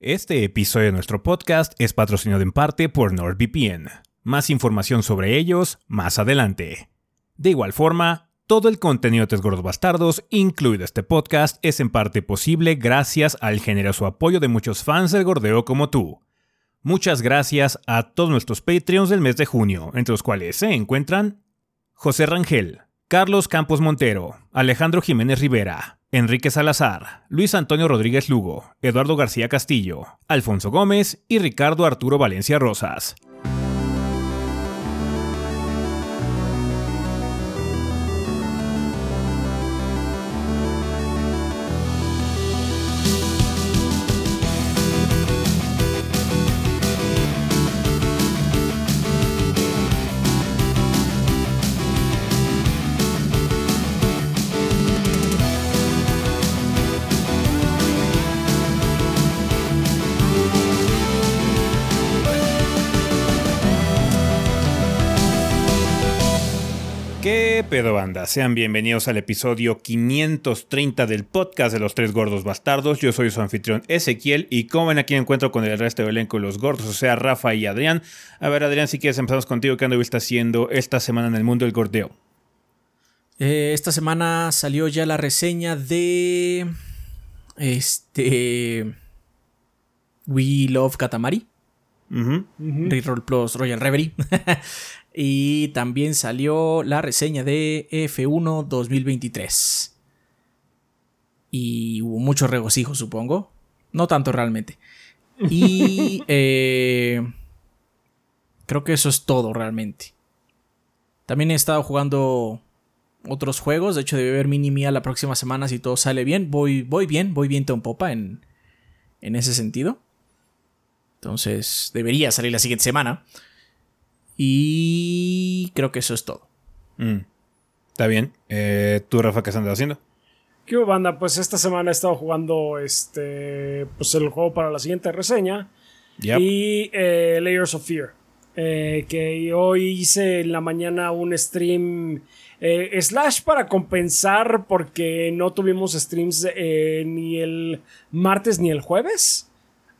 Este episodio de nuestro podcast es patrocinado en parte por NordVPN. Más información sobre ellos más adelante. De igual forma, todo el contenido de Tres Gordos Bastardos, incluido este podcast, es en parte posible gracias al generoso apoyo de muchos fans del gordeo como tú. Muchas gracias a todos nuestros Patreons del mes de junio, entre los cuales se encuentran José Rangel, Carlos Campos Montero, Alejandro Jiménez Rivera, Enrique Salazar, Luis Antonio Rodríguez Lugo, Eduardo García Castillo, Alfonso Gómez y Ricardo Arturo Valencia Rosas. Banda? Sean bienvenidos al episodio 530 del podcast de los tres gordos bastardos. Yo soy su anfitrión Ezequiel y como ven aquí me encuentro con el resto del elenco de los gordos, o sea, Rafa y Adrián. A ver, Adrián, si quieres empezamos contigo, ¿qué anduviste haciendo esta semana en el mundo del gordeo? Eh, esta semana salió ya la reseña de. Este. We Love Katamari. Reroll Plus Royal Reverie. y también salió la reseña de F1 2023. Y hubo mucho regocijo, supongo. No tanto realmente. Y eh, creo que eso es todo realmente. También he estado jugando otros juegos. De hecho, debe haber mini mía la próxima semana si todo sale bien. Voy, voy bien, voy bien en popa en, en ese sentido. Entonces, debería salir la siguiente semana. Y creo que eso es todo. Mm. Está bien. Eh, ¿Tú, Rafa, qué estás haciendo? ¿Qué hubo, banda? Pues esta semana he estado jugando este, pues el juego para la siguiente reseña. Yep. Y eh, Layers of Fear. Eh, que hoy hice en la mañana un stream eh, slash para compensar porque no tuvimos streams eh, ni el martes ni el jueves.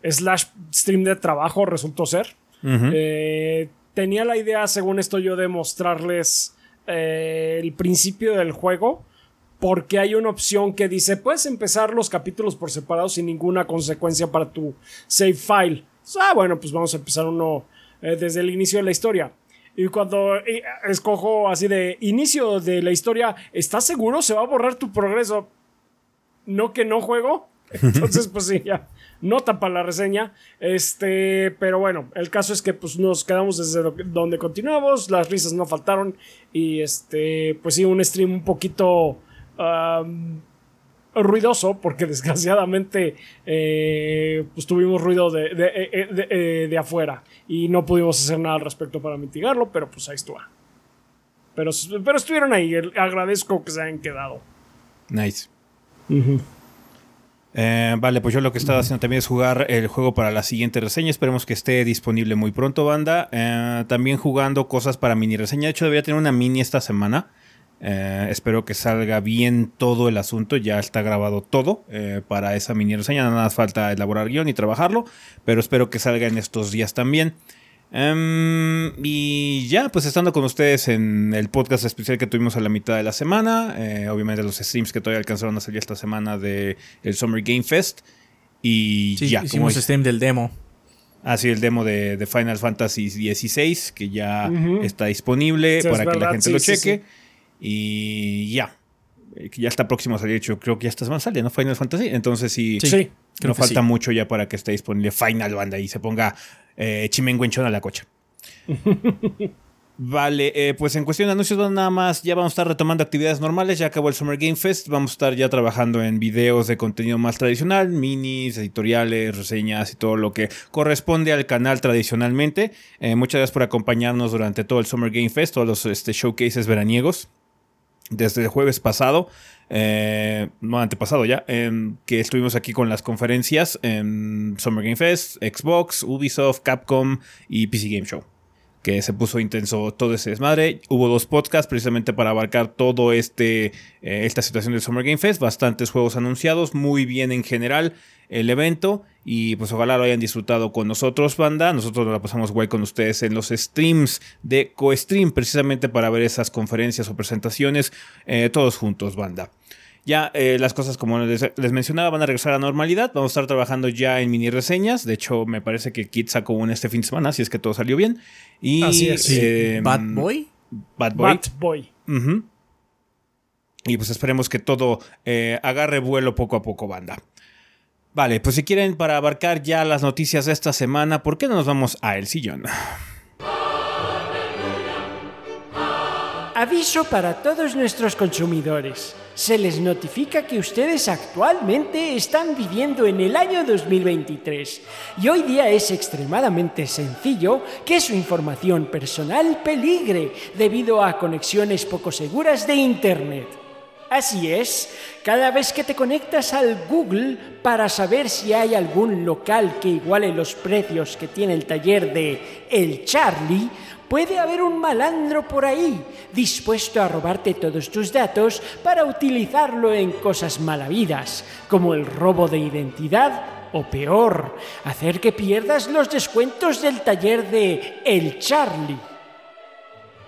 Slash stream de trabajo resultó ser. Eh, tenía la idea, según esto, yo de mostrarles eh, el principio del juego. Porque hay una opción que dice: puedes empezar los capítulos por separado sin ninguna consecuencia para tu save file. Ah, bueno, pues vamos a empezar uno eh, desde el inicio de la historia. Y cuando eh, escojo así de inicio de la historia, ¿estás seguro? ¿Se va a borrar tu progreso? No que no juego. Entonces, pues sí, ya. Nota para la reseña. Este, pero bueno, el caso es que pues nos quedamos desde donde continuamos. Las risas no faltaron. Y este, pues sí, un stream un poquito ruidoso. Porque desgraciadamente, eh, pues tuvimos ruido de, de, eh, de- eh, de afuera. Y no pudimos hacer nada al respecto para mitigarlo. Pero pues ahí estuvo. Pero, pero estuvieron ahí. Agradezco que se hayan quedado. Nice. Eh, vale, pues yo lo que estaba haciendo también es jugar el juego para la siguiente reseña. Esperemos que esté disponible muy pronto, banda. Eh, también jugando cosas para mini reseña. De hecho, debería tener una mini esta semana. Eh, espero que salga bien todo el asunto. Ya está grabado todo para esa mini reseña. Nada más falta elaborar guion y trabajarlo. Pero espero que salga en estos días también. Em, y ya, pues estando con ustedes en el podcast especial que tuvimos a la mitad de la semana, eh, obviamente los streams que todavía alcanzaron a salir esta semana de el Summer Game Fest. Y Sí, ya, como hicimos dice- stream del demo. así el demo de, de Final Fantasy XVI, que ya está disponible Sí, es para que la gente sí, lo sí, cheque. Y ya, eh, que ya está próximo a salir. De hecho, creo que ya esta semana sale, ¿no? Final Fantasy. Entonces sí, Sí. Sí. No falta sí. mucho ya para que esté disponible Final Banda y se ponga eh, chimenguenchón a la cocha. Vale, eh, pues en cuestión de anuncios, nada más, ya vamos a estar retomando actividades normales, ya acabó el Summer Game Fest, vamos a estar ya trabajando en videos de contenido más tradicional, minis, editoriales, reseñas y todo lo que corresponde al canal tradicionalmente. Eh, muchas gracias por acompañarnos durante todo el Summer Game Fest, todos los este, showcases veraniegos desde el jueves pasado, eh, no antepasado ya, em, que estuvimos aquí con las conferencias en Summer Game Fest, Xbox, Ubisoft, Capcom y PC Game Show. Que se puso intenso todo ese desmadre. Hubo dos podcasts precisamente para abarcar todo este eh, esta situación del Summer Game Fest, bastantes juegos anunciados, muy bien en general el evento y pues ojalá lo hayan disfrutado con nosotros, banda. Nosotros nos la pasamos guay con ustedes en los streams de CoStream, precisamente para ver esas conferencias o presentaciones eh, todos juntos, banda. Ya eh, las cosas, como les, mencionaba, van a regresar a la normalidad. Vamos a estar trabajando ya en mini reseñas. De hecho, me parece que Kit sacó una este fin de semana, así es que todo salió bien. Y, así es. Em, Bad Boy. Bad Boy. Bad Boy. Y pues esperemos que todo eh, agarre vuelo poco a poco, banda. Vale, pues si quieren para abarcar ya las noticias de esta semana, ¿por qué no nos vamos a El Sillón? Aviso para todos nuestros consumidores se les notifica que ustedes actualmente están viviendo en el año 2023 y hoy día es extremadamente sencillo que su información personal peligre debido a conexiones poco seguras de Internet. Así es, cada vez que te conectas al Google para saber si hay algún local que iguale los precios que tiene el taller de El Charlie, Puede haber un malandro por ahí dispuesto a robarte todos tus datos para utilizarlo en cosas malavidas, como el robo de identidad o peor, hacer que pierdas los descuentos del taller de El Charlie.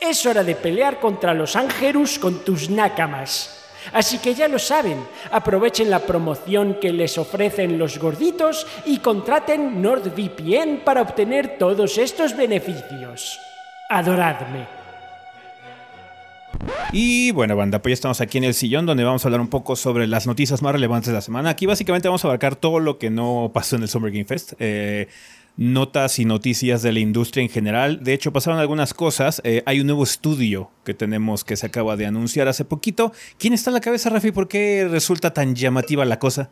Es hora de pelear contra los ángelus con tus nácamas. Así que ya lo saben, aprovechen la promoción que les ofrecen los gorditos y contraten NordVPN para obtener todos estos beneficios. Adoradme. Y bueno, banda, pues ya estamos aquí en el sillón donde vamos a hablar un poco sobre las noticias más relevantes de la semana. Aquí básicamente vamos a abarcar todo lo que no pasó en el Summer Game Fest. Eh, notas y noticias de la industria en general. De hecho, pasaron algunas cosas. Eh, hay un nuevo estudio que tenemos que se acaba de anunciar hace poquito. ¿Quién está en la cabeza, Rafi? ¿Por qué resulta tan llamativa la cosa?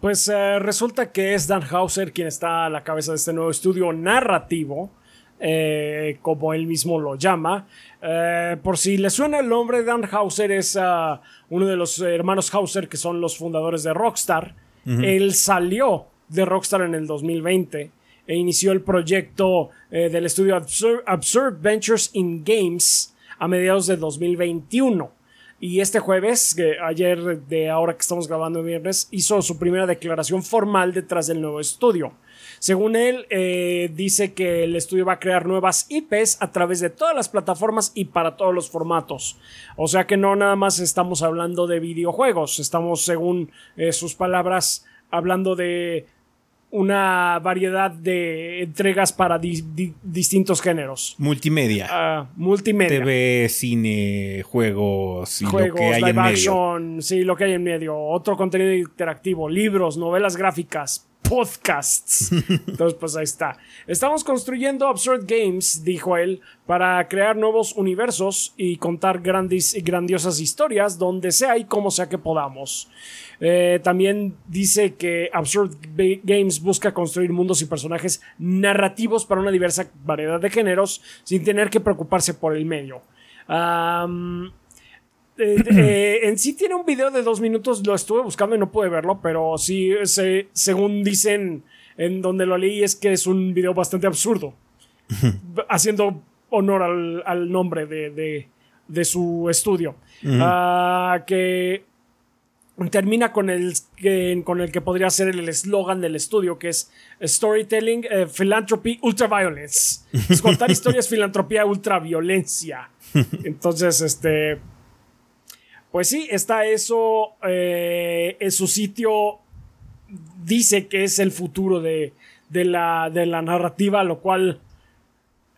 Pues eh, resulta que es Dan Hauser quien está a la cabeza de este nuevo estudio narrativo, eh, como él mismo lo llama. por si le suena el nombre, Dan Hauser es ah, uno de los hermanos Hauser que son los fundadores de Rockstar. Él salió de Rockstar en el 2020 e inició el proyecto eh, del estudio Absurd, Ventures in Games a mediados de 2021. Y este jueves, que ayer de ahora que estamos grabando viernes, hizo su primera declaración formal detrás del nuevo estudio. Según él, eh, dice que el estudio va a crear nuevas IPs a través de todas las plataformas y para todos los formatos. O sea que no nada más estamos hablando de videojuegos, estamos, según eh, sus palabras, hablando de una variedad de entregas para distintos géneros. Multimedia. Ah, multimedia. TV, cine, juegos y lo que hay en medio. sí, lo que hay en medio. Otro contenido interactivo, libros, novelas gráficas, podcasts. Entonces, pues ahí está. Estamos construyendo Absurd Games, dijo él, para crear nuevos universos y contar grandes y grandiosas historias donde sea y como sea que podamos. Eh, también dice que Absurd Games busca construir mundos y personajes narrativos para una diversa variedad de géneros sin tener que preocuparse por el medio. Eh, eh, en sí tiene un video de dos minutos, lo estuve buscando y no pude verlo, pero sí, según dicen en donde lo leí es que es un video bastante absurdo, haciendo honor al, nombre de, de, su estudio, ah, que termina con el, que, con el que podría ser el eslogan del estudio, que es Storytelling, eh, Philanthropy, Ultraviolence. Es contar historias, filantropía, ultraviolencia. Entonces, este... Pues sí, está eso. Eh, en su sitio dice que es el futuro de, de, la, de la narrativa, lo cual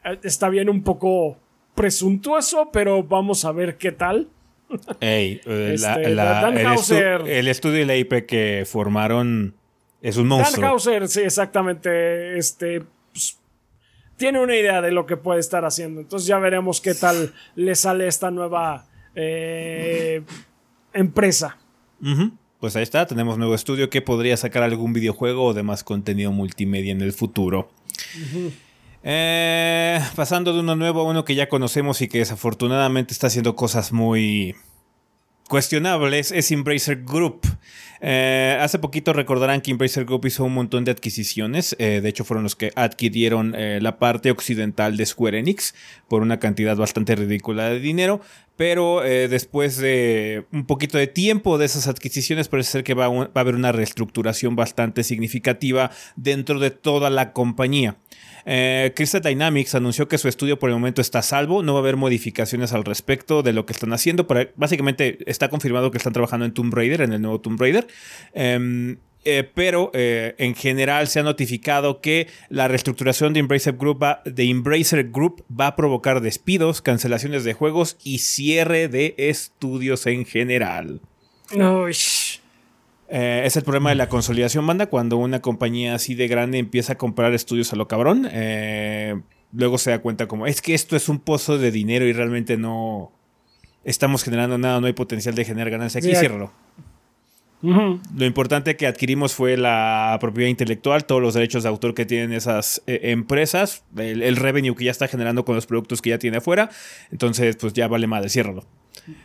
eh, está bien un poco presuntuoso, pero vamos a ver qué tal. Ey, eh, este, el, estudio y la IP que formaron es un monstruo. Dan Hauser, sí, exactamente. Este pues, tiene una idea de lo que puede estar haciendo. Entonces ya veremos qué tal le sale esta nueva eh, empresa. Pues ahí está, tenemos nuevo estudio que podría sacar algún videojuego o demás contenido multimedia en el futuro. Eh, pasando de uno nuevo a uno que ya conocemos y que desafortunadamente está haciendo cosas muy cuestionables, es Embracer Group. Eh, hace poquito recordarán que Embracer Group hizo un montón de adquisiciones. Eh, de hecho, fueron los que adquirieron la parte occidental de Square Enix por una cantidad bastante ridícula de dinero. Pero después de un poquito de tiempo de esas adquisiciones, parece ser que va a haber una reestructuración bastante significativa dentro de toda la compañía. Eh, Crystal Dynamics anunció que su estudio por el momento está salvo, no va a haber modificaciones al respecto de lo que están haciendo, básicamente está confirmado que están trabajando en Tomb Raider, en el nuevo Tomb Raider. Em, eh, pero eh, en general se ha notificado que la reestructuración de Embracer, Group va, de Embracer Group va a provocar despidos, cancelaciones de juegos y cierre de estudios en general. Eh, es el problema de la consolidación, banda, cuando una compañía así de grande empieza a comprar estudios a lo cabrón. Eh, luego se da cuenta como, es que esto es un pozo de dinero y realmente no estamos generando nada, no hay potencial de generar ganancia. Aquí ciérralo. Lo importante que adquirimos fue la propiedad intelectual, todos los derechos de autor que tienen esas eh, empresas, el, revenue que ya está generando con los productos que ya tiene afuera. Entonces, pues ya vale madre, ciérralo.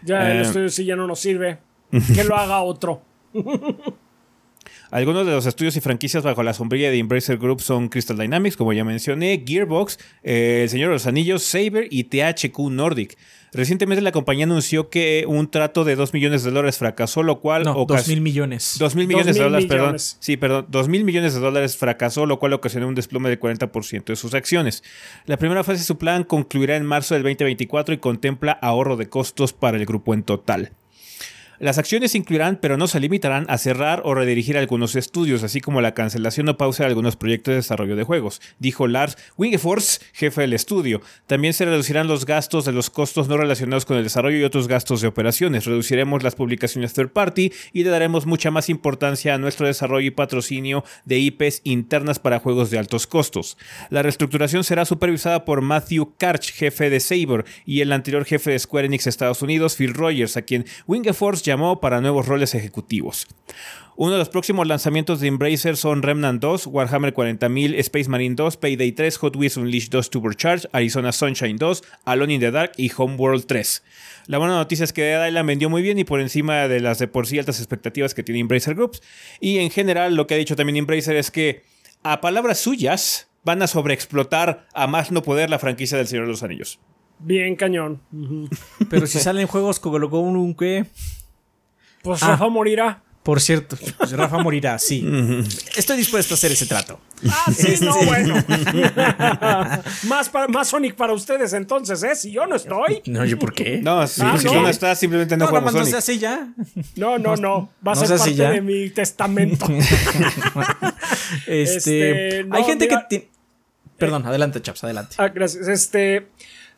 Ya el estudio sí ya no nos sirve. que lo haga otro. Algunos de los estudios y franquicias bajo la sombrilla de Embracer Group son Crystal Dynamics, como ya mencioné, Gearbox, eh, El Señor de los Anillos, Saber y THQ Nordic. Recientemente la compañía anunció que un trato de 2 millones de dólares fracasó, lo cual... No, 2 mil millones. 2 mil millones de dólares, perdón. Sí, perdón. 2 mil millones de dólares fracasó, lo cual ocasionó un desplome del 40% de sus acciones. La primera fase de su plan concluirá en marzo del 2024 y contempla ahorro de costos para el grupo en total. Las acciones incluirán, pero no se limitarán, a cerrar o redirigir algunos estudios, así como la cancelación o pausa de algunos proyectos de desarrollo de juegos, dijo Lars Wingefors, jefe del estudio. También se reducirán los gastos de los costos no relacionados con el desarrollo y otros gastos de operaciones. Reduciremos las publicaciones third party y le daremos mucha más importancia a nuestro desarrollo y patrocinio de IPs internas para juegos de altos costos. La reestructuración será supervisada por Matthew Karch, jefe de Saber, y el anterior jefe de Square Enix Estados Unidos, Phil Rogers, a quien Wingefors llamó para nuevos roles ejecutivos. Uno de los próximos lanzamientos de Embracer son Remnant 2, Warhammer 40.000, Space Marine 2, Payday 3, Hot Wheels Unleashed 2 Tubercharge, Arizona Sunshine 2, Alone in the Dark y Homeworld 3. La buena noticia es que Dead Island vendió muy bien y por encima de las de por sí altas expectativas que tiene Embracer Groups. Y en general lo que ha dicho también Embracer es que, a palabras suyas, van a sobreexplotar a más no poder la franquicia del Señor de los Anillos. Bien cañón. Pero si salen juegos como lo un que pues ah. Rafa morirá. Por cierto, pues Rafa morirá, sí. Estoy dispuesto a hacer ese trato. Ah, sí, no, este. bueno. más, más Sonic para ustedes entonces, ¿eh? Si yo no estoy. No, ¿yo por qué? No, si, ah, tú no estás, simplemente no, no jugamos no, Sonic. No, así ya. No, no, no. Va a ser parte de mi testamento. este, hay gente que... Perdón, adelante, chaps, adelante. Ah, gracias. Este...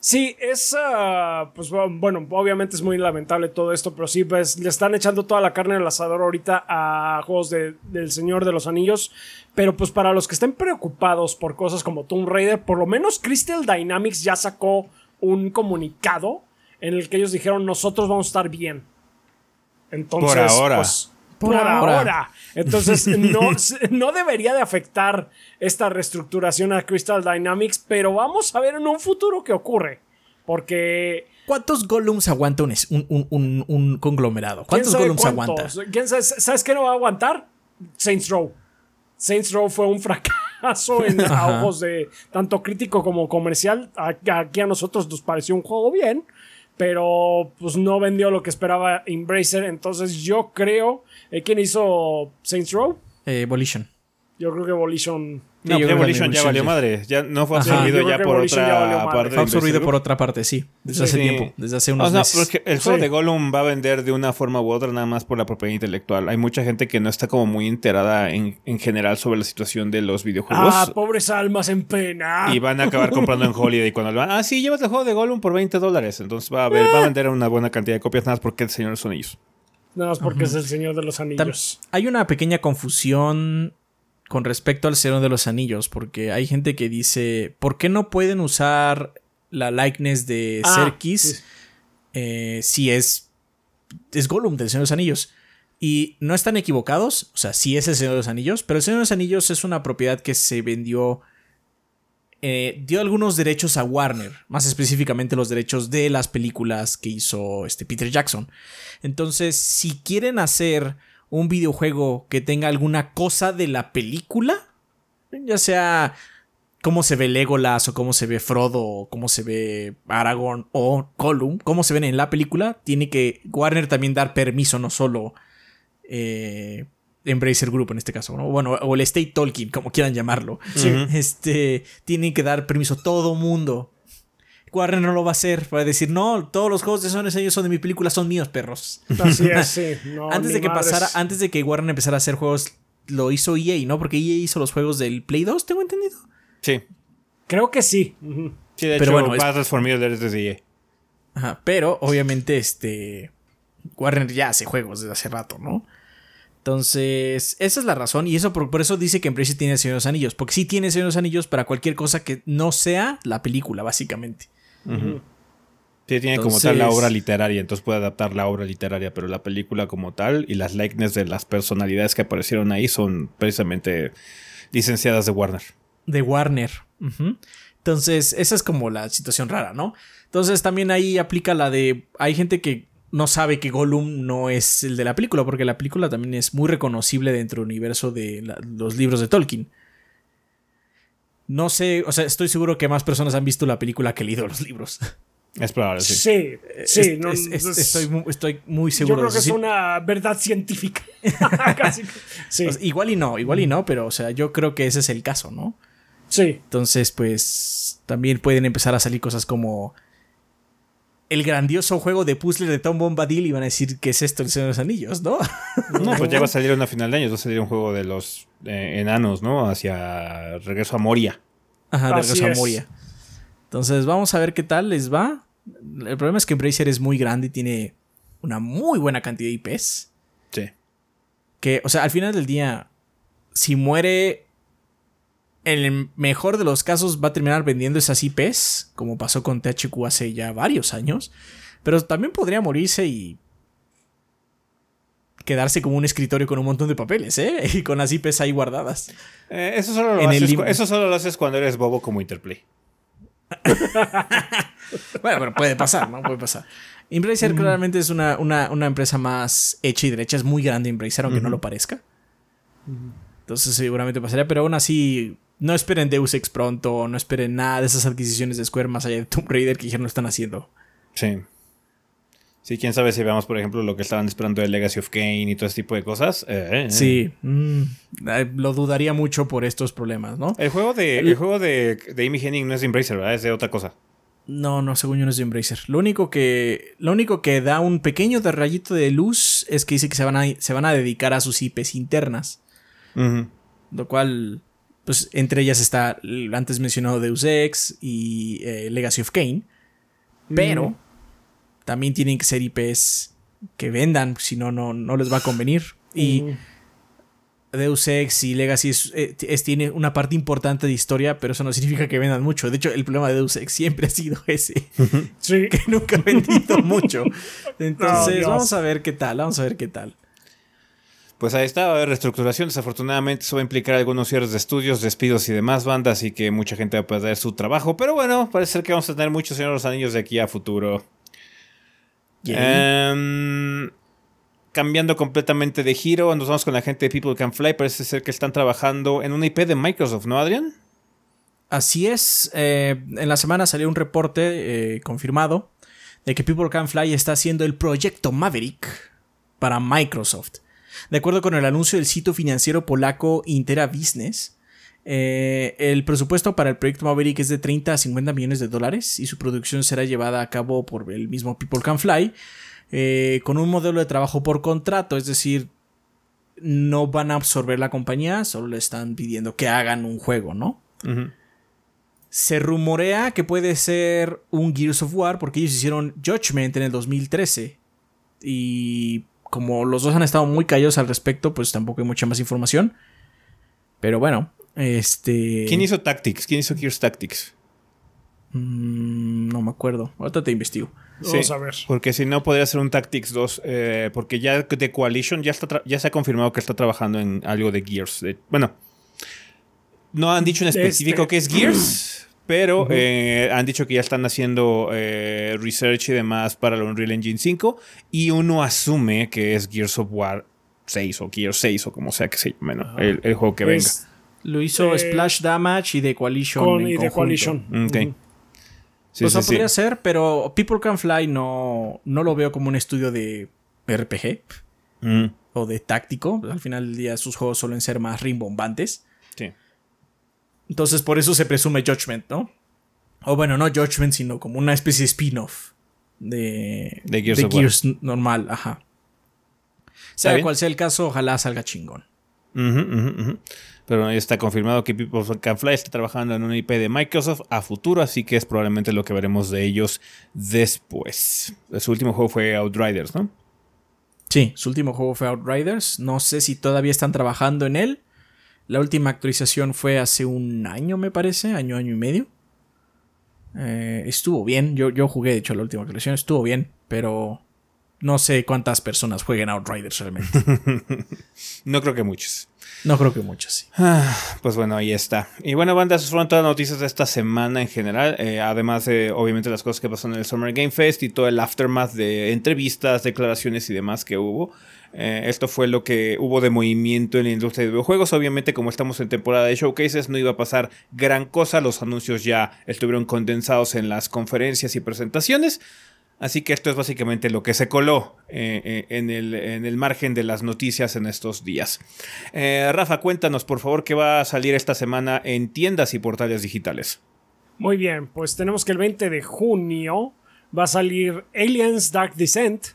Sí, es, ah, pues bueno, obviamente es muy lamentable todo esto, pero sí, pues le están echando toda la carne al asador ahorita a juegos de, del Señor de los Anillos, pero pues para los que estén preocupados por cosas como Tomb Raider, por lo menos Crystal Dynamics ya sacó un comunicado en el que ellos dijeron nosotros vamos a estar bien. Entonces, por ahora. Pues, por, ahora. Entonces, no, no debería de afectar esta reestructuración a Crystal Dynamics, pero vamos a ver en un futuro qué ocurre. Porque. ¿Cuántos Golems aguanta un, un, conglomerado? ¿Cuántos Golems aguanta? ¿Quién sabe, ¿Sabes qué no va a aguantar? Saints Row. Saints Row fue un fracaso en ojos de tanto crítico como comercial. Aquí a nosotros nos pareció un juego bien, pero pues no vendió lo que esperaba Embracer. Entonces yo creo, eh, ¿quién hizo Saints Row? Eh, Volition. Yo creo que Volition no, Evolution ya valió madre. Ya no fue absorbido ya por otra parte. Fue absorbido por otra parte, sí. Desde hace tiempo. Desde hace unos o sea, el juego de Gollum va a vender de una forma u otra nada más por la propiedad intelectual. Hay mucha gente que no está como muy enterada en, en general sobre la situación de los videojuegos. Ah, pobres almas en pena. Y van a acabar comprando en Holiday cuando lo van. Ah, sí, llevas el juego de Gollum por 20 dólares. Entonces va a, ver, va a vender una buena cantidad de copias nada más porque el señor son ellos. Nada más porque es el señor de los anillos. Hay una pequeña confusión con respecto al Señor de los Anillos, porque hay gente que dice, ¿por qué no pueden usar la likeness de ah, Serkis eh, si es, es Gollum del Señor de los Anillos? Y no están equivocados, o sea, sí es el Señor de los Anillos, pero el Señor de los Anillos es una propiedad que se vendió, eh, dio algunos derechos a Warner, más específicamente los derechos de las películas que hizo este Peter Jackson. Entonces, si quieren hacer un videojuego que tenga alguna cosa de la película, ya sea cómo se ve Legolas o cómo se ve Frodo o cómo se ve Aragorn o Gollum, cómo se ven en la película, tiene que Warner también dar permiso, no solo eh, Embracer Group en este caso, ¿no? bueno, o el State Tolkien, como quieran llamarlo. Este, tiene que dar permiso todo mundo Warner no lo va a hacer. Va a decir, no, todos los juegos de Sony ellos son de mi película, son míos, perros. Así es, sí. antes de que pasara, antes de que Warner empezara a hacer juegos, lo hizo EA, ¿no? Porque EA hizo los juegos del Play 2, tengo entendido. Sí. Creo que sí. Sí, de pero hecho, bueno, Battles for desde EA. Ajá, pero obviamente este Warner ya hace juegos desde hace rato, ¿no? Entonces, esa es la razón. Y eso por, eso dice que Embracer tiene el Señor de los Anillos. Porque sí tiene el Señor de los Anillos para cualquier cosa que no sea la película, básicamente. Sí, tiene como tal la obra literaria, entonces puede adaptar la obra literaria, pero la película como tal y las likeness de las personalidades que aparecieron ahí son precisamente licenciadas de Warner. De Warner. Entonces, esa es como la situación rara, ¿no? Entonces también ahí aplica la de. Hay gente que no sabe que Gollum no es el de la película, porque la película también es muy reconocible dentro del universo de los libros de Tolkien. No sé, o sea, estoy seguro que más personas han visto la película que leído los libros. Es probable, sí. Sí, sí. estoy, muy seguro. Yo creo que es una verdad científica. igual y no, igual y no, pero o sea, yo creo que ese es el caso, ¿no? Sí. Entonces, pues, también pueden empezar a salir cosas como el grandioso juego de puzzle de Tom Bombadil y van a decir que es esto el Señor de los Anillos, ¿no? No, pues ya va a salir una final de año, va a salir un juego de los eh, enanos, ¿no? Hacia Regreso a Moria. Ajá, Regreso a Moria. Entonces, vamos a ver qué tal les va. El problema es que Embracer es muy grande y tiene una muy buena cantidad de IPs. Sí. Que, o sea, al final del día, si muere en el mejor de los casos va a terminar vendiendo esas IPs, como pasó con THQ hace ya varios años, pero también podría morirse y quedarse como un escritorio con un montón de papeles, ¿eh? Y con las IPs ahí guardadas. Eh, eso, solo lo haces, eso solo lo haces cuando eres bobo como Interplay. bueno, pero puede pasar, ¿no? Puede pasar. Embracer claramente es una, empresa más hecha y derecha, es muy grande Embracer, aunque no lo parezca. Entonces seguramente pasaría, pero aún así no esperen Deus Ex pronto, no esperen nada de esas adquisiciones de Square más allá de Tomb Raider que ya no están haciendo. Sí. Sí, quién sabe si veamos, por ejemplo, lo que estaban esperando de Legacy of Kane y todo ese tipo de cosas. Eh, eh, eh. Sí, mm, lo dudaría mucho por estos problemas, ¿no? El juego de, el, juego de, de Amy Henning no es de Embracer, ¿verdad? Es de otra cosa. No, no, según yo no es de Embracer. Lo único que, lo único que da un pequeño rayito de luz es que dice que se van a, se van a dedicar a sus IPs internas. Lo cual pues entre ellas está el antes mencionado Deus Ex y eh, Legacy of Kane. Pero también tienen que ser IPs que vendan, si no, no les va a convenir. Y Deus Ex y Legacy eh, es, tiene una parte importante de historia, pero eso no significa que vendan mucho. De hecho, el problema de Deus Ex siempre ha sido ese. Que nunca ha vendido mucho. Entonces, vamos a ver qué tal, vamos a ver qué tal. Pues ahí está, va a haber reestructuración. Desafortunadamente eso va a implicar algunos cierres de estudios, despidos y demás bandas y que mucha gente va a perder su trabajo. Pero bueno, parece ser que vamos a tener muchos señores los anillos de aquí a futuro. Em, cambiando completamente de giro, nos vamos con la gente de People Can Fly. Parece ser que están trabajando en una IP de Microsoft, ¿no, Adrián? Así es. Eh, en la semana salió un reporte eh, confirmado de que People Can Fly está haciendo el proyecto Maverick para Microsoft. De acuerdo con el anuncio del sitio financiero polaco Intera Business, eh, el presupuesto para el proyecto Maverick es de 30 a 50 millones de dólares y su producción será llevada a cabo por el mismo People Can Fly eh, con un modelo de trabajo por contrato, es decir, no van a absorber la compañía, solo le están pidiendo que hagan un juego, ¿no? Se rumorea que puede ser un Gears of War porque ellos hicieron Judgment en el 2013 y como los dos han estado muy callados al respecto, pues tampoco hay mucha más información. Pero bueno, este. ¿Quién hizo Tactics? ¿Quién hizo Gears Tactics? Mm, no me acuerdo. Ahorita te investigo. Vamos a ver. Porque si no, podría ser un Tactics 2. Eh, porque ya de Coalition ya, está ya se ha confirmado que está trabajando en algo de Gears. bueno, no han dicho en específico que es Gears. Pero eh, han dicho que ya están haciendo eh, research y demás para el Unreal Engine 5. Y uno asume que es Gears of War 6 o Gears 6 o como sea que se llame, el, juego que venga. Lo hizo Splash Damage y The Coalition. y The Coalition. Okay pues podría ser, pero People Can Fly no, no lo veo como un estudio de RPG mm. o de táctico. Al final del día sus juegos suelen ser más rimbombantes. Entonces por eso se presume Judgment, ¿no? O bueno, no Judgment, sino como una especie de spin-off de, de Gears, normal, ajá. Sea cual sea el caso, ojalá salga chingón. Pero está confirmado que People Can Fly está trabajando en una IP de Microsoft a futuro, así que es probablemente lo que veremos de ellos después. Su último juego fue Outriders, ¿no? Sí, su último juego fue Outriders. No sé si todavía están trabajando en él. La última actualización fue hace un año, me parece, año, año y medio. Eh, estuvo bien, yo, yo jugué, de hecho, la última actualización, estuvo bien, pero no sé cuántas personas jueguen Outriders realmente. no creo que muchos. No creo que muchas, sí. Ah, pues bueno, ahí está. Y bueno, bandas, fueron todas las noticias de esta semana en general. Eh, además de, obviamente, las cosas que pasaron en el Summer Game Fest y todo el aftermath de entrevistas, declaraciones y demás que hubo. Eh, esto fue lo que hubo de movimiento en la industria de videojuegos. Obviamente, como estamos en temporada de showcases, no iba a pasar gran cosa. Los anuncios ya estuvieron condensados en las conferencias y presentaciones. Así que esto es básicamente lo que se coló eh, eh, en, el, margen de las noticias en estos días. Rafa, cuéntanos por favor qué va a salir esta semana en tiendas y portales digitales. Muy bien, pues tenemos que el 20 de junio va a salir Aliens Dark Descent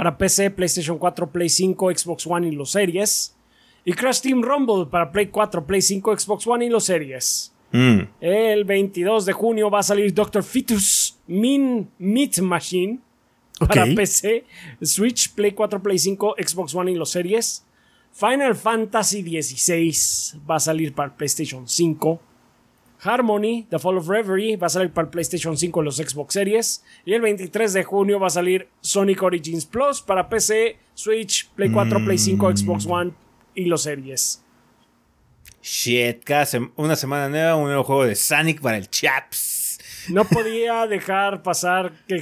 para PC, PlayStation 4, Play 5, Xbox One y los series. Y Crash Team Rumble para Play 4, Play 5, Xbox One y los series. Mm. El 22 de junio va a salir Doctor Fetus Min Meat Machine para PC, Switch, Play 4, Play 5, Xbox One y los series. Final Fantasy XVI va a salir para PlayStation 5. Harmony, The Fall of Reverie, va a salir para PlayStation 5 y los Xbox Series. Y el 23 de junio va a salir Sonic Origins Plus para PC, Switch, Play 4, Play 5, Xbox One y los series. Shit, cada una semana nueva, un nuevo juego de Sonic para el Chaps. No podía dejar pasar que,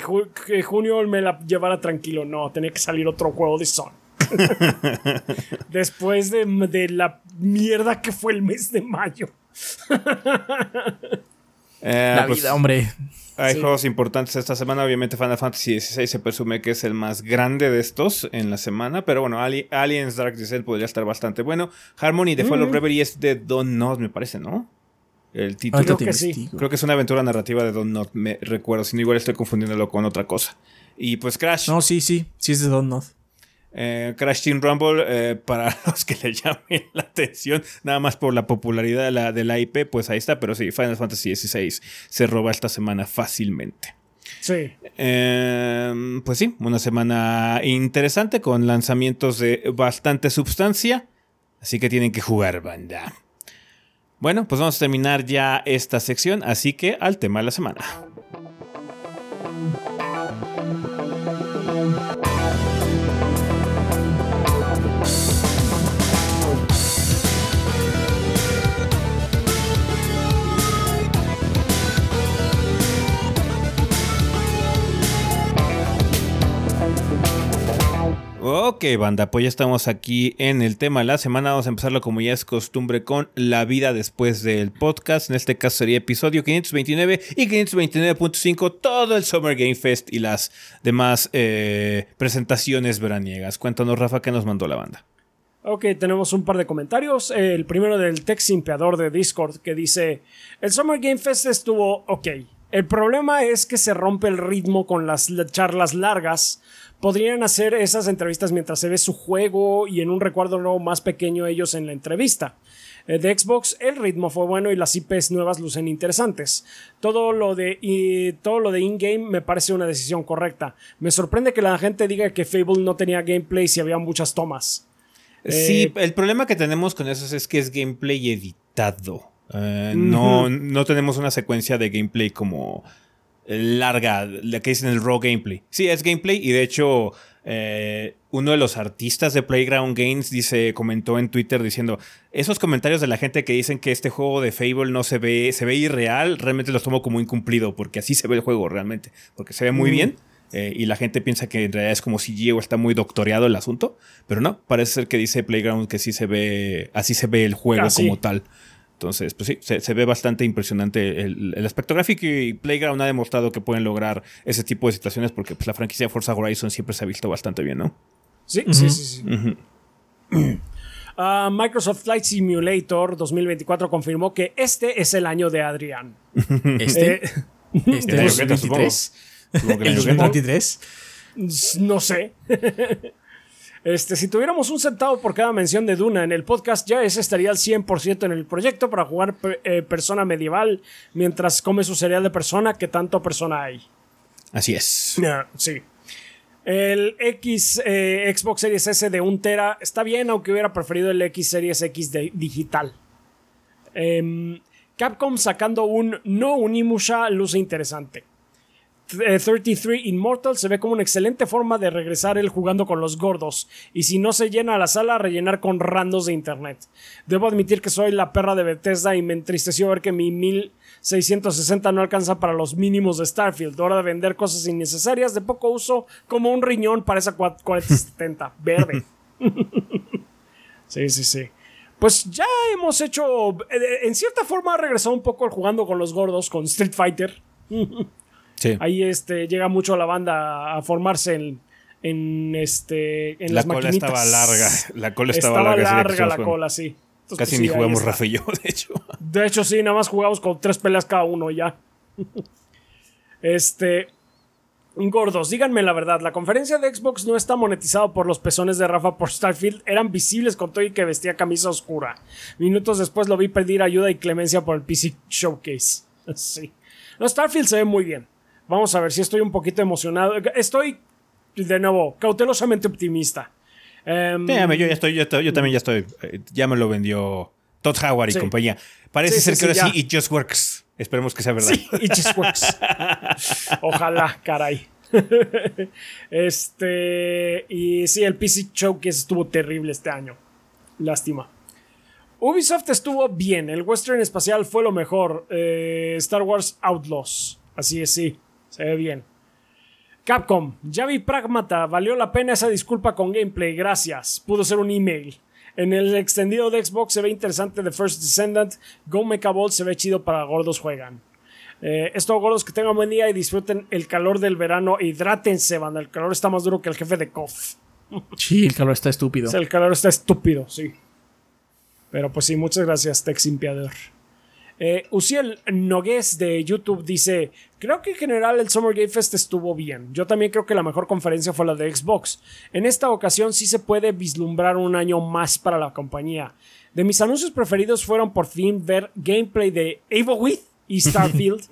junio me la llevara tranquilo. No, tenía que salir otro juego de Sonic. Después de, de, la mierda que fue el mes de mayo. Eh, la pues, vida, hombre. Hay juegos importantes esta semana. Obviamente, Final Fantasy XVI se presume que es el más grande de estos en la semana. Pero bueno, Aliens Dark Descent podría estar bastante bueno. Harmony The Fall of Reverie es de Don Not, me parece, ¿no? El título. Creo que sí. Creo que es una aventura narrativa de Don Not, me recuerdo. Si no, igual estoy confundiéndolo con otra cosa. Y pues Crash. No, sí, sí. Sí es de Don Not. Eh, Crash Team Rumble, eh, para los que le llamen la atención, nada más por la popularidad de la, de la IP, pues ahí está, pero sí, Final Fantasy XVI se roba esta semana fácilmente. Sí. Em, pues sí, una semana interesante con lanzamientos de bastante sustancia, así que tienen que jugar banda. Bueno, pues vamos a terminar ya esta sección, así que al tema de la semana. Ok, banda, pues ya estamos aquí en el tema de la semana. Vamos a empezarlo como ya es costumbre con la vida después del podcast. En este caso sería episodio 529 y 529.5, todo el Summer Game Fest y las demás eh, presentaciones veraniegas. Cuéntanos, Rafa, qué nos mandó la banda. Ok, tenemos un par de comentarios. Eh, el primero del Tex Simpeador de Discord que dice: El Summer Game Fest estuvo ok. El problema es que se rompe el ritmo con las charlas largas podrían hacer esas entrevistas mientras se ve su juego y en un recuerdo nuevo más pequeño ellos en la entrevista. Eh, de Xbox el ritmo fue bueno y las IPs nuevas lucen interesantes. Todo lo de y todo lo de in-game me parece una decisión correcta. Me sorprende que la gente diga que Fable no tenía gameplay si había muchas tomas. Sí, eh, el problema que tenemos con eso es que es gameplay editado. Eh, no, no tenemos una secuencia de gameplay como larga, la que dicen el raw gameplay. Sí, es gameplay y de hecho eh, uno de los artistas de Playground Games dice, comentó en Twitter diciendo, esos comentarios de la gente que dicen que este juego de Fable no se ve, se ve irreal, realmente los tomo como incumplido, porque así se ve el juego realmente, porque se ve muy bien. Eh, y la gente piensa que en realidad es como si Diego está muy doctoreado el asunto, pero no, parece ser que dice Playground que sí se ve, así se ve el juego ah, como tal. Entonces, pues sí, se, ve bastante impresionante el, aspecto gráfico y Playground ha demostrado que pueden lograr ese tipo de situaciones porque pues, la franquicia Forza Horizon siempre se ha visto bastante bien, ¿no? Sí, sí, sí, sí. Ah, Microsoft Flight Simulator 2024 confirmó que este es el año de Adrián. ¿Este? Eh, ¿Este es el 2023? ¿El 2023? No sé. Este, si tuviéramos un centavo por cada mención de Duna en el podcast, ya ese estaría al 100% en el proyecto para jugar eh, persona medieval mientras come su cereal de persona, que tanto persona hay. Así es. sí. El X eh, Xbox Series S de 1 Tera está bien, aunque hubiera preferido el X Series X de, digital. Em, Capcom sacando un no Unimusha luce interesante. 33 eh, Immortal se ve como una excelente forma de regresar él jugando con los gordos. Y si no se llena la sala, rellenar con randos de internet. Debo admitir que soy la perra de Bethesda y me entristeció ver que mi 1660 no alcanza para los mínimos de Starfield. Hora de vender cosas innecesarias de poco uso, como un riñón para esa 4070 verde. sí, sí, sí. Pues ya hemos hecho. Eh, en cierta forma ha regresado un poco el jugando con los gordos con Street Fighter. Ahí este, llega mucho la banda a formarse en, en este en la cola estaba larga la cola estaba, estaba larga, la cola sí. Casi pues, ni jugamos Rafa y yo de hecho. De hecho sí nada más jugamos con tres peleas cada uno ya. Este gordos díganme la verdad la conferencia de Xbox no está monetizado por los pezones de Rafa por Starfield eran visibles con todo y que vestía camisa oscura minutos después lo vi pedir ayuda y clemencia por el PC Showcase. Sí. No Starfield se ve muy bien Vamos a ver si estoy un poquito emocionado. Estoy, de nuevo, cautelosamente optimista. Em, yo ya estoy, yo, también ya estoy. Eh, ya me lo vendió Todd Howard y compañía. Parece ser que ahora sí, it just works. Esperemos que sea verdad. Sí, it just works. Ojalá, caray. este. Y sí, el PC que estuvo terrible este año. Lástima. Ubisoft estuvo bien. El Western Espacial fue lo mejor. Eh, Star Wars Outlaws. Así es, sí. Se ve bien. Capcom, ya vi Pragmata, valió la pena esa disculpa con gameplay, gracias. Pudo ser un email. En el extendido de Xbox se ve interesante The First Descendant. Go Mecha Ball se ve chido para gordos juegan. Eh, esto, gordos, que tengan buen día y disfruten el calor del verano. Hidrátense, banda. El calor está más duro que el jefe de KOF. Sí, el calor está estúpido. el calor está estúpido, sí. Pero pues sí, muchas gracias, Tex Impiador. Eh, Uciel Nogués de YouTube dice: Creo que en general el Summer Game Fest estuvo bien. Yo también creo que la mejor conferencia fue la de Xbox. En esta ocasión sí se puede vislumbrar un año más para la compañía. De mis anuncios preferidos fueron por fin ver gameplay de Evil With y Starfield.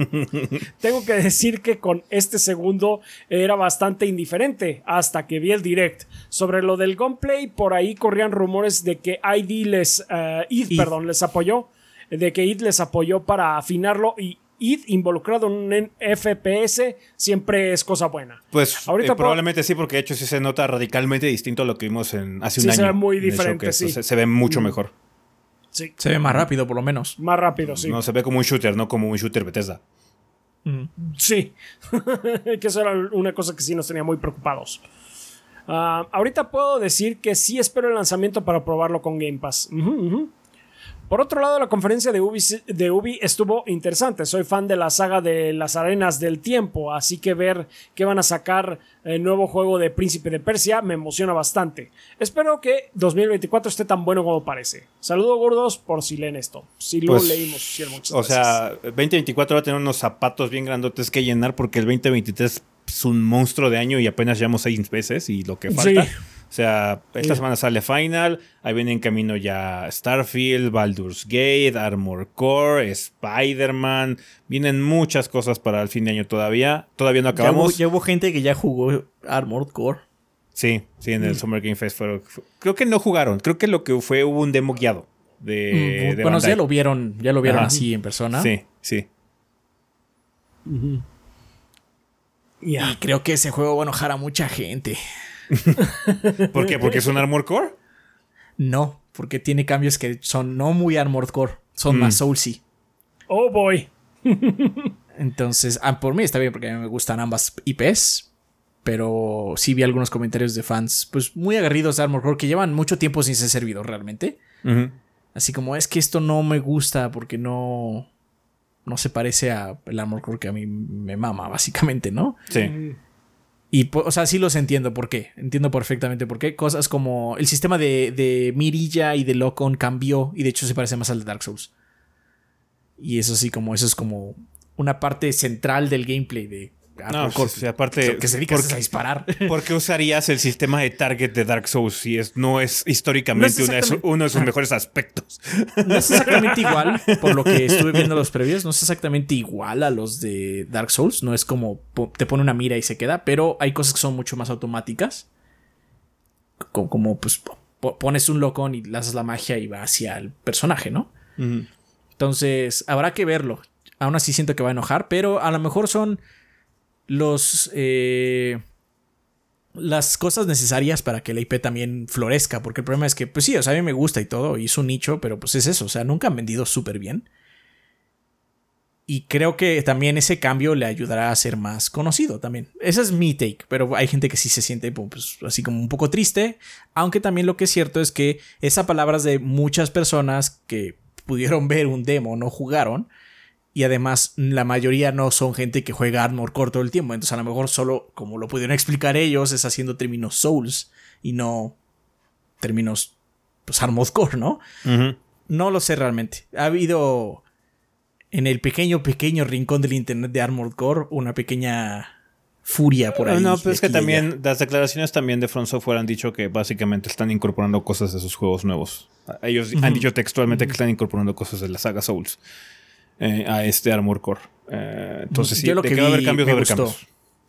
Tengo que decir que con este segundo era bastante indiferente hasta que vi el direct. Sobre lo del gameplay, por ahí corrían rumores de que ID les, uh, perdón, les apoyó de que id les apoyó para afinarlo y id involucrado en un FPS siempre es cosa buena. Pues Ahorita eh, probablemente sí, porque de hecho sí se nota radicalmente distinto a lo que vimos en, hace un año. Se ve muy diferente, sí. Se, ve mucho mm. mejor. Sí. Se ve más rápido, por lo menos. Más rápido, sí. No, se ve como un shooter, no como un shooter Bethesda. Mm. Sí. que eso era una cosa que sí nos tenía muy preocupados. Ah, ahorita puedo decir que sí espero el lanzamiento para probarlo con Game Pass. Por otro lado, la conferencia de Ubi, de Ubi, estuvo interesante. Soy fan de la saga de las arenas del tiempo, así que ver que van a sacar el nuevo juego de Príncipe de Persia me emociona bastante. Espero que 2024 esté tan bueno como parece. Saludos gordos por si leen esto. Si lo pues, leímos, O sea, 2024 va a tener unos zapatos bien grandotes que llenar porque el 2023 es un monstruo de año y apenas llevamos seis veces y lo que falta. Sí. O sea, esta semana sale Final, ahí viene en camino ya Starfield, Baldur's Gate, Armor Core, Spider-Man, vienen muchas cosas para el fin de año todavía. Todavía no acabamos. Ya hubo, gente que ya jugó Armored Core. Sí, sí, en el mm. Summer Game Fest creo que no jugaron, creo que lo que fue hubo un demo guiado de, mm, bueno, ya lo vieron, ya lo vieron así en persona. Sí, sí. Y creo que ese juego va a enojar a mucha gente. ¿Por qué? ¿Porque es un Armored Core? No, porque tiene cambios que son no muy Armored Core, son más mm. Soulsy. Oh boy. Entonces, ah, por mí está bien porque a mí me gustan ambas IPs. Pero sí vi algunos comentarios de fans, pues muy agarridos de Armored Core, que llevan mucho tiempo sin ser servido realmente. Así como es que esto no me gusta porque no. No se parece a el Armored Core que a mí me mama, básicamente, ¿no? Sí. Y, o sea, sí los entiendo por qué. Entiendo perfectamente por qué. Cosas como el sistema de, mirilla y de lock-on cambió y de hecho se parece más al de Dark Souls. Y eso sí, como eso es como una parte central del gameplay de no, pues, aparte, que se dedica a disparar. ¿Por qué usarías el sistema de target de Dark Souls si es, no es históricamente uno de sus mejores aspectos? No es exactamente igual, por lo que estuve viendo los previos, no es exactamente igual a los de Dark Souls. No es como te pone una mira y se queda, pero hay cosas que son mucho más automáticas. Como, pues pones un locón y lanzas la magia y va hacia el personaje, ¿no? Entonces, habrá que verlo. Aún así siento que va a enojar, pero a lo mejor son los... Eh, las cosas necesarias para que la IP también florezca, porque el problema es que, pues sí, o sea, a mí me gusta y todo, y es un nicho, pero pues es eso, o sea, nunca han vendido súper bien. Y creo que también ese cambio le ayudará a ser más conocido también. Ese es mi take, pero hay gente que sí se siente pues, así como un poco triste, aunque también lo que es cierto es que esas palabras de muchas personas que pudieron ver un demo, no jugaron, y además la mayoría no son gente que juega Armor Core todo el tiempo. Entonces a lo mejor solo, como lo pudieron explicar ellos, es haciendo términos Souls y no términos pues Armored Core, ¿no? No lo sé realmente. Ha habido en el pequeño, pequeño rincón del internet de Armored Core una pequeña furia por ahí. No, pero es que también las declaraciones también de Front Software han dicho que básicamente están incorporando cosas de sus juegos nuevos. Ellos han dicho textualmente que están incorporando cosas de la saga Souls. Eh, a este Armor Core. Eh, entonces, sí, lo que, vi, haber cambios, me gustó.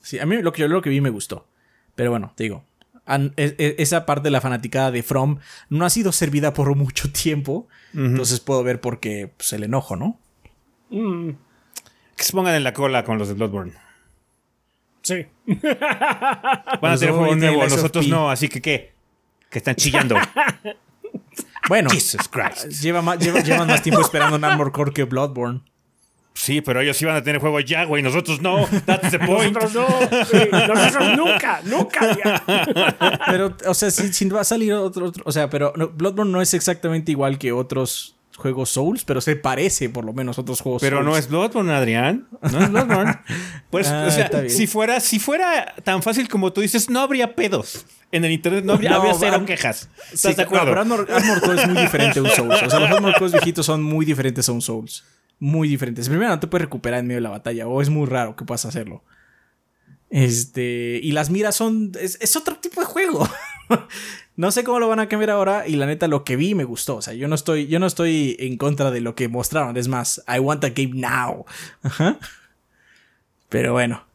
Sí, a mí lo que yo lo que vi me gustó. Pero bueno, te digo, e, e, esa parte de la fanaticada de From no ha sido servida por mucho tiempo. Entonces puedo ver por qué pues, el enojo, ¿no? Mm. Que se pongan en la cola con los de Bloodborne. Sí. Van a tener juego nuevo, nosotros no, así que ¿qué? Que están chillando. Bueno, Lleva más, llevan más tiempo esperando un Armor Core que Bloodborne. Sí, pero ellos iban a tener juego ya, güey. Nosotros no. That's the point. Nosotros no. Nosotros nunca, nunca. Pero, o sea, si, va a salir otro, O sea, pero Bloodborne no es exactamente igual que otros juegos Souls, pero se parece por lo menos a otros juegos pero Souls. no es Bloodborne, Adrián. No es Bloodborne. Pues, ah, o sea, si fuera, si fuera tan fácil como tú dices, no habría pedos en el internet no habría, cero quejas. ¿Estás de acuerdo? pero Armor, Core es muy diferente a un Souls. O sea, los Armor Core viejitos son muy diferentes a un Souls. Muy diferentes. Primero, no te puedes recuperar en medio de la batalla, o es muy raro que puedas hacerlo. Este. Y las miras son. Es, otro tipo de juego. no sé cómo lo van a cambiar ahora. Y la neta, lo que vi me gustó. O sea, yo no estoy, yo no estoy en contra de lo que mostraron. Es más, I want a game now. Pero bueno.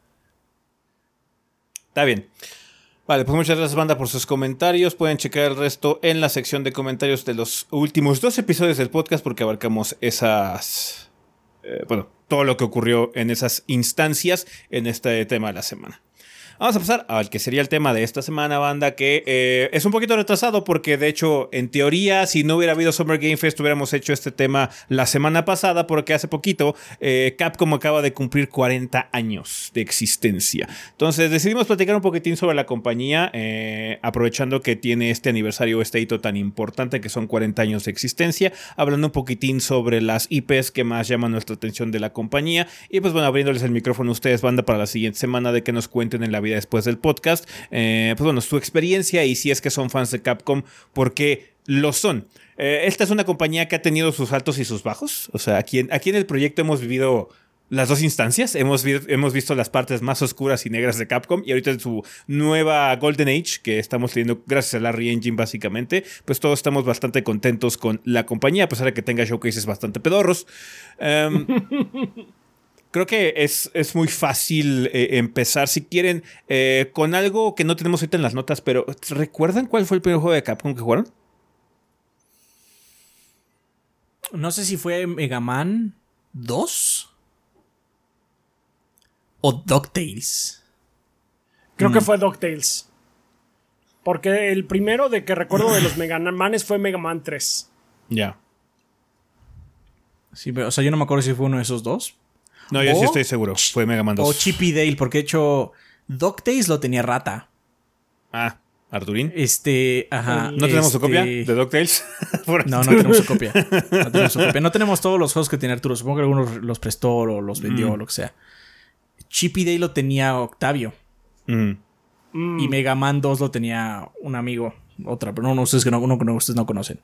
Está bien. Vale, pues muchas gracias, banda, por sus comentarios. Pueden checar el resto en la sección de comentarios de los últimos dos episodios del podcast, porque abarcamos esas. Eh, bueno, todo lo que ocurrió en esas instancias en este tema de la semana. Vamos a pasar al que sería el tema de esta semana, banda, que eh, es un poquito retrasado porque de hecho, en teoría, si no hubiera habido Summer Game Fest, hubiéramos hecho este tema la semana pasada porque hace poquito eh, Capcom acaba de cumplir 40 años de existencia. Entonces decidimos platicar un poquitín sobre la compañía, eh, aprovechando que tiene este aniversario, este hito tan importante que son 40 años de existencia, hablando un poquitín sobre las IPs que más llaman nuestra atención de la compañía y pues bueno, abriéndoles el micrófono a ustedes, banda, para la siguiente semana de que nos cuenten en la vida después del podcast, eh, pues bueno, su experiencia y si es que son fans de Capcom, porque lo son. Eh, esta es una compañía que ha tenido sus altos y sus bajos. O sea, aquí en, aquí en el proyecto hemos vivido las dos instancias. Hemos, hemos visto las partes más oscuras y negras de Capcom y ahorita en su nueva Golden Age, que estamos teniendo gracias a la Re-Engine básicamente, pues todos estamos bastante contentos con la compañía, a pesar de que tenga showcases bastante pedorros. Em, creo que es, es muy fácil eh, empezar, si quieren, eh, con algo que no tenemos ahorita en las notas, pero ¿recuerdan cuál fue el primer juego de Capcom que jugaron? No sé si fue Mega Man 2 o DuckTales. Creo que mm. fue DuckTales. Porque el primero de que recuerdo de los Mega Manes fue Mega Man 3. Ya. Sí, pero, o sea, yo no me acuerdo si fue uno de esos dos. No, yo sí estoy seguro. Fue Mega Man 2. O Chippy Dale, porque de hecho DuckTales lo tenía rata. Ah. Arturín. Este, ajá. ¿No tenemos su copia este, de DuckTales? no, no tenemos su copia. No tenemos su copia. No tenemos todos los juegos que tiene Arturo. Supongo que algunos los prestó o los vendió o mm. lo que sea. Chippy Day lo tenía Octavio. Mm. Y Mega Man 2 lo tenía un amigo. Otra, pero no, no ustedes que no, ustedes no conocen.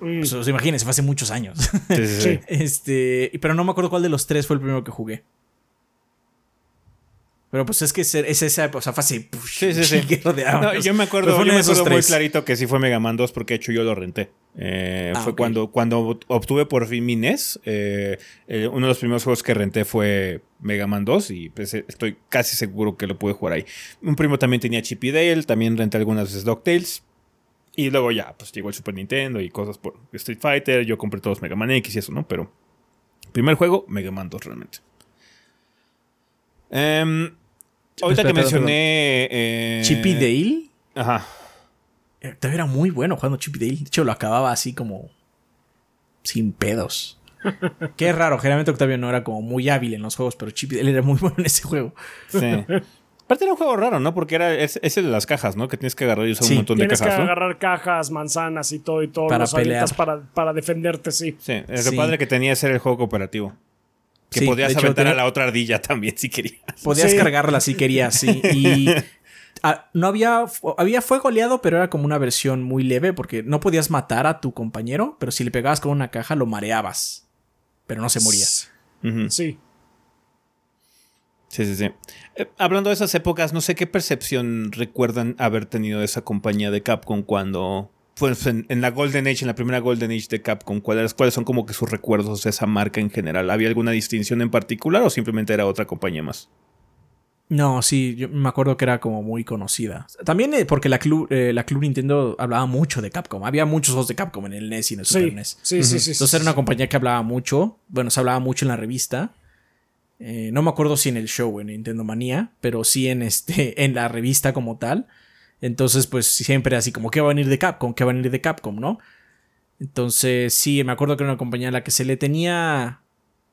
Mm. Pues, imagínense, fue hace muchos años. Sí, sí, sí. este, pero no me acuerdo cuál de los tres fue el primero que jugué. Pero pues es que es, esa, o sea, fue así. sí, sí, sí. yo me acuerdo, yo me acuerdo muy clarito que sí fue Mega Man 2 porque de hecho yo lo renté. Eh, ah, fue cuando, cuando obtuve por fin mi NES. Eh, eh, uno de los primeros juegos que renté fue Mega Man 2 y pues, estoy casi seguro que lo pude jugar ahí. Un primo también tenía Chip y Dale, también renté algunas veces DuckTales. Y luego ya, pues llegó el Super Nintendo y cosas por Street Fighter. Yo compré todos Mega Man X y eso, ¿no? Pero primer juego, Mega Man 2 realmente. Eh, Ahorita que mencioné. Eh, Chippy Dale. Ajá. Eh, era muy bueno jugando Chippy Dale. De hecho, lo acababa así como. Sin pedos. Qué raro. Generalmente Octavio no era como muy hábil en los juegos, pero Chippy Dale era muy bueno en ese juego. Sí. Aparte era un juego raro, ¿no? Porque era ese de las cajas, ¿no? Que tienes que agarrar y usar un montón de cajas. Tienes que agarrar cajas, manzanas y todo y todo. Para pelear. Para, para defenderte, sí. Sí, el padre que tenía era el juego cooperativo. Que podías aventar a la otra ardilla también si querías. Podías cargarla si querías, sí. Y ah, no había. Había fuego aliado, pero era como una versión muy leve porque no podías matar a tu compañero, pero si le pegabas con una caja lo mareabas. Pero no se moría. Sí. Sí, sí, sí. Eh, hablando de esas épocas, no sé qué percepción recuerdan haber tenido de esa compañía de Capcom cuando pues en, la Golden Age, en la primera Golden Age de Capcom, ¿cuáles, ¿cuáles son como que sus recuerdos de esa marca en general? ¿Había alguna distinción en particular o simplemente era otra compañía más? No, sí, yo me acuerdo que era como muy conocida. También eh, porque la Club, eh, la Club Nintendo hablaba mucho de Capcom. Había muchos juegos de Capcom en el NES y en el Super NES. Sí, sí, sí. Entonces era una compañía que hablaba mucho. Bueno, se hablaba mucho en la revista. Eh, no me acuerdo si en el show, en Nintendo Manía, pero sí en, este, en la revista como tal. Entonces, pues siempre así como, ¿qué va a venir de Capcom? ¿Qué va a venir de Capcom? ¿No? Entonces, sí, me acuerdo que era una compañía a la que se le tenía,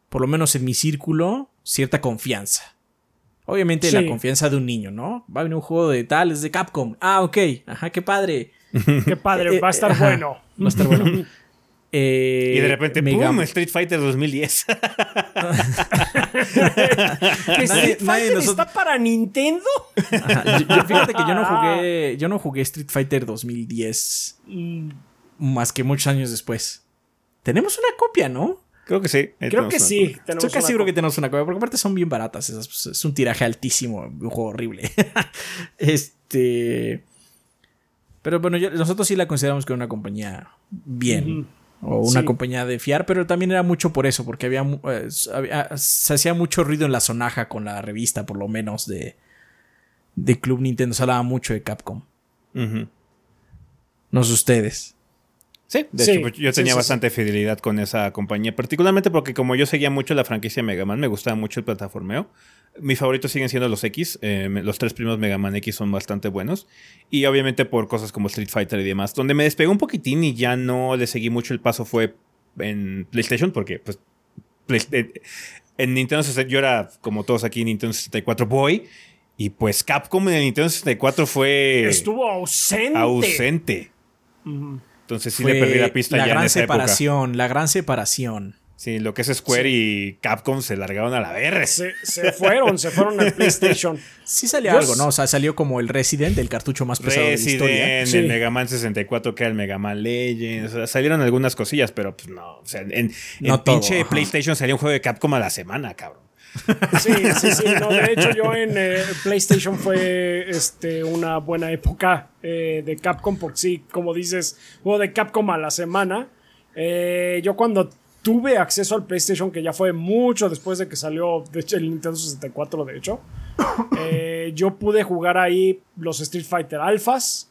por lo menos en mi círculo, cierta confianza. Obviamente la confianza de un niño, ¿no? Va a venir un juego de tal, es de Capcom. Ah, ok. Ajá, qué padre. qué padre, va a estar bueno. Va a estar bueno. Eh, y de repente, ¡pum! Street Fighter 2010. Street Fighter está para Nintendo? fíjate que yo no jugué. Yo no jugué Street Fighter 2010. Mm. Más que muchos años después. Tenemos una copia, ¿no? Creo que sí. Creo que sí. Estoy casi seguro que tenemos una copia. Porque aparte son bien baratas. Es, un tiraje altísimo. Un juego horrible. este. Pero bueno, nosotros sí la consideramos que una compañía bien o una compañía de fiar, pero también era mucho por eso, porque había, eh, ah, se hacía mucho ruido en la sonaja con la revista, por lo menos de, de Club Nintendo, se hablaba mucho de Capcom. No sé ustedes. Sí, de hecho, yo tenía bastante fidelidad con esa compañía, particularmente porque como yo seguía mucho la franquicia Mega Man, me gustaba mucho el plataformeo. Mis favoritos siguen siendo los X, eh, los tres primeros Mega Man X son bastante buenos. Y obviamente por cosas como Street Fighter y demás. Donde me despegó un poquitín y ya no le seguí mucho el paso fue en PlayStation, porque pues eh, en Nintendo 64 yo era como todos aquí Nintendo 64 Boy. Y pues Capcom en el Nintendo 64 fue... Estuvo ausente. Ausente. Entonces sí le perdí la pista la ya gran en esa separación, La gran separación. Sí, lo que es Square y Capcom se largaron a la verga. Se, fueron, se fueron al PlayStation. Sí salió algo, ¿no? O sea, salió como el Resident, el cartucho más pesado de la historia. el Mega Man 64, que era el Mega Man Legends. O sea, salieron algunas cosillas, pero pues no. O sea, en, en pinche PlayStation salió un juego de Capcom a la semana, cabrón. Sí, sí, sí. No, de hecho, yo en eh, PlayStation fue este, una buena época eh, de Capcom, porque sí, como dices, juego de Capcom a la semana. Eh, yo cuando tuve acceso al PlayStation, que ya fue mucho después de que salió de hecho, el Nintendo 64, de hecho, yo pude jugar ahí los Street Fighter Alphas,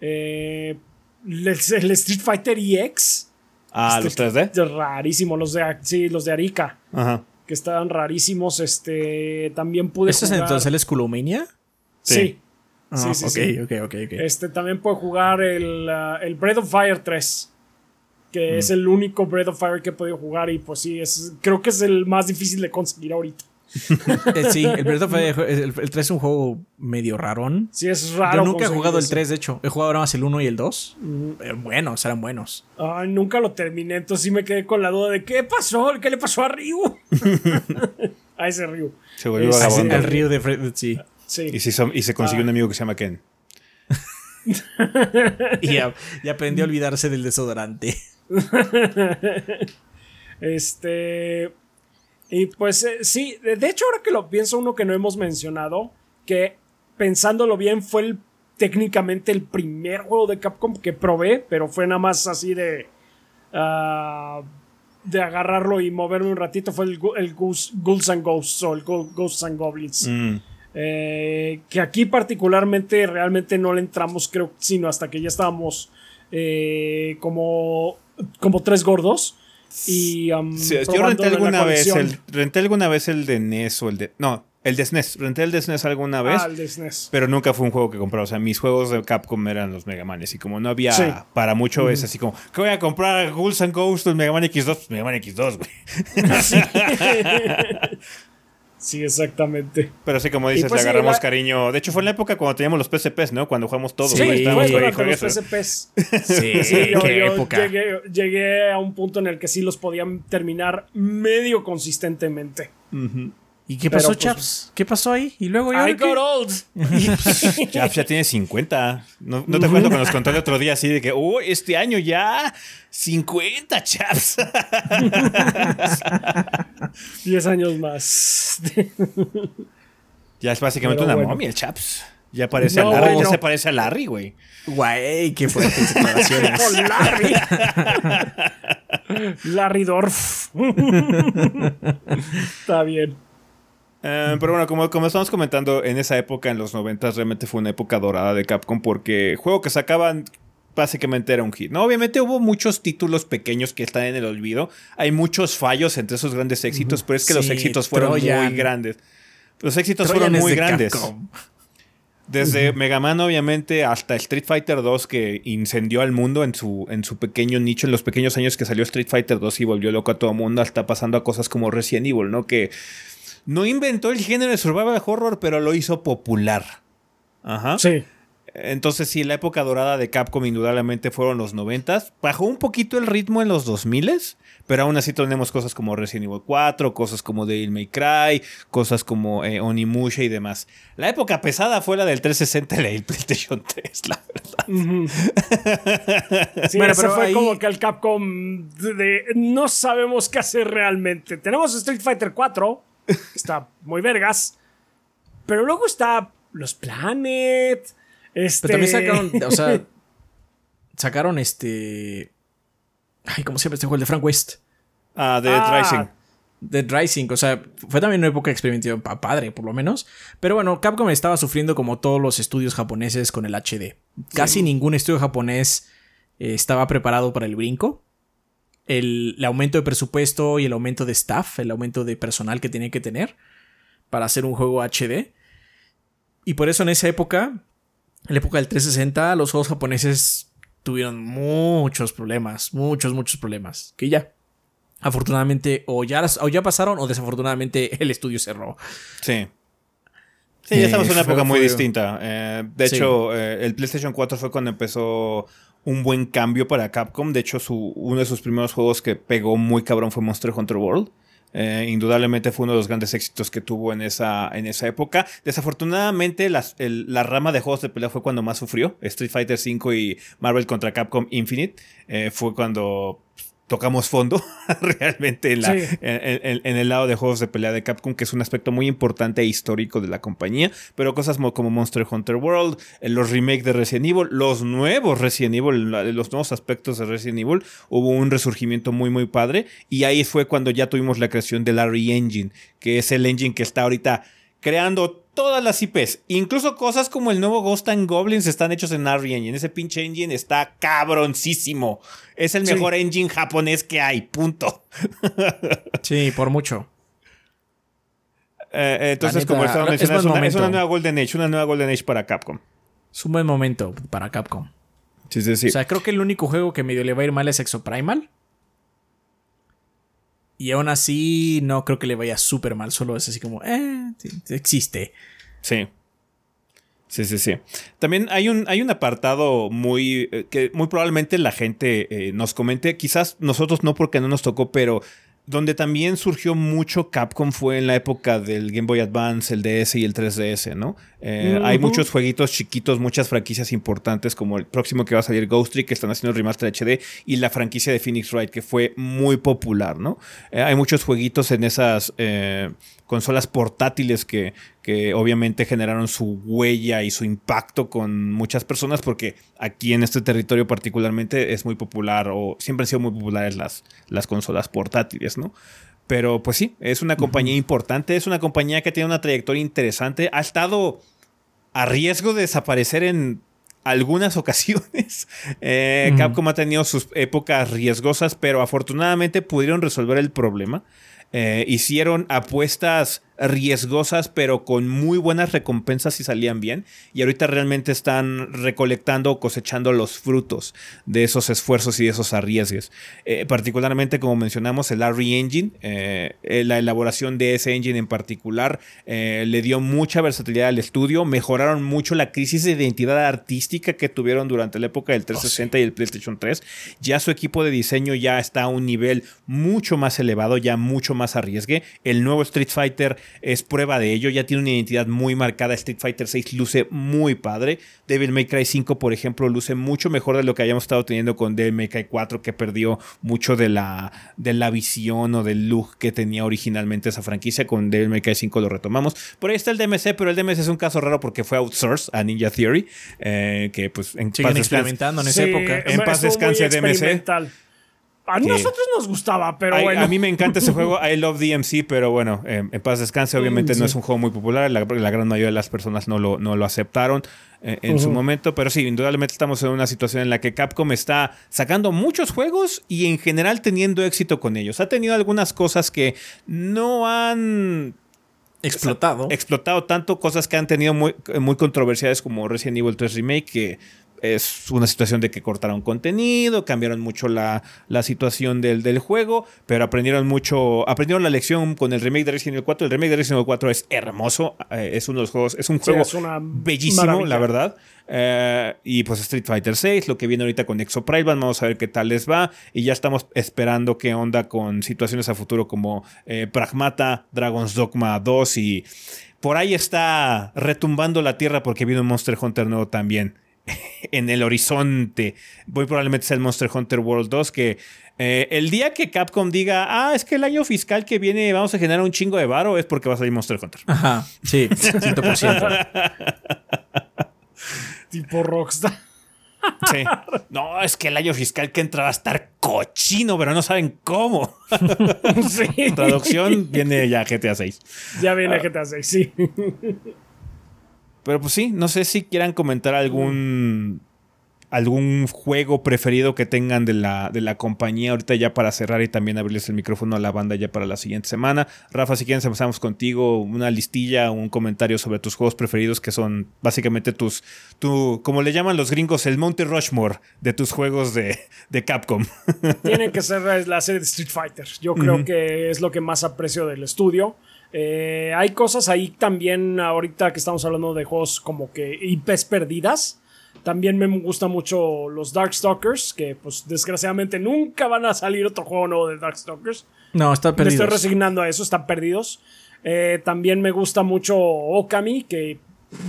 el, Street Fighter EX. Ah, los 3D. Rarísimo, los de, sí, los de Arica. Ajá que estaban rarísimos. Este, también pude ¿Este es entonces el Skullomania? Sí. Sí. sí, sí, ok, ok, ok. Este, también pude jugar el, uh, el Breath of Fire 3. Que es mm. el único Breath of Fire que he podido jugar. Y pues sí, es, creo que es el más difícil de conseguir ahorita. Eh, sí, el Breath of Fire, el, 3 es un juego medio rarón. Sí, es raro. Yo nunca he jugado el 3, de hecho. He jugado ahora más el 1 y el 2. Eh, buenos, eran buenos. Ay, nunca lo terminé, entonces sí me quedé con la duda de qué pasó, qué le pasó a Ryu. a ese Ryu. Se volvió vagabundo. El Ryu de Fred, sí. sí. Y, se consiguió un ah. amigo que se llama Ken. y, y aprendió a olvidarse del desodorante. este. Y pues eh, sí, de hecho ahora que lo pienso, uno que no hemos mencionado, que pensándolo bien fue el, técnicamente el primer juego de Capcom que probé, pero fue nada más así de... Ah, de agarrarlo y moverme un ratito fue el, el Ghouls and Ghosts o el Ghosts and Goblins. Mm. Eh, que aquí particularmente realmente no le entramos creo sino hasta que ya estábamos eh, como como tres gordos y um, yo renté alguna vez el renté alguna vez el de NES o el de no el de SNES, renté el de SNES alguna vez. Ah, el de SNES. Pero nunca fue un juego que compré. O sea, mis juegos de Capcom eran los Mega Man. Y como no había para mucho, es así como, ¿qué voy a comprar? Ghouls and Ghosts, Mega Man X2. Pues Mega Man X2, güey. Sí. Sí, exactamente. Pero sí, como dices, pues le agarramos cariño. De hecho, fue en la época cuando teníamos los PSPs, ¿no? Cuando jugamos todos. Sí, estábamos fue con los PSPs. Sí, sí yo, qué época. Llegué, a un punto en el que sí los podían terminar medio consistentemente. ¿Y qué pasó, pues, Chaps? ¿Qué pasó ahí? Y luego I got old. Chaps ya tiene 50. No, te acuerdo que nos contó el otro día así de que, oh, este año ya 50, Chaps. 10 años más. ya es básicamente una momia el Chaps. Ya parece a Larry, ya se parece a Larry, güey. Güey, qué fuertes declaraciones. Larry. Larry Dorf. Está bien. Eh, pero bueno, como, como estamos comentando, en esa época, en los 90, realmente fue una época dorada de Capcom porque el juego que sacaban básicamente era un hit. ¿no? Obviamente hubo muchos títulos pequeños que están en el olvido. Hay muchos fallos entre esos grandes éxitos, pero es que los éxitos fueron muy grandes. Los éxitos fueron muy grandes. Desde Mega Man, obviamente, hasta Street Fighter 2, que incendió al mundo en su, en su pequeño nicho, en los pequeños años que salió Street Fighter 2 y volvió loco a todo el mundo, hasta pasando a cosas como Resident Evil, ¿no? Que no inventó el género de survival horror, pero lo hizo popular. Ajá. Sí. Entonces sí, la época dorada de Capcom indudablemente fueron los 90. Bajó un poquito el ritmo en los 2000, pero aún así tenemos cosas como Resident Evil 4, cosas como Devil May Cry, cosas como eh, Onimusha y demás. La época pesada fue la del 360 y el PlayStation 3, la verdad. sí, pero fue como que el Capcom de, no sabemos qué hacer realmente. Tenemos Street Fighter 4 está muy vergas. Pero luego está Los Planet. Este... Pero también sacaron, o sea, sacaron este... Ay, ¿cómo se llama este juego? El de Frank West. Ah, de ah. Rising. Dead Rising, o sea, fue también una época experimental padre, por lo menos. Pero bueno, Capcom estaba sufriendo como todos los estudios japoneses con el HD. Casi ningún estudio japonés eh, estaba preparado para el brinco. El, el, aumento de presupuesto y el aumento de staff, el aumento de personal que tenía que tener para hacer un juego HD. Y por eso en esa época, en la época del 360, los juegos japoneses tuvieron muchos problemas, muchos, muchos problemas. Que ya, afortunadamente, o ya, o ya pasaron o desafortunadamente el estudio cerró. Sí. Sí, ya estamos en una época muy distinta. Eh, de hecho, eh, el PlayStation 4 fue cuando empezó un buen cambio para Capcom. De hecho, su, uno de sus primeros juegos que pegó muy cabrón fue Monster Hunter World. Eh, indudablemente fue uno de los grandes éxitos que tuvo en esa, en esa época. Desafortunadamente, la rama de juegos de pelea fue cuando más sufrió. Street Fighter V y Marvel contra Capcom Infinite. fue cuando tocamos fondo realmente en, en, el lado de juegos de pelea de Capcom, que es un aspecto muy importante e histórico de la compañía, pero cosas como Monster Hunter World, eh, los remakes de Resident Evil, los nuevos Resident Evil, los nuevos aspectos de Resident Evil, hubo un resurgimiento muy muy padre y ahí fue cuando ya tuvimos la creación del Larry Engine, que es el engine que está ahorita creando todas las IPs. Incluso cosas como el nuevo Ghost and Goblins están hechos en Unreal Engine. Ese pinche engine está cabroncísimo. Es el mejor engine japonés que hay. Punto. sí, por mucho. Eh, entonces, como estaba mencionando, es, una, nueva Golden Age, una nueva Golden Age para Capcom. Es un buen momento para Capcom. Sí, sí, sí. O sea, creo que el único juego que medio le va a ir mal es Exoprimal. Y aún así, no creo que le vaya súper mal. Solo es así como, eh, existe. Sí. Sí, sí, sí. También hay un, hay un apartado muy eh, que muy probablemente la gente eh, nos comente. Quizás nosotros no porque no nos tocó, pero donde también surgió mucho Capcom fue en la época del Game Boy Advance, el DS y el 3DS, ¿no? Eh, hay muchos jueguitos chiquitos, muchas franquicias importantes, como el próximo que va a salir Ghost Trick, que están haciendo el remaster HD, y la franquicia de Phoenix Wright, que fue muy popular, ¿no? Eh, hay muchos jueguitos en esas eh, consolas portátiles que, que obviamente generaron su huella y su impacto con muchas personas porque aquí en este territorio particularmente es muy popular o siempre han sido muy populares las, las consolas portátiles, ¿no? Pero pues sí, es una compañía importante, es una compañía que tiene una trayectoria interesante, ha estado a riesgo de desaparecer en algunas ocasiones. Eh, Capcom ha tenido sus épocas riesgosas, pero afortunadamente pudieron resolver el problema. Eh, hicieron apuestas riesgosas, pero con muy buenas recompensas si salían bien. Y ahorita realmente están recolectando cosechando los frutos de esos esfuerzos y de esos arriesgues. Eh, particularmente, como mencionamos, el RE Engine, eh, eh, la elaboración de ese engine en particular, le dio mucha versatilidad al estudio. Mejoraron mucho la crisis de identidad artística que tuvieron durante la época del 360 y el PlayStation 3. Ya su equipo de diseño ya está a un nivel mucho más elevado, ya mucho más arriesgue. El nuevo Street Fighter es prueba de ello. Ya tiene una identidad muy marcada. Street Fighter 6 luce muy padre. Devil May Cry 5, por ejemplo, luce mucho mejor de lo que hayamos estado teniendo con Devil May Cry 4, que perdió mucho de la, de la visión o del look que tenía originalmente esa franquicia. Con Devil May Cry 5 lo retomamos. Por ahí está el DMC, pero el DMC es un caso raro porque fue outsourced a Ninja Theory. Eh, que pues en Siguen experimentando en esa época. En paz descanse DMC. A nosotros nos gustaba, pero bueno. A mí me encanta ese juego, I Love DMC, pero bueno, en paz descanse, obviamente no es un juego muy popular, la, gran mayoría de las personas no lo, no lo aceptaron eh, en su momento, pero sí, indudablemente estamos en una situación en la que Capcom está sacando muchos juegos y en general teniendo éxito con ellos. Ha tenido algunas cosas que no han explotado. explotado tanto, cosas que han tenido muy, muy controversiales como Resident Evil 3 Remake, que es una situación de que cortaron contenido, cambiaron mucho la, situación del, del, juego, pero aprendieron mucho, aprendieron la lección con el remake de Resident Evil 4. El remake de Resident Evil 4 es hermoso, eh, es uno de los juegos, es un juego bellísimo, la verdad. Eh, y pues Street Fighter 6, lo que viene ahorita con Exoprimal, vamos a ver qué tal les va. Y ya estamos esperando qué onda con situaciones a futuro como eh, Pragmata, Dragon's Dogma 2 y por ahí está retumbando la tierra porque viene un Monster Hunter nuevo también. En el horizonte. Muy probablemente sea el Monster Hunter World 2 que eh, el día que Capcom diga, ah, es que el año fiscal que viene vamos a generar un chingo de varo, es porque va a salir Monster Hunter. Ajá, sí, 100%. tipo Rockstar. Sí. No, es que el año fiscal que entra va a estar cochino, pero no saben cómo. Sí. Traducción viene ya GTA 6. Ya viene GTA 6, sí. Pero pues sí, no sé si quieran comentar algún algún juego preferido que tengan de la, de la compañía ahorita ya para cerrar y también abrirles el micrófono a la banda ya para la siguiente semana. Rafa, si quieres empezamos contigo, una listilla, un comentario sobre tus juegos preferidos que son básicamente tus, tu, como le llaman los gringos, el Monte Rushmore de tus juegos de, de Capcom. Tiene que ser la serie de Street Fighter. Yo creo que es lo que más aprecio del estudio. Eh, hay cosas ahí también, ahorita que estamos hablando de juegos como que IPs perdidas. También me gustan mucho los Darkstalkers, que pues desgraciadamente nunca van a salir otro juego nuevo de Darkstalkers. No, están perdidos. Me estoy resignando a eso, están perdidos. Eh, también me gusta mucho Okami, que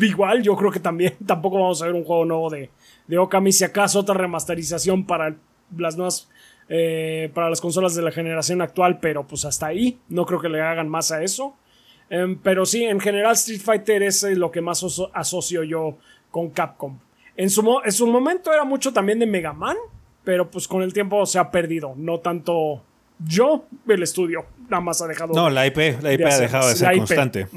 igual yo creo que también tampoco vamos a ver un juego nuevo de, de Okami, si acaso otra remasterización para las nuevas eh, para las consolas de la generación actual, pero pues hasta ahí. No creo que le hagan más a eso. Em, pero sí, en general Street Fighter es eh, lo que más asocio yo con Capcom. En su, en su momento era mucho también de Mega Man, pero pues con el tiempo se ha perdido. No tanto yo, el estudio, nada más ha dejado. No, la IP, la IP ha dejado de ser constante.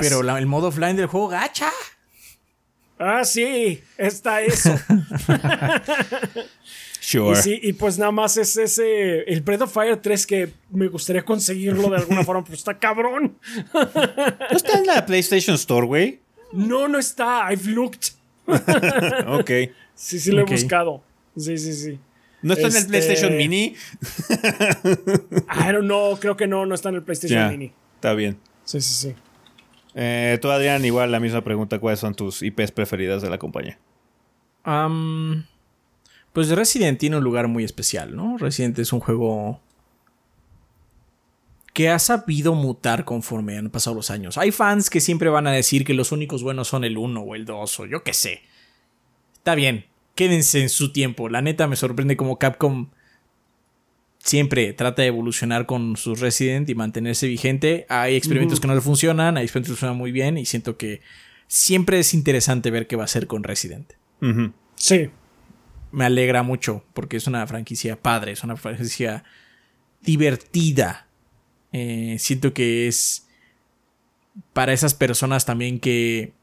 pero el modo offline del juego gacha. Ah, sí, está eso. Sure. Y, sí, y pues nada más es ese. El Breath of Fire 3 que me gustaría conseguirlo de alguna forma, pero está cabrón. ¿No está en la PlayStation Store, güey? No, no está. I've looked. ok. Sí, sí, lo he buscado. Sí, sí, sí. ¿No está en el este, PlayStation Mini? I don't know, creo que no, no está en el PlayStation Mini. Está bien. Sí, sí, sí. Eh, tú, Adrián, igual la misma pregunta: ¿cuáles son tus IPs preferidas de la compañía? Um, pues Resident tiene un lugar muy especial, ¿no? Resident es un juego que ha sabido mutar conforme han pasado los años. Hay fans que siempre van a decir que los únicos buenos son el 1 o el 2 o yo qué sé. Está bien, quédense en su tiempo. La neta me sorprende como Capcom siempre trata de evolucionar con sus Resident y mantenerse vigente. Hay experimentos que no le funcionan, hay experimentos que funcionan muy bien y siento que siempre es interesante ver qué va a hacer con Resident. Sí, me alegra mucho porque es una franquicia padre, es una franquicia divertida. Eh, siento que es para esas personas también que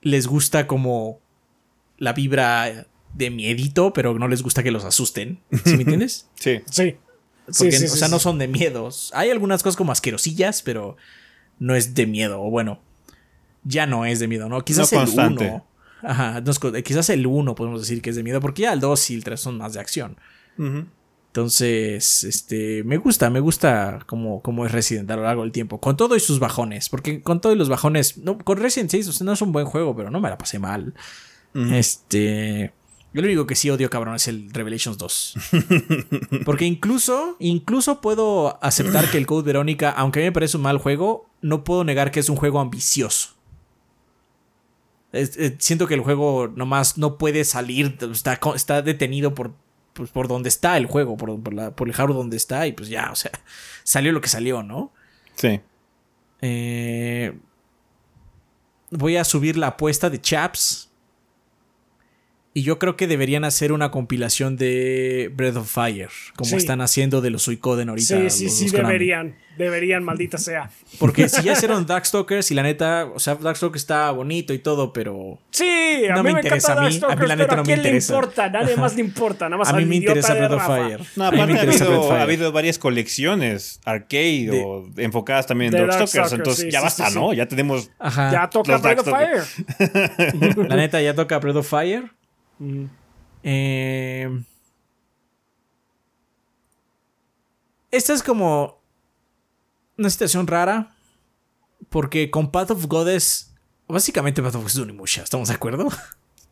les gusta como la vibra de miedito, pero no les gusta que los asusten. ¿Sí me entiendes? sí. Sí. o sea, no son de miedos. Hay algunas cosas como asquerosillas, pero no es de miedo. O bueno, ya no es de miedo, ¿no? Quizás el uno Ajá, quizás el 1 podemos decir que es de miedo, porque ya el 2 y el 3 son más de acción. Entonces, este, me gusta, me gusta como, como es Resident a lo largo del tiempo, con todo y sus bajones, porque con todo y los bajones, no, con Resident 6 no es un buen juego, pero no me la pasé mal. Este, yo lo único que sí odio, cabrón, es el Revelations 2. Porque incluso, incluso puedo aceptar que el Code Verónica, aunque a mí me parece un mal juego, no puedo negar que es un juego ambicioso. Eh, siento que el juego nomás no puede salir, está, está detenido por, pues, por donde está el juego, por, por, el hardware donde está, y pues ya, o sea, salió lo que salió, ¿no? Sí. Eh, voy a subir la apuesta de Chaps y yo creo que deberían hacer una compilación de Breath of Fire, como están haciendo de los Suicoden ahorita. Sí, sí, sí, deberían. Deberían, maldita sea. Porque si ya hicieron Darkstalkers y la neta, o sea, Darkstalkers está bonito y todo, pero. Sí, a no mí me, interesa a mí. A mí la neta no me interesa. le importa? Nadie más le importa. Nada más a mí me interesa Breath of Fire. No, aparte ha habido, ha habido, varias colecciones arcade o enfocadas también en Darkstalkers. Entonces ya basta, ¿no? Ya tenemos. Ajá. Ya toca Breath of Fire. la neta, ya toca Breath of Fire. Eh, esta es como una situación rara. Porque con Path of Goddess. Básicamente Path of Goddess es Unimusha, ¿estamos de acuerdo?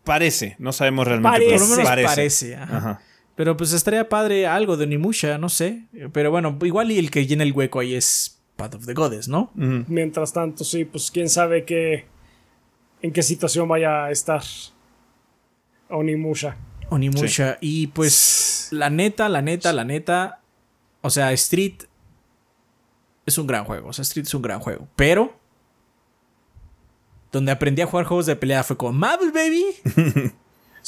Parece, no sabemos realmente. Parece. Por lo menos parece. Pero pues estaría padre algo de Unimusha, no sé. Pero bueno, igual y el que llena el hueco ahí es Path of the Goddess, ¿no? Mientras tanto, sí, pues quién sabe qué. en qué situación vaya a estar. Onimusha. Onimusha. Y pues, la neta, la neta, la neta. O sea, Street es un gran juego. O sea, Street es un gran juego. Pero. Donde aprendí a jugar juegos de pelea fue con Marvel Baby.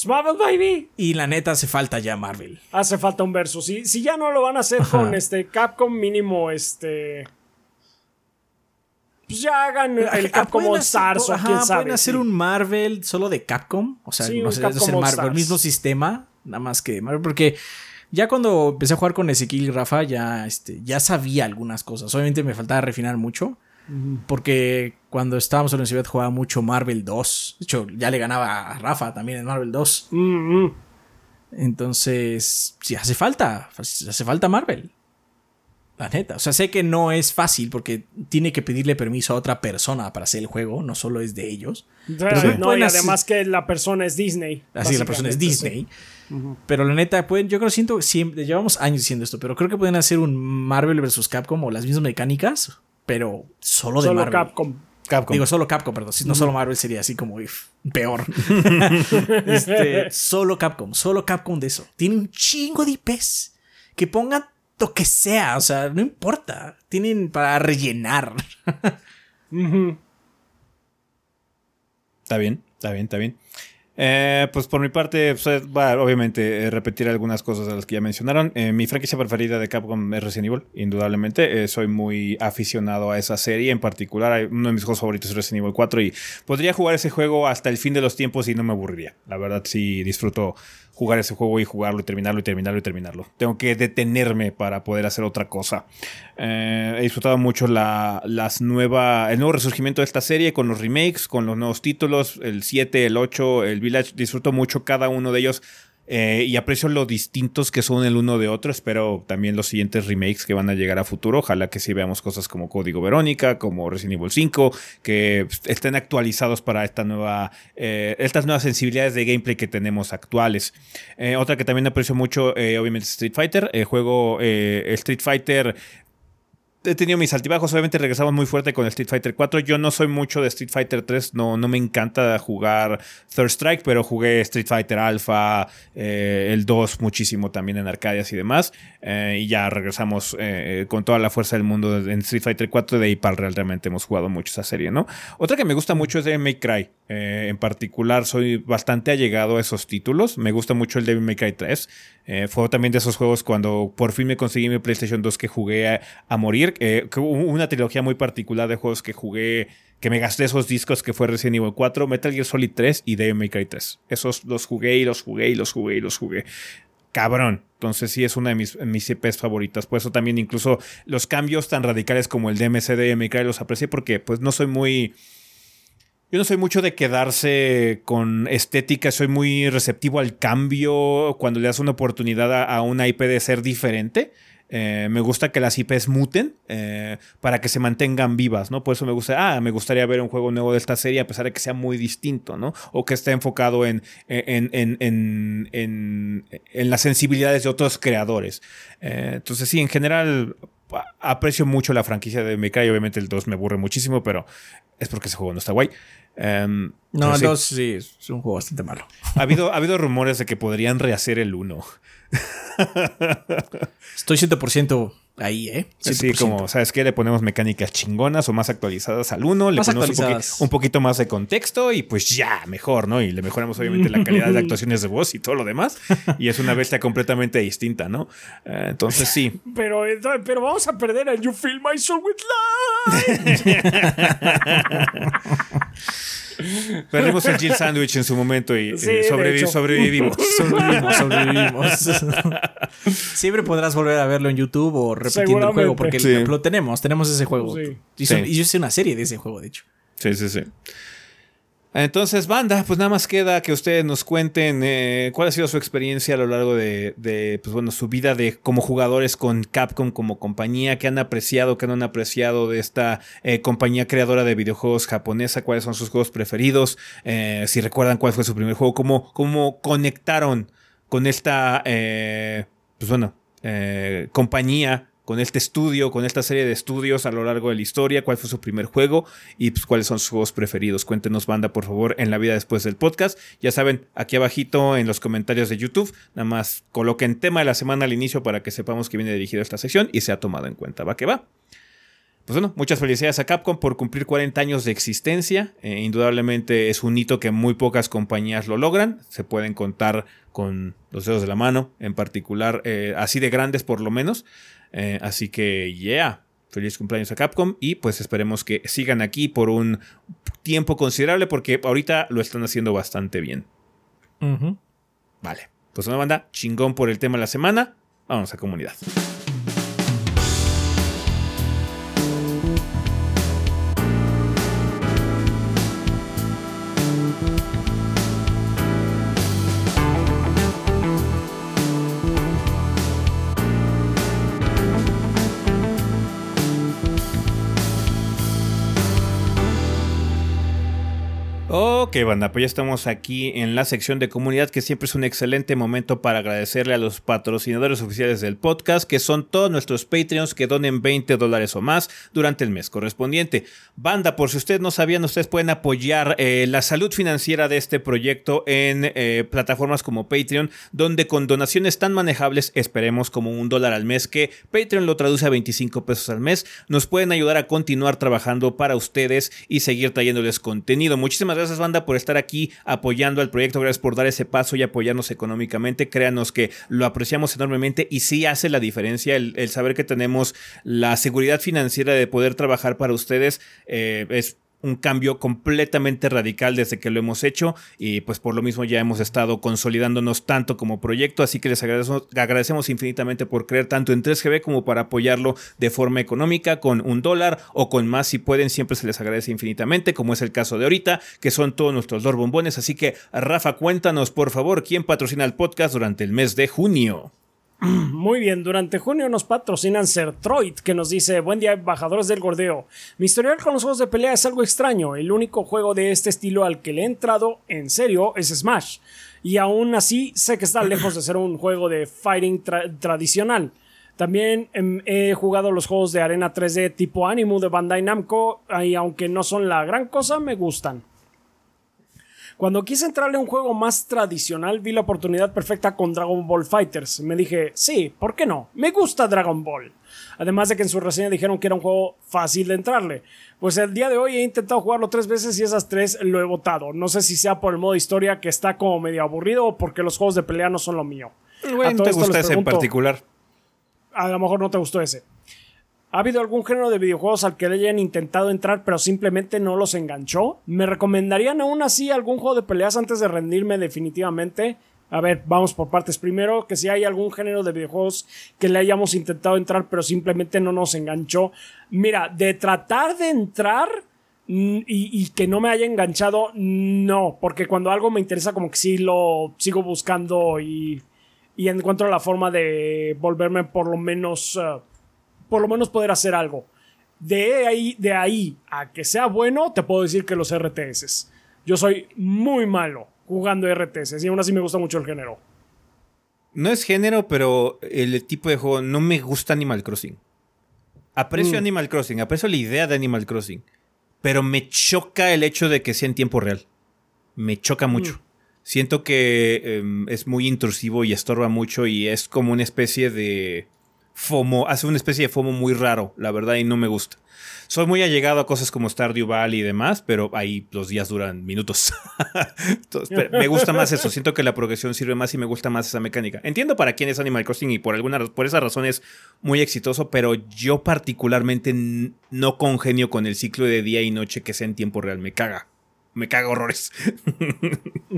Marvel Baby. Y la neta hace falta ya Marvel. Hace falta un verso. Si, si ya no lo van a hacer con este Capcom mínimo, este. Pues ya hagan el Capcom All Stars o quién sabe. Pueden hacer un Marvel solo de Capcom. O sea, no sé, el, Marvel, el mismo sistema, nada más que Marvel, porque ya cuando empecé a jugar con Ezequiel y Rafa, ya, este, ya sabía algunas cosas. Obviamente me faltaba refinar mucho. Porque cuando estábamos en la universidad jugaba mucho Marvel 2. De hecho, ya le ganaba a Rafa también en Marvel 2. Entonces, sí, hace falta. Hace falta Marvel. La neta. O sea, sé que no es fácil porque tiene que pedirle permiso a otra persona para hacer el juego. No solo es de ellos. no, y además que la persona es Disney. Así, la persona es Disney. Pero la neta, pueden, yo creo siento, siempre, llevamos años diciendo esto, pero creo que pueden hacer un Marvel vs. Capcom o las mismas mecánicas, pero solo de solo Capcom. Capcom. Digo, solo Capcom, perdón. Si no solo Marvel sería así como peor. Este, solo Capcom, solo Capcom de eso. Tiene un chingo de IPs. Que pongan lo que sea, o sea, no importa. Tienen para rellenar. Está bien, está bien, está bien. Eh, pues por mi parte, pues, obviamente eh, repetir algunas cosas de las que ya mencionaron. Eh, mi franquicia preferida de Capcom es Resident Evil, indudablemente. soy muy aficionado a esa serie en particular. Uno de mis juegos favoritos es Resident Evil 4 y podría jugar ese juego hasta el fin de los tiempos y no me aburriría. La verdad sí disfruto jugar ese juego y jugarlo y terminarlo y terminarlo y terminarlo. Tengo que detenerme para poder hacer otra cosa. Eh, he disfrutado mucho la, las nueva, el nuevo resurgimiento de esta serie con los remakes, con los nuevos títulos, el 7, el 8, el Village. Disfruto mucho cada uno de ellos eh, y aprecio lo distintos que son el uno de otro. Espero también los siguientes remakes que van a llegar a futuro. Ojalá que sí veamos cosas como Código Verónica, como Resident Evil 5, que estén actualizados para esta nueva, eh, estas nuevas sensibilidades de gameplay que tenemos actuales. Eh, otra que también aprecio mucho, obviamente, Street Fighter. El juego Street Fighter he tenido mis altibajos. Obviamente regresamos muy fuerte con el Street Fighter 4. Yo no soy mucho de Street Fighter 3. No, no me encanta jugar Third Strike, pero jugué Street Fighter Alpha, eh, el 2 muchísimo también en Arcadias y demás. Eh, y ya regresamos eh, con toda la fuerza del mundo en Street Fighter 4. De ahí para realmente hemos jugado mucho esa serie, ¿no? Otra que me gusta mucho es Devil May Cry. en particular, soy bastante allegado a esos títulos. Me gusta mucho el Devil May Cry 3. fue también de esos juegos cuando por fin me conseguí mi PlayStation 2 que jugué a morir eh, una trilogía muy particular de juegos que jugué, que me gasté esos discos que fue Resident Evil 4, Metal Gear Solid 3 y Devil May Cry 3. Esos los jugué y los jugué y los jugué y los jugué. Cabrón. Entonces sí es una de mis, mis IPs favoritas. Por eso también incluso los cambios tan radicales como el DMC de May Cry los aprecié porque pues no soy muy... Yo no soy mucho de quedarse con estética, soy muy receptivo al cambio cuando le das una oportunidad a, a una IP de ser diferente. Eh, me gusta que las IPs muten eh, para que se mantengan vivas, ¿no? Por eso me gusta, ah, me gustaría ver un juego nuevo de esta serie a pesar de que sea muy distinto, ¿no? O que esté enfocado en, en, en, en las sensibilidades de otros creadores. Eh, entonces, sí, en general aprecio mucho la franquicia de Mecha y obviamente el 2 me aburre muchísimo, pero es porque ese juego no está guay. Em, no, el 2 sí. es un juego bastante malo. Ha habido, ha habido rumores de que podrían rehacer el 1. Estoy 100% ahí, ¿eh? Sí, como, ¿sabes qué? Le ponemos mecánicas chingonas o más actualizadas al 1, le ponemos un, poquito más de contexto y pues ya, mejor, ¿no? Y le mejoramos obviamente la calidad de actuaciones de voz y todo lo demás. Y es una bestia completamente distinta, ¿no? Eh, entonces sí. Pero, eh, pero vamos a perder a You Feel My Soul with Life. Perdimos el Jill Sandwich en su momento y eh, sobrevivimos. sobrevivimos. Sobrevivimos, Siempre podrás volver a verlo en YouTube o repitiendo el juego, porque lo tenemos, tenemos ese juego. Y, yo hice una serie de ese juego, de hecho. Sí, sí, sí. Entonces, banda, pues nada más queda que ustedes nos cuenten eh, cuál ha sido su experiencia a lo largo de, pues bueno, su vida de como jugadores con Capcom como compañía, qué han apreciado, qué no han apreciado de esta eh, compañía creadora de videojuegos japonesa, cuáles son sus juegos preferidos, eh, si recuerdan cuál fue su primer juego, cómo, cómo conectaron con esta, pues bueno, compañía con este estudio, con esta serie de estudios a lo largo de la historia, cuál fue su primer juego y pues, cuáles son sus juegos preferidos. Cuéntenos, banda, por favor, en la vida después del podcast. Ya saben, aquí abajito en los comentarios de YouTube, nada más coloquen tema de la semana al inicio para que sepamos que viene dirigido esta sección y se ha tomado en cuenta. Va que va. Pues bueno, muchas felicidades a Capcom por cumplir 40 años de existencia. Eh, indudablemente es un hito que muy pocas compañías lo logran. Se pueden contar con los dedos de la mano, en particular, eh, así de grandes por lo menos. Eh, así que, yeah. feliz cumpleaños a Capcom y pues esperemos que sigan aquí por un tiempo considerable porque ahorita lo están haciendo bastante bien. Vale, pues una banda chingón por el tema de la semana. Vamos a comunidad. Ok, banda, pues ya estamos aquí en la sección de comunidad, que siempre es un excelente momento para agradecerle a los patrocinadores oficiales del podcast, que son todos nuestros Patreons que donen 20 dólares o más durante el mes correspondiente. Banda, por si ustedes no sabían, ustedes pueden apoyar eh, la salud financiera de este proyecto en eh, plataformas como Patreon, donde con donaciones tan manejables, esperemos como un dólar al mes, que Patreon lo traduce a 25 pesos al mes, nos pueden ayudar a continuar trabajando para ustedes y seguir trayéndoles contenido. Muchísimas gracias, banda, por estar aquí apoyando al proyecto. Gracias por dar ese paso y apoyarnos económicamente. Créanos que lo apreciamos enormemente y sí hace la diferencia el, saber que tenemos la seguridad financiera de poder trabajar para ustedes. Eh, es un cambio completamente radical desde que lo hemos hecho y pues por lo mismo ya hemos estado consolidándonos tanto como proyecto, así que les agradecemos, agradecemos infinitamente por creer tanto en 3GB como para apoyarlo de forma económica con un dólar o con más si pueden, siempre se les agradece infinitamente, como es el caso de ahorita, que son todos nuestros dos bombones, así que Rafa, cuéntanos por favor quién patrocina el podcast durante el mes de junio. Muy bien, durante junio nos patrocinan Sertroid, que nos dice, buen día, embajadores del gordeo. Mi historial con los juegos de pelea es algo extraño. El único juego de este estilo al que le he entrado en serio es Smash. Y aún así sé que está lejos de ser un juego de fighting tradicional. También em, he jugado los juegos de arena 3D tipo Animu de Bandai Namco y aunque no son la gran cosa, me gustan. Cuando quise entrarle a un juego más tradicional, vi la oportunidad perfecta con Dragon Ball Fighters. Me dije, sí, ¿por qué no? Me gusta Dragon Ball. Además de que en su reseña dijeron que era un juego fácil de entrarle. Pues el día de hoy he intentado jugarlo tres veces y esas tres lo he votado. No sé si sea por el modo historia que está como medio aburrido o porque los juegos de pelea no son lo mío. Bueno, ¿Te gusta ese en particular? A lo mejor no te gustó ese. ¿Ha habido algún género de videojuegos al que le hayan intentado entrar pero simplemente no los enganchó? ¿Me recomendarían aún así algún juego de peleas antes de rendirme definitivamente? A ver, vamos por partes. Primero, que si hay algún género de videojuegos que le hayamos intentado entrar pero simplemente no nos enganchó. Mira, de tratar de entrar mm, y, que no me haya enganchado, no, porque cuando algo me interesa como que sí lo sigo buscando y, y encuentro la forma de volverme por lo menos... Eh, por lo menos poder hacer algo. De ahí, de ahí a que sea bueno, te puedo decir que los RTS. Yo soy muy malo jugando RTS y aún así me gusta mucho el género. No es género, pero el tipo de juego no me gusta Animal Crossing. Aprecio mm. Animal Crossing, aprecio la idea de Animal Crossing, pero me choca el hecho de que sea en tiempo real. Me choca mucho. Mm. Siento que em, es muy intrusivo y estorba mucho y es como una especie de FOMO, hace una especie de FOMO muy raro, la verdad, y no me gusta. Soy muy allegado a cosas como Stardew Valley y demás, pero ahí los días duran minutos. me gusta más eso, siento que la progresión sirve más y me gusta más esa mecánica. Entiendo para quién es Animal Crossing y por alguna por esa razón es muy exitoso, pero yo particularmente no congenio con el ciclo de día y noche que sea en tiempo real, me caga. Me caga horrores.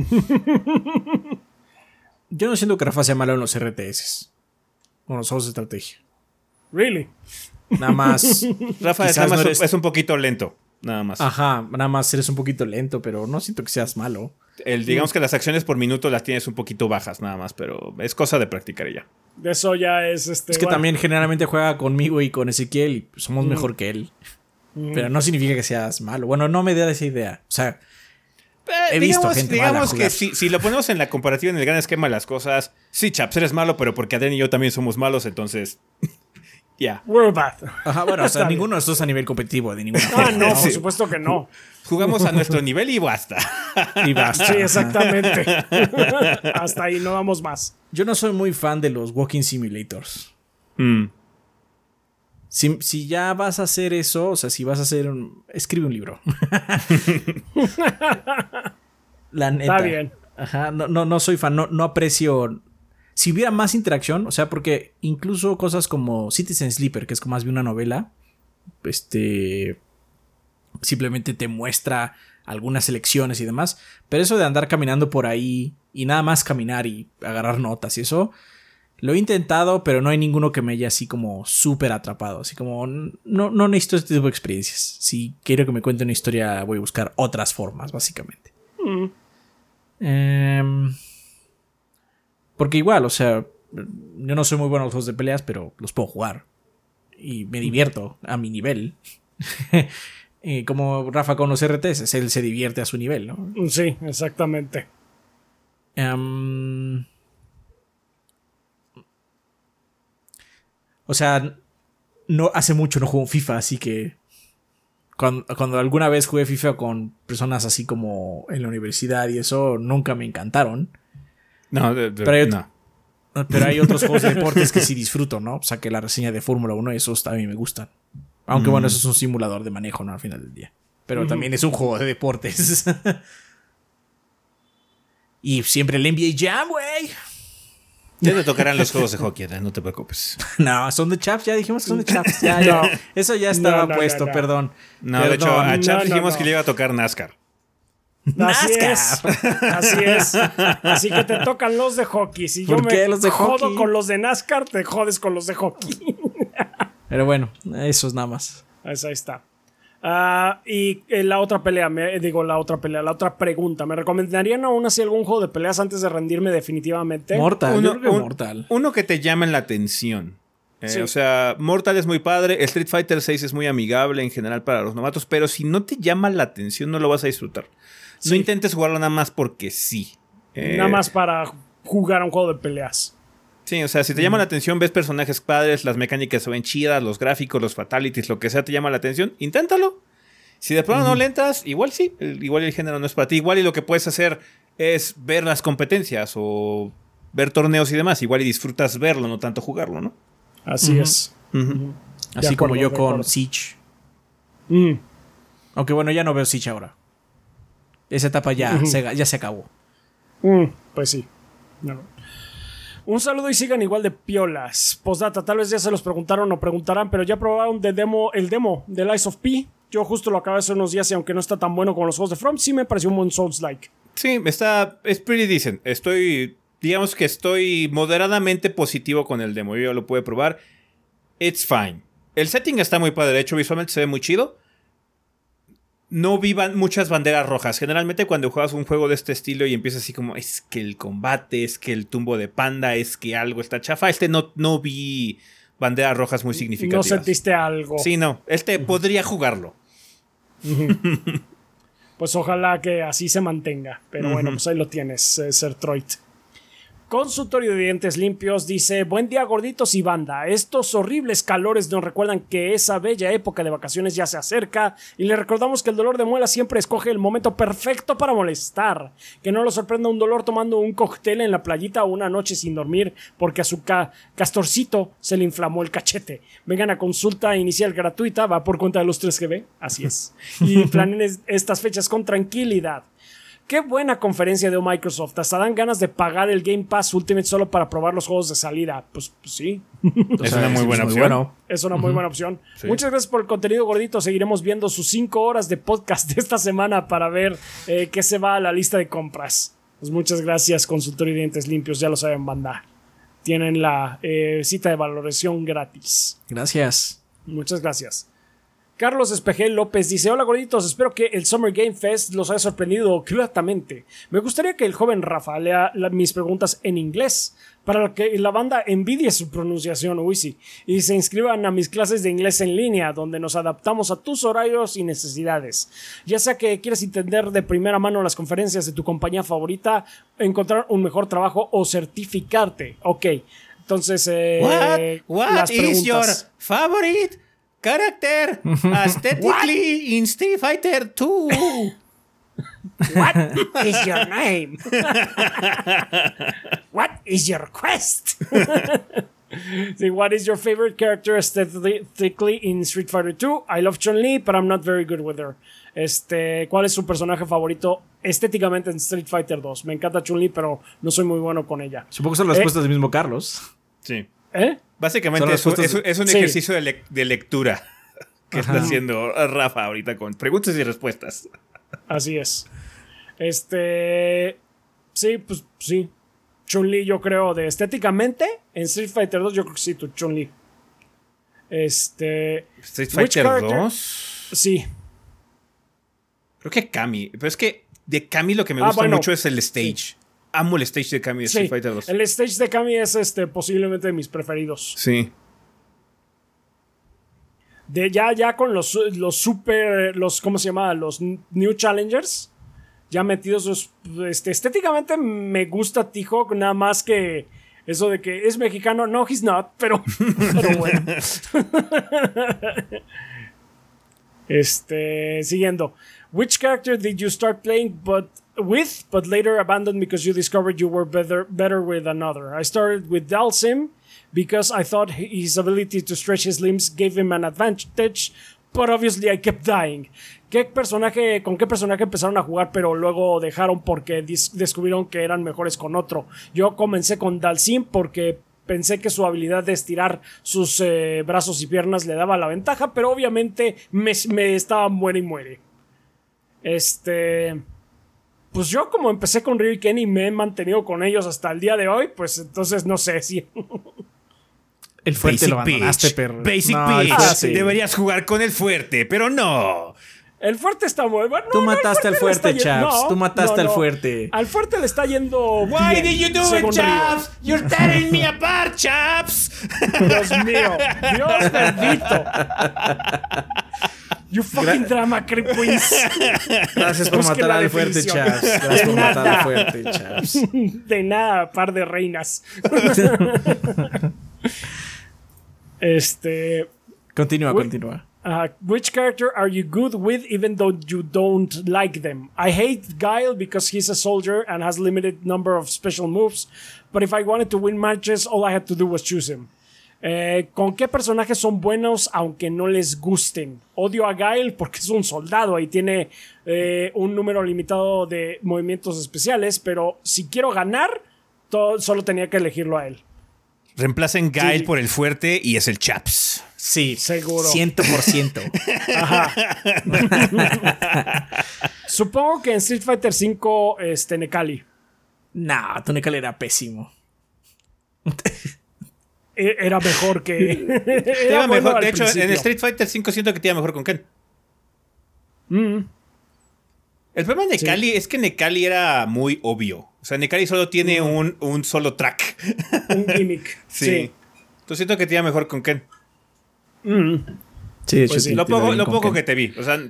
yo no siento que Rafa sea malo en los RTS. Bueno, somos de estrategia. Really? Nada más. Rafa es, un poquito lento. Nada más. Ajá, nada más eres un poquito lento, pero no siento que seas malo. El, digamos que las acciones por minuto las tienes un poquito bajas, nada más, pero es cosa de practicar ya. De eso ya es este. Es que también generalmente juega conmigo y con Ezequiel y somos mejor que él. Pero no significa que seas malo. Bueno, no me da esa idea. O sea, He visto digamos, gente digamos que si, lo ponemos en la comparativa en el gran esquema de las cosas, sí, Chaps, eres malo, pero porque Adrián y yo también somos malos, entonces. Ya. We're bad. Ajá, bueno, o sea, ninguno de nosotros a nivel competitivo, de ninguna Ah, no, por supuesto que no. Jugamos a nuestro nivel y basta. y basta. Sí, exactamente. Hasta ahí no vamos más. Yo no soy muy fan de los walking simulators. Mm. Si, ya vas a hacer eso, o sea, si vas a hacer un... Escribe un libro. La neta. Está bien. Ajá, no, no, no soy fan, no, no aprecio... Si hubiera más interacción, o sea, porque incluso cosas como Citizen Sleeper, que es como más bien una novela, este simplemente te muestra algunas selecciones y demás. Pero eso de andar caminando por ahí y nada más caminar y agarrar notas y eso, lo he intentado, pero no hay ninguno que me haya así como súper atrapado. Así como no, no necesito este tipo de experiencias. Si quiero que me cuente una historia, voy a buscar otras formas, básicamente. Mm. Em, porque igual, o sea, yo no soy muy bueno en los juegos de peleas, pero los puedo jugar. Y me divierto a mi nivel. y como Rafa con los RTS, él se divierte a su nivel, ¿no? Sí, exactamente. Em, o sea, no hace mucho no juego FIFA, así que cuando, alguna vez jugué FIFA con personas así como en la universidad y eso, nunca me encantaron. No, pero, hay, no. pero hay otros juegos de deportes que sí disfruto, ¿no? O sea, que la reseña de Fórmula 1, esos también me gustan. Aunque bueno, mm. eso es un simulador de manejo, ¿no? Al final del día. Pero también es un juego de deportes. y siempre el NBA Jam, güey. Ya te tocarán los juegos de hockey, no te preocupes. No, son de Chaps, ya dijimos que son de Chaps. Ya, no, eso ya estaba puesto, perdón. No, de hecho, a Chaps dijimos que le iba a tocar NASCAR. Así es. Así es. Así que te tocan los de hockey. Si yo me los de jodo con los de NASCAR, te jodes con los de hockey. Pero bueno, eso es nada más. Eso ahí está. Ah, y eh, la otra pelea, me, digo la otra pelea, la otra pregunta. ¿Me recomendarían aún así algún juego de peleas antes de rendirme definitivamente? Mortal, uno, Mortal. Uno que te llame la atención. Eh, o sea, Mortal es muy padre, Street Fighter 6 es muy amigable en general para los novatos, pero si no te llama la atención no lo vas a disfrutar. No intentes jugarlo nada más porque sí. nada eh, más para jugar a un juego de peleas. Sí, o sea, si te llama la atención, ves personajes padres, las mecánicas se ven chidas, los gráficos, los fatalities, lo que sea te llama la atención, inténtalo. Si de pronto no le entras, igual sí, igual el género no es para ti. Igual y lo que puedes hacer es ver las competencias o ver torneos y demás. Igual y disfrutas verlo, no tanto jugarlo, ¿no? Así es. Así como yo con Siege. Mm. Aunque bueno, ya no veo Siege ahora. Esa etapa ya, se, ya se acabó. Mm, pues sí. No. Un saludo y sigan igual de piolas. Postdata, tal vez ya se los preguntaron o preguntarán, pero ya probaron de demo, el demo de Lies of P. Yo justo lo acabé hace unos días y aunque no está tan bueno como los juegos de From, sí me pareció un buen Souls-like. Sí, está. Es pretty decent. Estoy. Digamos que estoy moderadamente positivo con el demo. Yo lo pude probar. It's fine. El setting está muy padre. De hecho, visualmente se ve muy chido no vivan muchas banderas rojas. Generalmente cuando juegas un juego de este estilo y empiezas así como, es que el combate, es que el tumbo de panda, es que algo está chafa, este no, no vi banderas rojas muy significativas. No sentiste algo. Sí, no, este podría jugarlo. pues ojalá que así se mantenga. Pero bueno, pues ahí lo tienes, eh, Sertroid. Consultorio de Dientes Limpios dice, buen día gorditos y banda, estos horribles calores nos recuerdan que esa bella época de vacaciones ya se acerca y le recordamos que el dolor de muela siempre escoge el momento perfecto para molestar, que no lo sorprenda un dolor tomando un cóctel en la playita o una noche sin dormir porque a su castorcito se le inflamó el cachete. Vengan a consulta inicial gratuita, va por cuenta de los 3GB, así es, y planen estas fechas con tranquilidad. Qué buena conferencia de Microsoft. Hasta dan ganas de pagar el Game Pass Ultimate solo para probar los juegos de salida. Pues, pues sí. es una muy buena opción. Es una muy buena opción. Muchas gracias por el contenido gordito. Seguiremos viendo sus 5 horas de podcast de esta semana para ver eh, qué se va a la lista de compras. Pues muchas gracias, consultorio y dientes limpios. Ya lo saben, banda. Tienen la eh, cita de valoración gratis. Gracias. Muchas gracias. Carlos Espejel López dice: Hola gorditos, espero que el Summer Game Fest los haya sorprendido gratamente. Me gustaría que el joven Rafa lea mis preguntas en inglés para que la banda envidie su pronunciación, uy y se inscriban a mis clases de inglés en línea, donde nos adaptamos a tus horarios y necesidades. Ya sea que quieras entender de primera mano las conferencias de tu compañía favorita, encontrar un mejor trabajo o certificarte. Ok, entonces, eh, What? is your favorite character aesthetically in Street Fighter 2. What is your name? what is your quest? See, what is your favorite character aesthetically in Street Fighter 2? I love Chun-Li, but I'm not very good with her. Este, ¿cuál es su personaje favorito estéticamente en Street Fighter 2? Me encanta Chun-Li, pero no soy muy bueno con ella. Supongo que son las eh, respuestas del mismo Carlos. Sí. ¿Eh? Básicamente es, un ejercicio de, lectura. que está haciendo Rafa ahorita con preguntas y respuestas. Así es. Este. Sí, pues sí. Chun-Li, yo creo, de estéticamente, en Street Fighter 2, yo creo que sí, tu Chun-Li. Este. ¿Street Fighter 2? Sí. Creo que Kami. Pero es que de Kami lo que me ah, gusta mucho es el stage. Amo el stage de Kami de Street Fighter 2. El stage de Kami es este, posiblemente de mis preferidos. Sí. De ya, ya con los, los super. Los, ¿Cómo se llama? Los New Challengers. Ya metidos. Este, estéticamente me gusta T-Hawk, nada más que. Eso de que es mexicano, no, he's not, pero, pero bueno. este, siguiendo. Which character did you start playing but with, but later abandoned because you discovered you were better better with another? I started with Dalsim because I thought his ability to stretch his limbs gave him an advantage, but obviously I kept dying. ¿Qué personaje, ¿Con qué personaje empezaron a jugar pero luego dejaron porque descubrieron que eran mejores con otro? Yo comencé con Dalsim porque pensé que su habilidad de estirar sus eh, brazos y piernas le daba la ventaja, pero obviamente me, me estaba muere y muere. Este. Pues yo, como empecé con Ryu y Kenny, me he mantenido con ellos hasta el día de hoy, pues entonces no sé si. El fuerte lo abandonaste, perro. Basic no, Deberías jugar con el fuerte, pero no. El fuerte está muy bueno. Tú mataste al fuerte, Chaps. Tú mataste al fuerte. Al fuerte le está yendo. Why did you do it, Chaps? You're tearing me apart, Chaps. Dios mío. Dios bendito. You fucking drama creep queens. Gracias por matar al fuerte, Chaps. Gracias por matar al fuerte, Chaps. De nada, par de reinas. este. Continúa, continúa. Uh, which character are you good with even though you don't like them? I hate Guile because he's a soldier and has limited number of special moves, but if I wanted to win matches, all I had to do was choose him. Eh, ¿Con qué personajes son buenos aunque no les gusten? Odio a Guile porque es un soldado y tiene eh, un número limitado de movimientos especiales, pero si quiero ganar, solo tenía que elegirlo a él. Reemplacen Guile por el fuerte y es el Chaps. Sí, seguro. 100%. Supongo que en Street Fighter V, este, Nekali. Nah, tu Nekali era pésimo. E, era mejor que. Era mejor. De hecho, en Street Fighter 5 siento que te iba mejor con Ken. Mm. El problema de Nekali es que Nekali era muy obvio. O sea, Nekali solo tiene mm. un, solo track. Un gimmick. sí. Entonces siento que te iba mejor con Ken. Mm. Sí, pues sí. Lo poco, lo poco que te vi. O sea,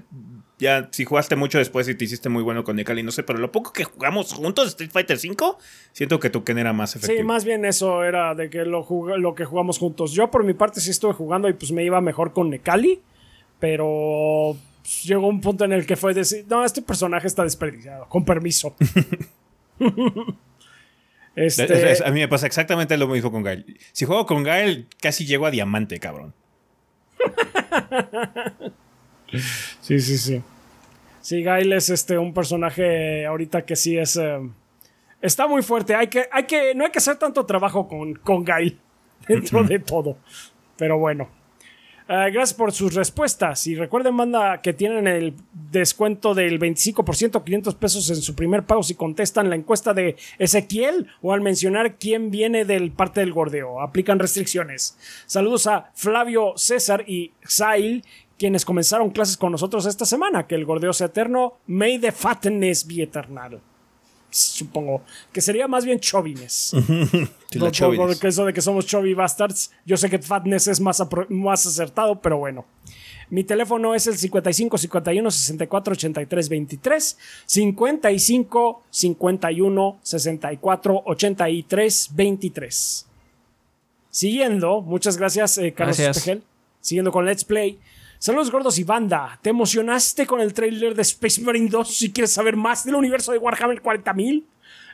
ya si jugaste mucho después y te hiciste muy bueno con Nekali, no sé, pero lo poco que jugamos juntos Street Fighter V, siento que tu Ken era más efectivo. Sí, más bien eso era de que lo, lo que jugamos juntos. Yo por mi parte sí estuve jugando y pues me iba mejor con Nekali, pero pues, llegó un punto en el que fue decir, no, este personaje está desperdiciado, con permiso. este... A mí me pasa exactamente lo mismo con Gael. Si juego con Gael, casi llego a diamante, cabrón. sí, sí, sí. Sí, Gail es este, un personaje ahorita que sí es. Eh, está muy fuerte. Hay que, hay que, no hay que hacer tanto trabajo con, con Gail dentro de todo. Pero bueno. Eh, gracias por sus respuestas. Y recuerden, manda que tienen el descuento del 25%, 500 pesos en su primer pago si contestan la encuesta de Ezequiel o al mencionar quién viene del parte del gordeo. Aplican restricciones. Saludos a Flavio César y Zail, quienes comenzaron clases con nosotros esta semana. Que el gordeo sea eterno. May the fatness be eternal supongo que sería más bien chovines. Porque eso de que somos chovy bastards, yo sé que fatness es más, más acertado, pero bueno. Mi teléfono es el 55 51 64 83 23. 55 51 64 83 23. Siguiendo, muchas gracias, eh, Carlos Espejel. Siguiendo con Let's Play. Saludos gordos y banda. ¿Te emocionaste con el trailer de Space Marine 2 si quieres saber más del universo de Warhammer 40.000?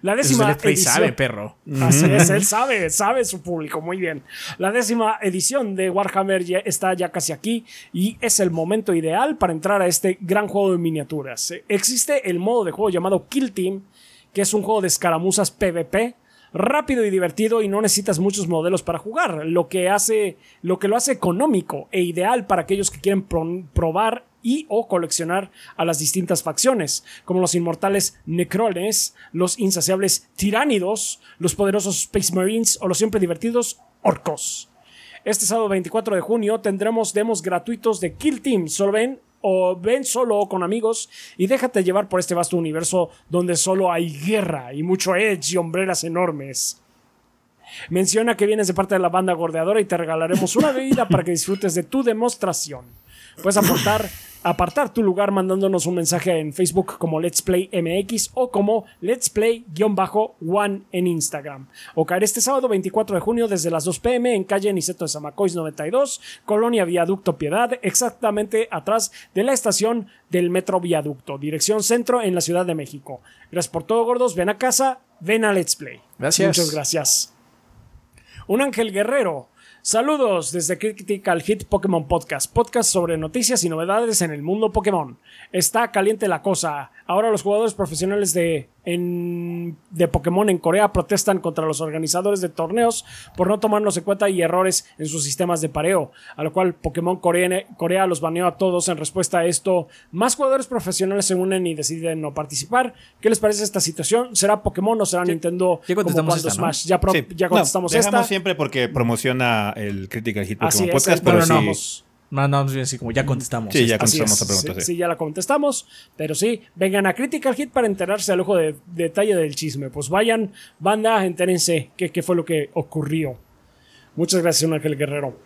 La décima edición. sabe, perro. Así es, él sabe, sabe su público, muy bien. La décima edición de Warhammer ya está ya casi aquí y es el momento ideal para entrar a este gran juego de miniaturas. Existe el modo de juego llamado Kill Team, que es un juego de escaramuzas PvP rápido y divertido y no necesitas muchos modelos para jugar, lo que hace lo que lo hace económico e ideal para aquellos que quieren probar y o coleccionar a las distintas facciones, como los inmortales Necrones, los insaciables Tiránidos, los poderosos Space Marines o los siempre divertidos Orcos. Este sábado 24 de junio tendremos demos gratuitos de Kill Team. Solo ven o ven solo o con amigos y déjate llevar por este vasto universo donde solo hay guerra y mucho edge y hombreras enormes. Menciona que vienes de parte de la banda gordeadora y te regalaremos una bebida para que disfrutes de tu demostración. Puedes aportar apartar tu lugar mandándonos un mensaje en Facebook como Let's Play MX o como Let's Play-One en Instagram. O caer este sábado 24 de junio desde las 2 pm en calle Niceto de Zamacois 92, Colonia Viaducto Piedad, exactamente atrás de la estación del Metro Viaducto, dirección centro en la Ciudad de México. Gracias por todo, gordos. Ven a casa, ven a Let's Play. Gracias. Muchas gracias. Un ángel guerrero Saludos desde Critical Hit Pokémon Podcast, podcast sobre noticias y novedades en el mundo Pokémon. Está caliente la cosa. Ahora los jugadores profesionales de, de Pokémon en Corea protestan contra los organizadores de torneos por no tomarnos en cuenta y errores en sus sistemas de pareo, a lo cual Pokémon Corea, Corea los baneó a todos en respuesta a esto. Más jugadores profesionales se unen y deciden no participar. ¿Qué les parece esta situación? ¿Será Pokémon o será Nintendo? Ya contestamos esta, Smash? Ya, ya contestamos no, esta. siempre porque promociona el Critical Hit Pokémon Podcast, pero sí. No, no, así como ya contestamos. Sí, ya contestamos la pregunta. Sí, ya la contestamos. Pero sí, vengan a Critical Hit para enterarse al ojo de detalle del chisme. Pues vayan, banda, entérense qué, qué fue lo que ocurrió. Muchas gracias, Ángel Guerrero.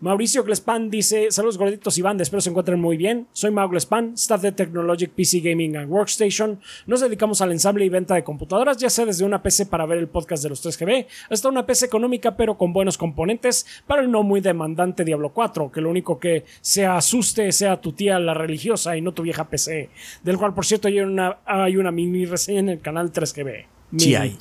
Mauricio Glespan dice: Saludos gorditos y banda, espero se encuentren muy bien. Soy Mau Glespan, staff de Technologic PC Gaming and Workstation. Nos dedicamos al ensamble y venta de computadoras, ya sea desde una PC para ver el podcast de los 3GB, hasta una PC económica pero con buenos componentes para el no muy demandante Diablo 4, que lo único que se asuste sea tu tía la religiosa y no tu vieja PC, del cual por cierto hay una, hay una mini reseña en el canal 3GB. Sí hay.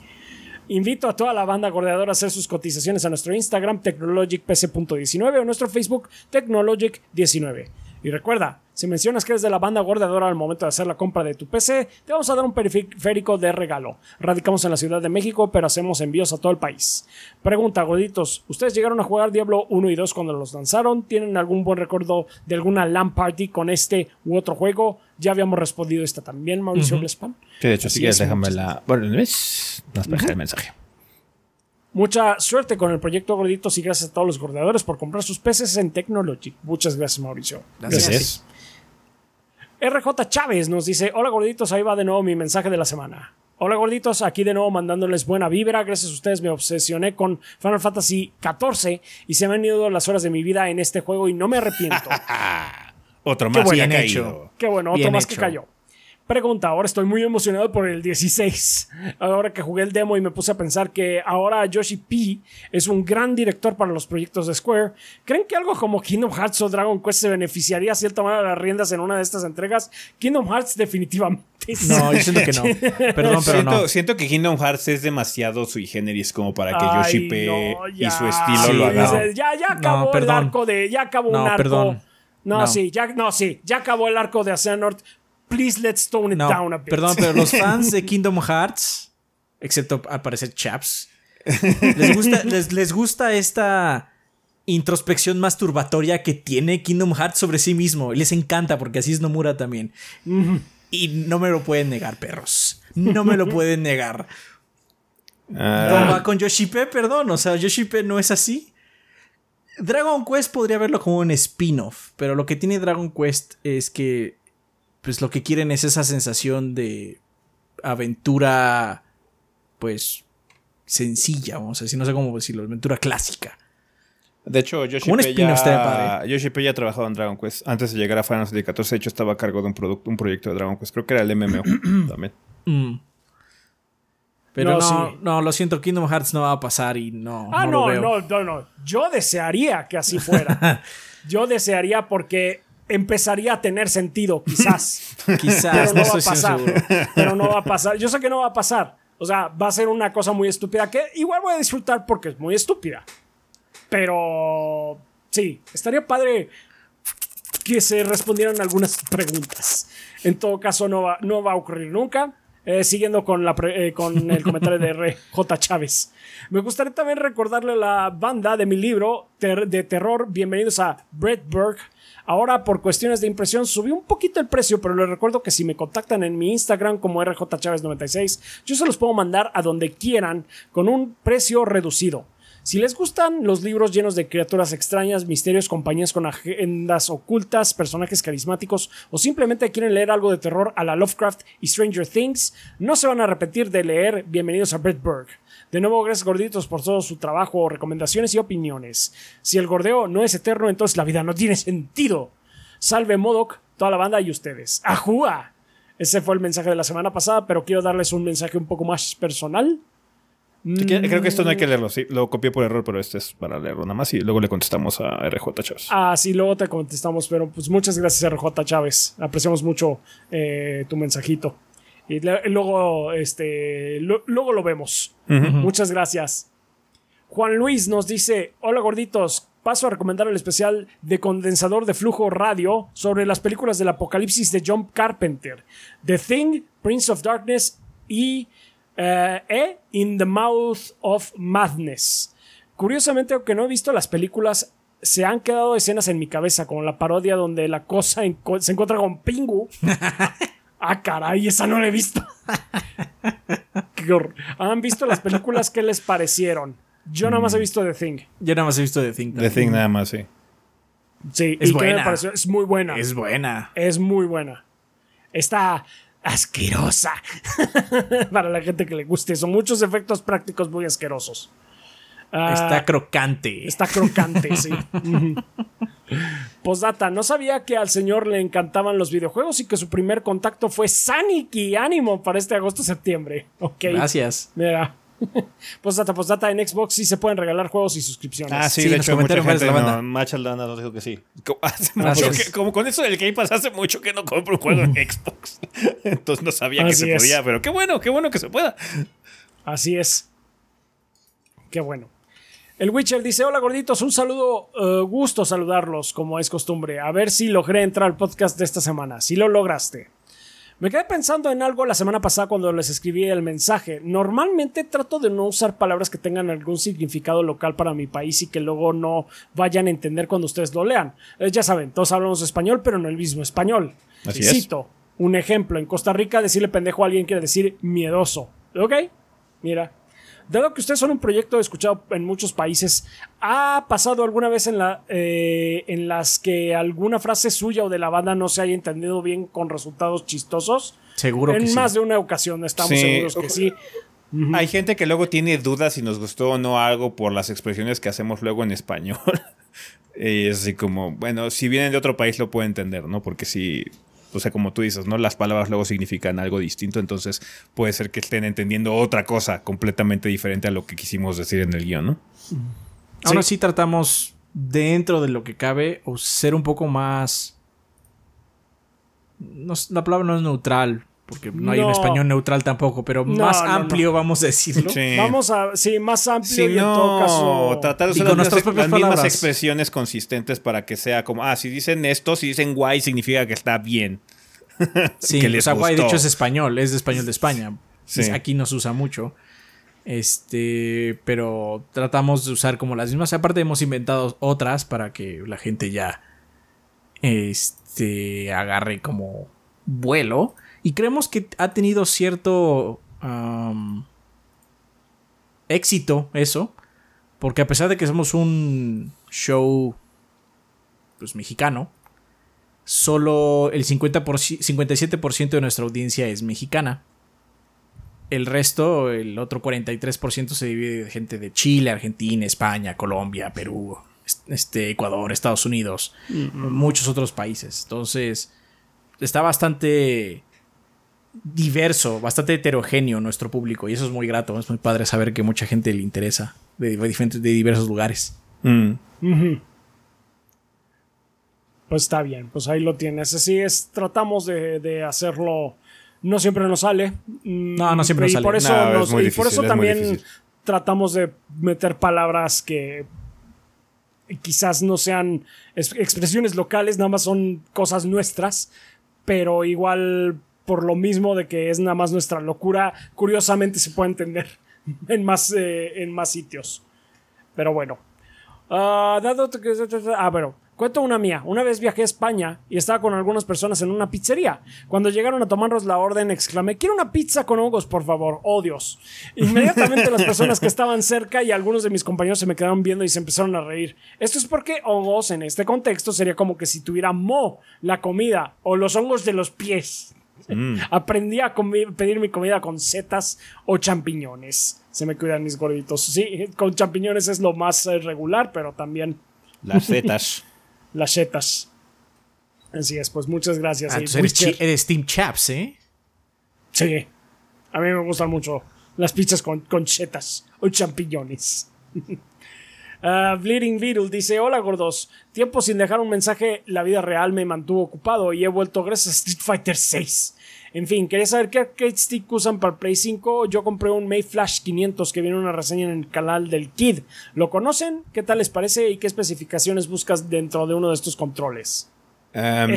Invito a toda la banda gordeadora a hacer sus cotizaciones a nuestro Instagram technologicpc.19 o nuestro Facebook technologic19. Y recuerda, si mencionas que eres de la banda gordeadora al momento de hacer la compra de tu PC, te vamos a dar un periférico de regalo. Radicamos en la Ciudad de México, pero hacemos envíos a todo el país. Pregunta, gorditos, ¿ustedes llegaron a jugar Diablo 1 y 2 cuando los lanzaron? ¿Tienen algún buen recuerdo de alguna LAN party con este u otro juego? Ya habíamos respondido esta también, Mauricio uh Sí, de hecho, si quieres, déjame la. Bueno, no es. el mensaje. Mucha suerte con el proyecto Gorditos y gracias a todos los gordeadores por comprar sus peces en Technology. Muchas gracias, Mauricio. Gracias. RJ Chávez nos dice: Hola gorditos, ahí va de nuevo mi mensaje de la semana. Hola gorditos, aquí de nuevo mandándoles buena vibra. Gracias a ustedes me obsesioné con Final Fantasy XIV y se me han ido las horas de mi vida en este juego y no me arrepiento. otro más que ha caído. Qué bueno, otro más que cayó. Pregunta, ahora estoy muy emocionado por el 16. Ahora que jugué el demo y me puse a pensar que ahora Yoshi P es un gran director para los proyectos de Square. ¿Creen que algo como Kingdom Hearts o Dragon Quest se beneficiaría si él tomara las riendas en una de estas entregas? Kingdom Hearts definitivamente. No, yo siento que no. Perdón, pero siento, no. Siento que Kingdom Hearts es demasiado sui generis como para que Yoshi P y su estilo lo haga. Ya, ya acabó el arco de. Ya acabó un arco. Perdón. No, sí, ya, no, sí, ya acabó el arco de Asenort please let's tone it down a bit. Perdón, pero los fans de Kingdom Hearts, excepto al parecer Chaps, les gusta, les, gusta esta introspección masturbatoria que tiene Kingdom Hearts sobre sí mismo. Y les encanta porque así es Nomura también. Y no me lo pueden negar, perros. No me lo pueden negar. Ah. va con Yoshipe? Perdón, o sea, Yoshipe no es así. Dragon Quest podría verlo como un spin-off, pero lo que tiene Dragon Quest es que pues lo que quieren es esa sensación de aventura, pues, sencilla, vamos a decir, no sé cómo decirlo, aventura clásica. De hecho, Yoshi P ya, ya trabajado en Dragon Quest. Antes de llegar a Final Fantasy XIV, de hecho, estaba a cargo de un, producto, un proyecto de Dragon Quest. Creo que era el MMO también. Mm. Pero no, no, lo siento, Kingdom Hearts no va a pasar y no. Ah, no, no, no, no, no. Yo desearía que así fuera. Yo desearía porque empezaría a tener sentido, quizás. quizás, pero no, va a pasar. Pero no va a pasar. Yo sé que no va a pasar. O sea, va a ser una cosa muy estúpida que igual voy a disfrutar porque es muy estúpida. Pero sí, estaría padre que se respondieran algunas preguntas. En todo caso, no va, no va a ocurrir nunca. Eh, siguiendo con, la eh, con el comentario de RJ Chávez. Me gustaría también recordarle a la banda de mi libro de terror, bienvenidos a Brett Burke. Ahora, por cuestiones de impresión, subí un poquito el precio, pero les recuerdo que si me contactan en mi Instagram como RJChávez96, yo se los puedo mandar a donde quieran con un precio reducido. Si les gustan los libros llenos de criaturas extrañas, misterios, compañías con agendas ocultas, personajes carismáticos o simplemente quieren leer algo de terror a la Lovecraft y Stranger Things, no se van a repetir de leer Bienvenidos a Berg. De nuevo, gracias gorditos por todo su trabajo, recomendaciones y opiniones. Si el gordeo no es eterno, entonces la vida no tiene sentido. Salve Modoc, toda la banda y ustedes. ¡Ajúa! Ese fue el mensaje de la semana pasada, pero quiero darles un mensaje un poco más personal. Creo que esto no hay que leerlo, sí. Lo copié por error, pero este es para leerlo nada más y luego le contestamos a RJ Chávez. Ah, sí, luego te contestamos, pero pues muchas gracias RJ Chávez. Apreciamos mucho eh, tu mensajito. Y luego, este, luego lo vemos. Muchas gracias. Juan Luis nos dice, hola gorditos, paso a recomendar el especial de condensador de flujo radio sobre las películas del apocalipsis de John Carpenter, The Thing, Prince of Darkness y eh, e In the Mouth of Madness. Curiosamente, aunque no he visto las películas, se han quedado escenas en mi cabeza, como la parodia donde la cosa se encuentra con Pingu. ah, caray, esa no la he visto. ¿Han visto las películas que les parecieron? Yo nada más he visto The Thing. Yo nada más he visto The Thing. The Thing nada más, sí. Sí, es buena. Es muy buena. Es buena. Es muy buena. Está asquerosa. Para la gente que le guste. Son muchos efectos prácticos muy asquerosos. está ah, crocante. Está crocante, sí. Postdata, no sabía que al señor le encantaban los videojuegos y que su primer contacto fue Saniki. Ánimo para este agosto-septiembre. Ok. Gracias. Mira. Postdata, postdata, en Xbox sí se pueden regalar juegos y suscripciones. Ah, sí, de hecho, mucha gente, no, Machaldana nos dijo que sí. Como, con eso del Game Pass hace mucho que no compro un juego en Xbox. Entonces no sabía que se podía, pero qué bueno, qué bueno que se pueda. Así es. Qué bueno. El Witcher dice: Hola gorditos, un saludo, eh, gusto saludarlos, como es costumbre. A ver si logré entrar al podcast de esta semana. Si lo lograste. Me quedé pensando en algo la semana pasada cuando les escribí el mensaje. Normalmente trato de no usar palabras que tengan algún significado local para mi país y que luego no vayan a entender cuando ustedes lo lean. Eh, ya saben, todos hablamos español, pero no el mismo español. Así Cito un ejemplo. En Costa Rica decirle pendejo a alguien quiere decir miedoso. ¿Ok? Mira, Dado que ustedes son un proyecto escuchado en muchos países, ¿ha pasado alguna vez en, la, eh, en las que alguna frase suya o de la banda no se haya entendido bien con resultados chistosos? Seguro en que más de una ocasión, estamos seguros que sí. Hay gente que luego tiene dudas si nos gustó o no algo por las expresiones que hacemos luego en español. y es así como, bueno, si vienen de otro país lo puede entender, ¿no? Porque si o sea, como tú dices, ¿no? Las palabras luego significan algo distinto, entonces puede ser que estén entendiendo otra cosa completamente diferente a lo que quisimos decir en el guion, ¿no? Aún así tratamos dentro de lo que cabe o ser un poco más... la palabra no es neutral, porque no, hay un español neutral tampoco, pero más amplio, vamos a decirlo. Vamos a, sí, más amplio y en todo caso. Tratar de usar las, mismas expresiones consistentes para que sea como, ah, si dicen esto, si dicen guay, significa que está bien. Sí, o sea, guay de hecho es español, es de español de España. Aquí no se usa mucho. Este, pero tratamos de usar como las mismas. Aparte, hemos inventado otras para que la gente ya este, agarre como vuelo. Y creemos que ha tenido cierto éxito eso. Porque a pesar de que somos un show pues mexicano, solo el 50 57% de nuestra audiencia es mexicana. El resto, el otro 43% se divide de gente de Chile, Argentina, España, Colombia, Perú, este, Ecuador, Estados Unidos, muchos otros países. Entonces, está bastante diverso, bastante heterogéneo nuestro público y eso es muy grato, es muy padre saber que mucha gente le interesa de, diferentes, de diversos lugares. Mm. Pues está bien, pues ahí lo tienes. Así es, tratamos de, hacerlo. No siempre nos sale. Mm, no, no siempre nos sale. Por eso y por eso también tratamos de meter palabras que quizás no sean expresiones locales, nada más son cosas nuestras, pero igual por lo mismo de que es nada más nuestra locura, curiosamente se puede entender en más, eh, en más sitios. Pero bueno. Ah, dado que... Ah, bueno. Cuento una mía. Una vez viajé a España y estaba con algunas personas en una pizzería. Cuando llegaron a tomarnos la orden, exclamé: Quiero una pizza con hongos, por favor. Oh, Dios. Inmediatamente las personas que estaban cerca y algunos de mis compañeros se me quedaron viendo y se empezaron a reír. Esto es porque hongos en este contexto sería como que si tuviera mo la comida o los hongos de los pies. Aprendí a pedir mi comida con setas o champiñones. Se me cuidan mis gorditos. Sí, con champiñones es lo más eh, regular, pero también. Las setas. Las setas. Así es, pues muchas gracias. Ah, eres, Team Chaps, ¿eh? Sí. A mí me gustan mucho las pizzas con, con setas o champiñones. Uh, Bleeding Beetle dice: Hola gordos, tiempo sin dejar un mensaje, la vida real me mantuvo ocupado y he vuelto gracias a Street Fighter 6. En fin, quería saber qué arcade stick usan para Play 5. Yo compré un May Flash 500 que viene una reseña en el canal del Kid. ¿Lo conocen? ¿Qué tal les parece y qué especificaciones buscas dentro de uno de estos controles? Um,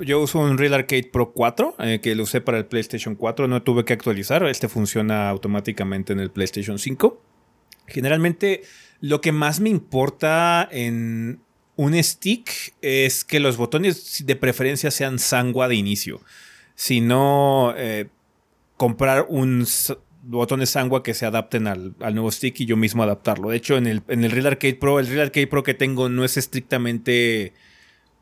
yo, uso un Real Arcade Pro 4 eh, que lo usé para el PlayStation 4. No tuve que actualizar. Este funciona automáticamente en el PlayStation 5. Generalmente lo que más me importa en un stick es que los botones de preferencia sean sangua de inicio. Si no, eh, comprar un botones sangua que se adapten al, nuevo stick y yo mismo adaptarlo. De hecho, en el, en el Real Arcade Pro, el Real Arcade Pro que tengo no es estrictamente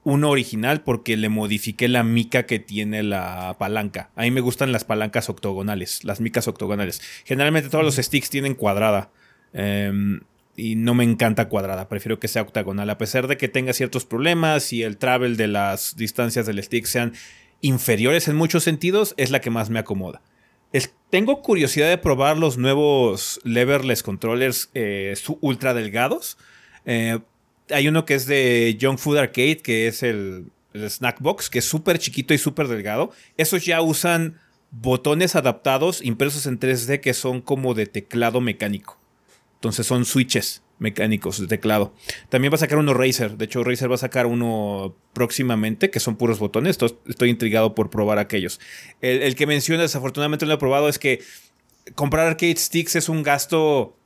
uno original porque le modifiqué la mica que tiene la palanca. A mí me gustan las palancas octogonales, las micas octogonales. Generalmente todos los sticks tienen cuadrada. Em, y no me encanta cuadrada, prefiero que sea octagonal, a pesar de que tenga ciertos problemas y el travel de las distancias del stick sean inferiores en muchos sentidos, es la que más me acomoda. tengo curiosidad de probar los nuevos leverless controllers eh, ultra delgados. Eh, hay uno que es de Young Food Arcade, que es el, el Snack Box, que es súper chiquito y súper delgado. Esos ya usan botones adaptados impresos en 3D que son como de teclado mecánico. Entonces son switches mecánicos de teclado. También va a sacar uno Razer. De hecho, Razer va a sacar uno próximamente, que son puros botones. Estoy, intrigado por probar aquellos. El, que menciona, desafortunadamente no lo he probado, es que comprar arcade sticks es un gasto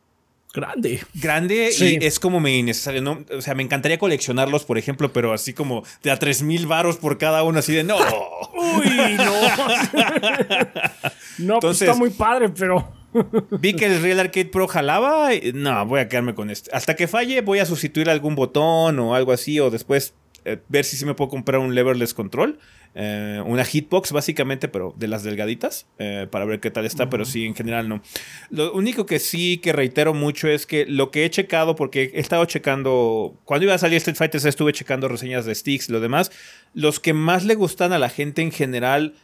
grande. Grande y es como me innecesario. ¿no? O sea, me encantaría coleccionarlos, por ejemplo, pero así como de a 3 mil varos por cada uno, así de no. Uy, no. no, pues está muy padre, pero. Vi que el Real Arcade Pro jalaba. No, voy a quedarme con este. Hasta que falle, voy a sustituir algún botón o algo así. O después eh, ver si sí me puedo comprar un leverless control. Eh, una hitbox, básicamente, pero de las delgaditas. Eh, para ver qué tal está. Pero sí, en general no. Lo único que sí que reitero mucho es que lo que he checado, porque he estado checando. Cuando iba a salir Street Fighter, estuve checando reseñas de sticks y lo demás. Los que más le gustan a la gente en general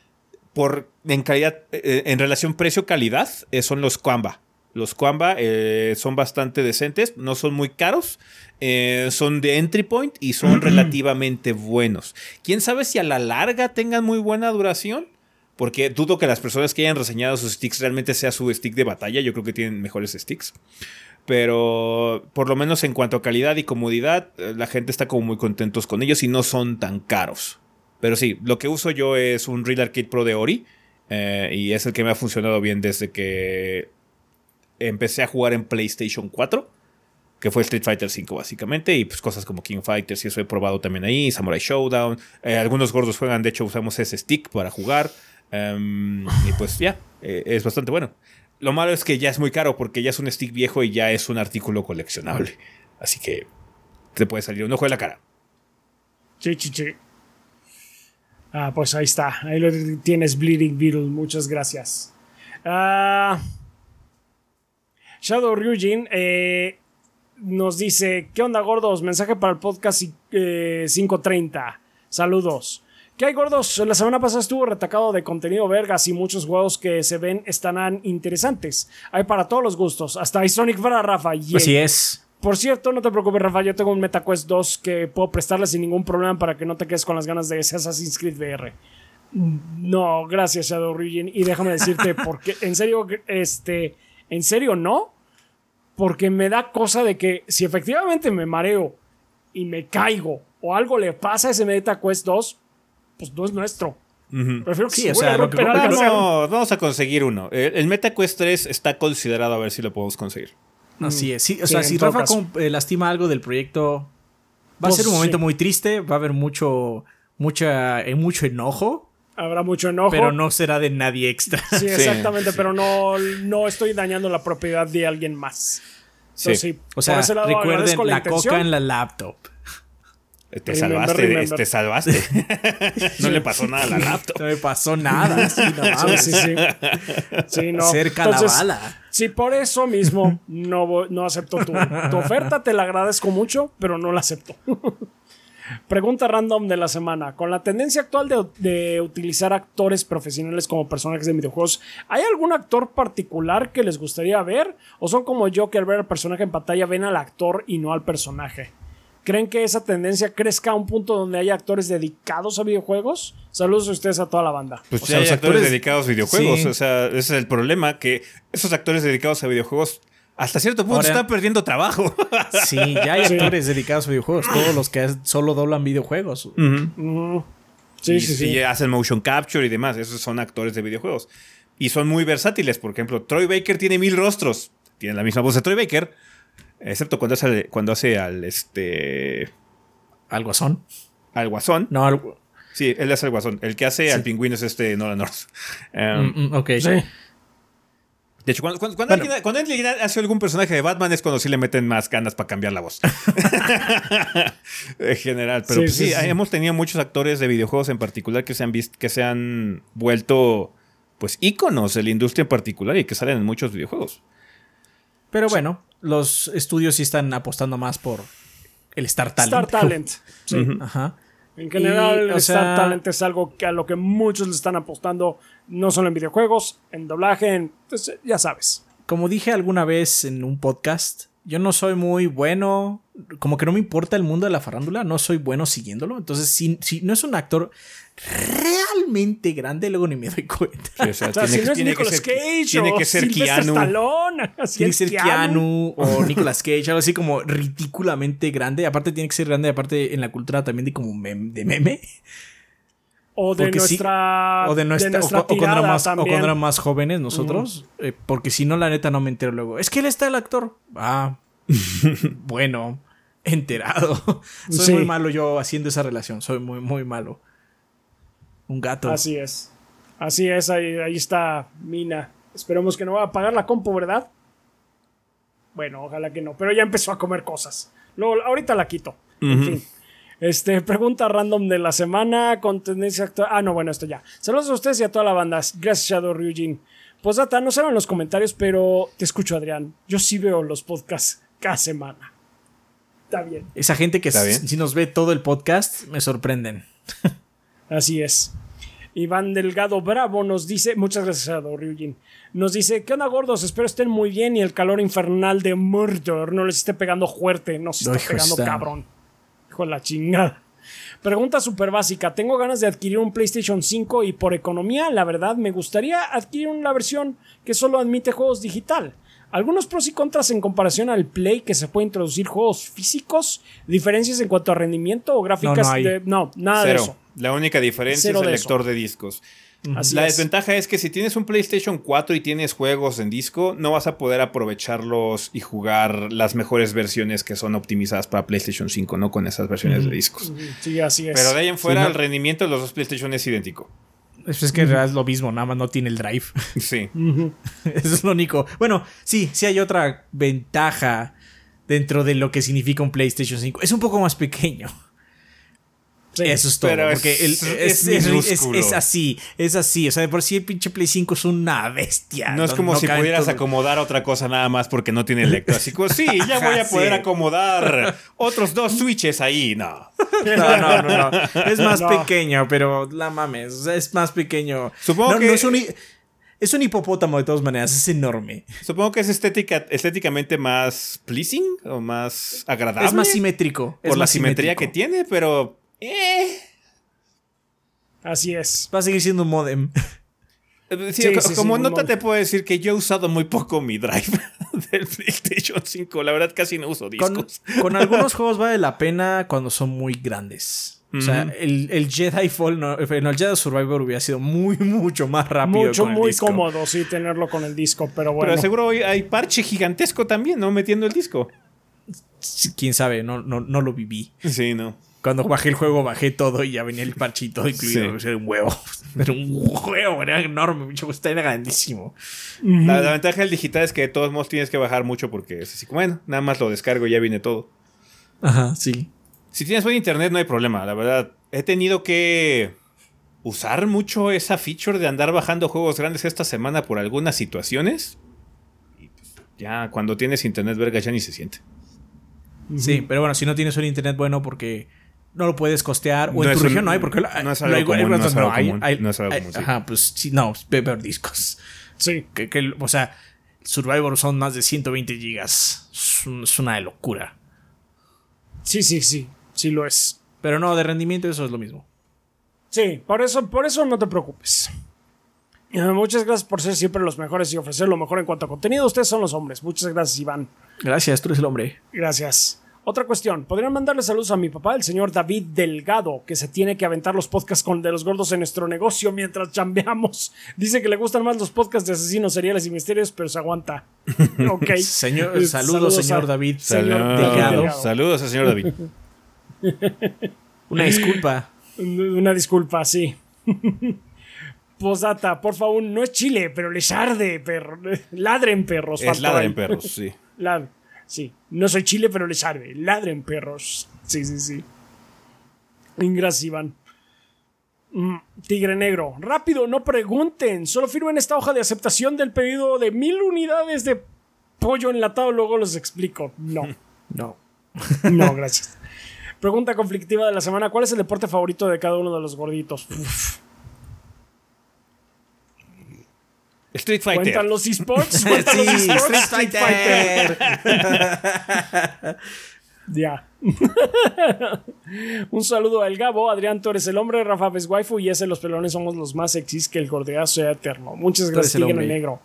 por, en calidad, eh, en relación precio-calidad, eh, son los Quamba. Los Quamba eh, son bastante decentes, no son muy caros, son de entry point y son relativamente buenos. ¿Quién sabe si a la larga tengan muy buena duración? Porque dudo que las personas que hayan reseñado sus sticks realmente sea su stick de batalla. Yo creo que tienen mejores sticks. Pero por lo menos en cuanto a calidad y comodidad, la gente está como muy contentos con ellos y no son tan caros. Pero sí, lo que uso yo es un Real Arcade Pro de Ori. Eh, y es el que me ha funcionado bien desde que empecé a jugar en PlayStation 4. Que fue Street Fighter 5 básicamente. Y pues cosas como King Fighters y eso he probado también ahí. Samurai Showdown. Eh, algunos gordos juegan, de hecho usamos ese stick para jugar. Em, y pues ya, eh, es bastante bueno. Lo malo es que ya es muy caro porque ya es un stick viejo y ya es un artículo coleccionable. Así que te puede salir un ojo de la cara. Sí, sí, sí. Ah, pues ahí está. Ahí lo tienes, Bleeding Beetle. Muchas gracias. Ah, Shadow Ryujin eh, nos dice: ¿Qué onda, gordos? Mensaje para el podcast 530. Eh, Saludos. ¿Qué hay, gordos? La semana pasada estuvo retacado de contenido vergas y muchos juegos que se ven estarán interesantes. Hay para todos los gustos. Hasta hay Sonic para Rafa. Así es. Por cierto, no te preocupes, Rafa, yo tengo un MetaQuest 2 que puedo prestarle sin ningún problema para que no te quedes con las ganas de ese Assassin's Creed VR. No, gracias, Shadow Origin. Y déjame decirte, porque en serio, este, en serio no, porque me da cosa de que si efectivamente me mareo y me caigo o algo le pasa a ese MetaQuest 2, pues no es nuestro. Prefiero que Sí, se o sea, lo que vamos a conseguir uno. El, el MetaQuest 3 está considerado a ver si lo podemos conseguir. Así es. Sí, o Sí, sea, si Rafa eh, lastima algo del proyecto, va a Pues, ser un momento sí. muy triste, va a haber mucho, mucha, eh, mucho enojo, Habrá mucho enojo. pero no será de nadie extra. Sí, exactamente, pero no, no estoy dañando la propiedad de alguien más. Sí. Entonces, sí, O sea, recuerden la, coca en la laptop. Te Remember, salvaste, remember. te salvaste. no le pasó nada a la laptop. No me pasó nada. sí, no. Sí, sí, sí. Sí, no. Cerca Entonces, la bala. Sí, por eso mismo no, no acepto tu, tu oferta, te la agradezco mucho, pero no la acepto. Pregunta random de la semana. Con la tendencia actual de, de utilizar actores profesionales como personajes de videojuegos, ¿hay algún actor particular que les gustaría ver? ¿O son como yo que al ver al personaje en pantalla ven al actor y no al personaje? ¿Creen que esa tendencia crezca a un punto donde haya actores dedicados a videojuegos? Saludos a ustedes a toda la banda. Pues O ya sea, hay los actores, actores- dedicados a videojuegos. Sí. O sea, ese es el problema, que esos actores dedicados a videojuegos hasta cierto punto Ahora- están perdiendo trabajo. Sí, ya hay Sí. actores dedicados a videojuegos. Todos los que solo doblan videojuegos. Sí, y sí, sí. hacen motion capture y demás. Esos son actores de videojuegos. Y son muy versátiles. Por ejemplo, Troy Baker tiene mil rostros. Tiene la misma voz de Troy Baker. Excepto cuando hace, cuando hace al este. ¿Al guasón? al guasón. No, al... Sí, él hace el guasón. El que hace al pingüino es este Nolan North. Um, Mm, mm, ok. Sí. De hecho, cuando, cuando- cuando alguien, cuando alguien hace algún personaje de Batman es cuando sí le meten más ganas para cambiar la voz. en general. Pero Sí, pues, sí, sí, sí. hemos tenido muchos actores de videojuegos en particular que se han visto, que se han vuelto pues íconos de la industria en particular y que salen en muchos videojuegos. Pero bueno, los estudios sí están apostando más por el Star Talent. Star Talent. Sí. Ajá. En general, Y, el Star sea- Talent es algo que a lo que muchos le están apostando, no solo en videojuegos, en doblaje, en, pues, ya sabes. Como dije alguna vez en un podcast, yo no soy muy bueno, como que no me importa el mundo de la farándula, no soy bueno siguiéndolo. Entonces, si, si no es un actor realmente grande, luego ni me doy cuenta. Sí, o sea, O sea, si no es Nicolas Cage tiene o que ser Keanu. Stallone, Tiene que ser Keanu o Nicolas Cage, algo así como ridículamente grande. Aparte tiene que ser grande, aparte en la cultura también de como mem- de meme. O de Porque sí- nuestra, o de nuestra, o, nuestra o cuando más, o también. cuando eran más jóvenes nosotros. eh, porque si no, la neta no me entero luego. Es que él está el actor. Ah, bueno, enterado. Soy Sí. muy malo yo haciendo esa relación. Soy muy, muy malo. Un gato. Así es. Así es, ahí, ahí está Mina. Esperemos que no va a apagar la compu, ¿verdad? Bueno, ojalá que no, pero ya empezó a comer cosas. Luego, ahorita la quito. En fin. Este, pregunta random de la semana con tendencia actual. Ah, no, bueno, esto ya. Saludos a ustedes y a toda la banda. Gracias, Shadow Ryujin. Pues data, no saben los comentarios, pero te escucho, Adrián. Yo sí veo los podcasts cada semana. Está bien. Esa gente que Está s- bien. si nos ve todo el podcast me sorprenden. Así es. Iván Delgado Bravo nos dice, muchas gracias a Ryujin, nos dice, ¿qué onda gordos? Espero estén muy bien y el calor infernal de Murder no les esté pegando fuerte, no se está Hijo, pegando está. cabrón. Hijo de la chingada. Pregunta súper básica, tengo ganas de adquirir un PlayStation 5 y por economía, la verdad, me gustaría adquirir una versión que solo admite juegos digital. Algunos pros y contras en comparación al Play que se puede introducir juegos físicos, diferencias en cuanto a rendimiento o gráficas No, no hay. de... No, nada de Cero. eso. La única diferencia Cero es el de lector de discos. Así la es. desventaja es que si tienes un PlayStation 4 y tienes juegos en disco, no vas a poder aprovecharlos y jugar las mejores versiones que son optimizadas para PlayStation 5, no con esas versiones de discos. Sí, así es. Pero de ahí en fuera Sí, no. el rendimiento de los dos PlayStation es idéntico. Es es que en realidad es lo mismo, nada más no tiene el drive. Sí. Eso es lo único. Bueno, sí, sí hay otra ventaja dentro de lo que significa un PlayStation 5. Es un poco más pequeño. Sí. Eso es todo. pero porque es- el- es es, es- es- minúsculo. es así, es así. O sea, de por sí el pinche Play 5 es una bestia. No es como si pudieras todo. acomodar otra cosa nada más porque no tiene lector. Así como, sí, ya voy a poder sí. acomodar otros dos switches ahí. No. No, no, no, no. Es más No. pequeño, pero la mames. O sea, es más pequeño. Supongo que- es un, es un hipopótamo de todas maneras. Es enorme. Supongo que es estética, estéticamente más pleasing o más agradable. Es más simétrico. es por la simetría que tiene, pero. Eh. Así es. Va a seguir siendo un modem. Sí, Sí, co- sí, sí, como nota te puedo decir que yo he usado muy poco mi drive del PlayStation 5. La verdad casi no uso Con, discos. con algunos juegos vale la pena cuando son muy grandes. O sea, el, el, Jedi Fall, no, el Jedi Survivor hubiera sido muy, mucho más rápido. Mucho, muy cómodo, sí, tenerlo con el disco, pero bueno. Pero seguro hay parche gigantesco también, ¿no? Metiendo el disco. Quién sabe, no, no, no lo viví. Sí, no. Cuando bajé el juego, bajé todo y ya venía el parchito incluido. Era un huevo. Era un huevo, era enorme. Era grandísimo. la, la, ventaja del digital es que de todos modos tienes que bajar mucho porque es así como, bueno, nada más lo descargo y ya viene todo. Ajá, sí. Si tienes buen internet no hay problema, la verdad. He tenido que usar mucho esa feature de andar bajando juegos grandes esta semana por algunas situaciones. Y pues, ya cuando tienes internet verga ya ni se siente. Sí, pero bueno, si no tienes un internet bueno porque no lo puedes costear o en tu región no hay porque no es algo común, no es algo común, no es algo común, Ajá, pues sí, no, peor discos. Sí. Que, que, o sea, Survivor son más de 120 gigas. Es una locura. Sí, sí, sí, sí lo es. Pero no, de rendimiento eso es lo mismo. Sí, por eso, por eso no te preocupes. Muchas gracias por ser siempre los mejores y ofrecer lo mejor en cuanto a contenido. Ustedes son los hombres. Muchas gracias, Iván. Gracias, tú eres el hombre. Gracias. Otra cuestión, ¿podrían mandarle saludos a mi papá, el señor David Delgado, que se tiene que aventar los podcasts con de los gordos en nuestro negocio mientras chambeamos? Dice que le gustan más los podcasts de asesinos seriales y misterios, pero se aguanta. Ok. señor, saludos, señor David. Señor Delgado. Saludos al señor David. Una disculpa. Una disculpa, sí. Posdata, por favor, no es Chile, pero les arde, perro. Ladren perros. Es ladren perros, sí. Ladren. Sí, no soy Chile, pero les arde. Ladren perros. Sí, sí, sí. Gracias, Iván. Mm, tigre Negro. Rápido, no pregunten. Solo firmen esta hoja de aceptación del pedido de mil unidades de pollo enlatado. Luego los explico. No. No. No, gracias. Pregunta conflictiva de la semana. ¿Cuál es el deporte favorito de cada uno de los gorditos? Street Fighter. ¿Cuentan los esports? sí, Street Fighter. ya. Un saludo al Gabo, Adrián Torres, el hombre, Rafa Waifu y ese los pelones somos los más sexys que el gordeazo sea eterno. Muchas gracias, Tigre Negro.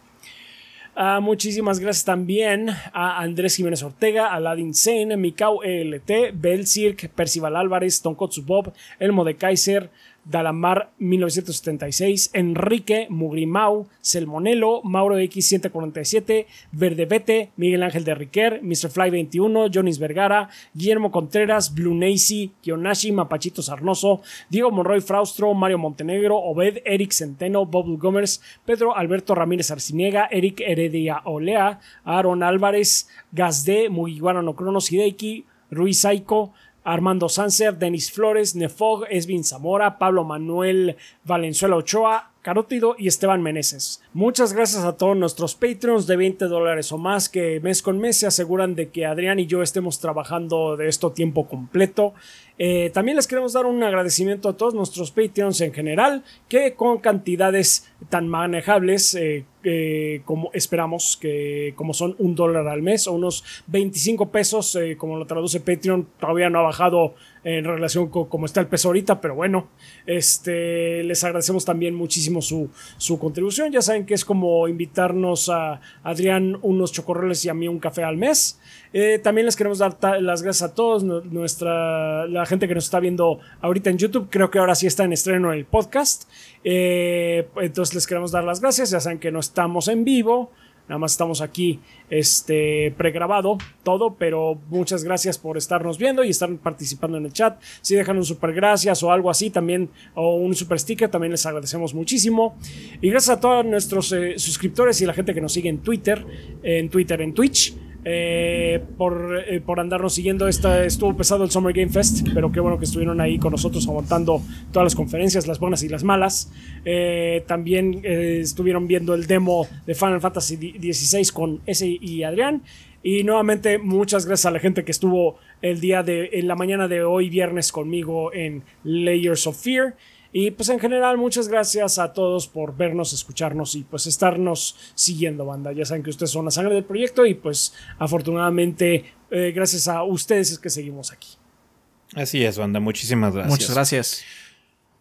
Uh, muchísimas gracias también a Andrés Jiménez Ortega, Aladdin Zane, Mikau ELT, Cirque, Percival Álvarez, Tonkotsu Bob, Elmo de Kaiser, Dalamar 1976, Enrique Mugrimau, Selmonelo, Mauro X147, Verdebete, Miguel Ángel de Riquer, Mr. Fly 21, Jonis Vergara, Guillermo Contreras, Blue Nacy, Kionashi, Mapachito Sarnoso, Diego Monroy Fraustro, Mario Montenegro, Obed, Eric Centeno, Bob Gomers, Pedro Alberto Ramírez Arciniega, Eric Heredia Olea, Aaron Álvarez, Gazde, Mugiwara no Cronos Hideki, Ruiz Saiko, Armando Sanser, Denis Flores, Nefog, Esvin Zamora, Pablo Manuel Valenzuela Ochoa, Carótido y Esteban Meneses. Muchas gracias a todos nuestros Patreons de 20 dólares o más que mes con mes se aseguran de que Adrián y yo estemos trabajando de esto tiempo completo. Eh, también les queremos dar un agradecimiento a todos nuestros Patreons en general que con cantidades tan manejables eh, eh, como esperamos que como son un dólar al mes o unos 25 pesos como lo traduce Patreon todavía no ha bajado en relación con cómo está el peso ahorita, pero bueno, este, les agradecemos también muchísimo su, su contribución. Ya saben que es como invitarnos a Adrián unos chocorroles y a mí un café al mes. Eh, también les queremos dar las gracias a todos, nuestra, la gente que nos está viendo ahorita en YouTube. Creo que ahora sí está en estreno el podcast. Eh, entonces les queremos dar las gracias. Ya saben que no estamos en vivo. Nada más estamos aquí este, pregrabado todo, pero muchas gracias por estarnos viendo y estar participando en el chat. Si dejan un super gracias o algo así también, o un super sticker, también les agradecemos muchísimo. Y gracias a todos nuestros eh, suscriptores y la gente que nos sigue en Twitter, en Twitter, en Twitch. Eh, por, eh, por, andarnos siguiendo. Esta, estuvo pesado el Summer Game Fest, pero qué bueno que estuvieron ahí con nosotros aguantando todas las conferencias, las buenas y las malas. Eh, también estuvieron viendo el demo de Final Fantasy XVI con ese y Adrián. Y nuevamente muchas gracias a la gente que estuvo el día de en la mañana de hoy viernes conmigo en Layers of Fear. Y pues en general, muchas gracias a todos por vernos, escucharnos y pues estarnos siguiendo, banda. Ya saben que ustedes son la sangre del proyecto y pues afortunadamente, eh, gracias a ustedes es que seguimos aquí. Así es, banda. Muchísimas gracias. Muchas gracias.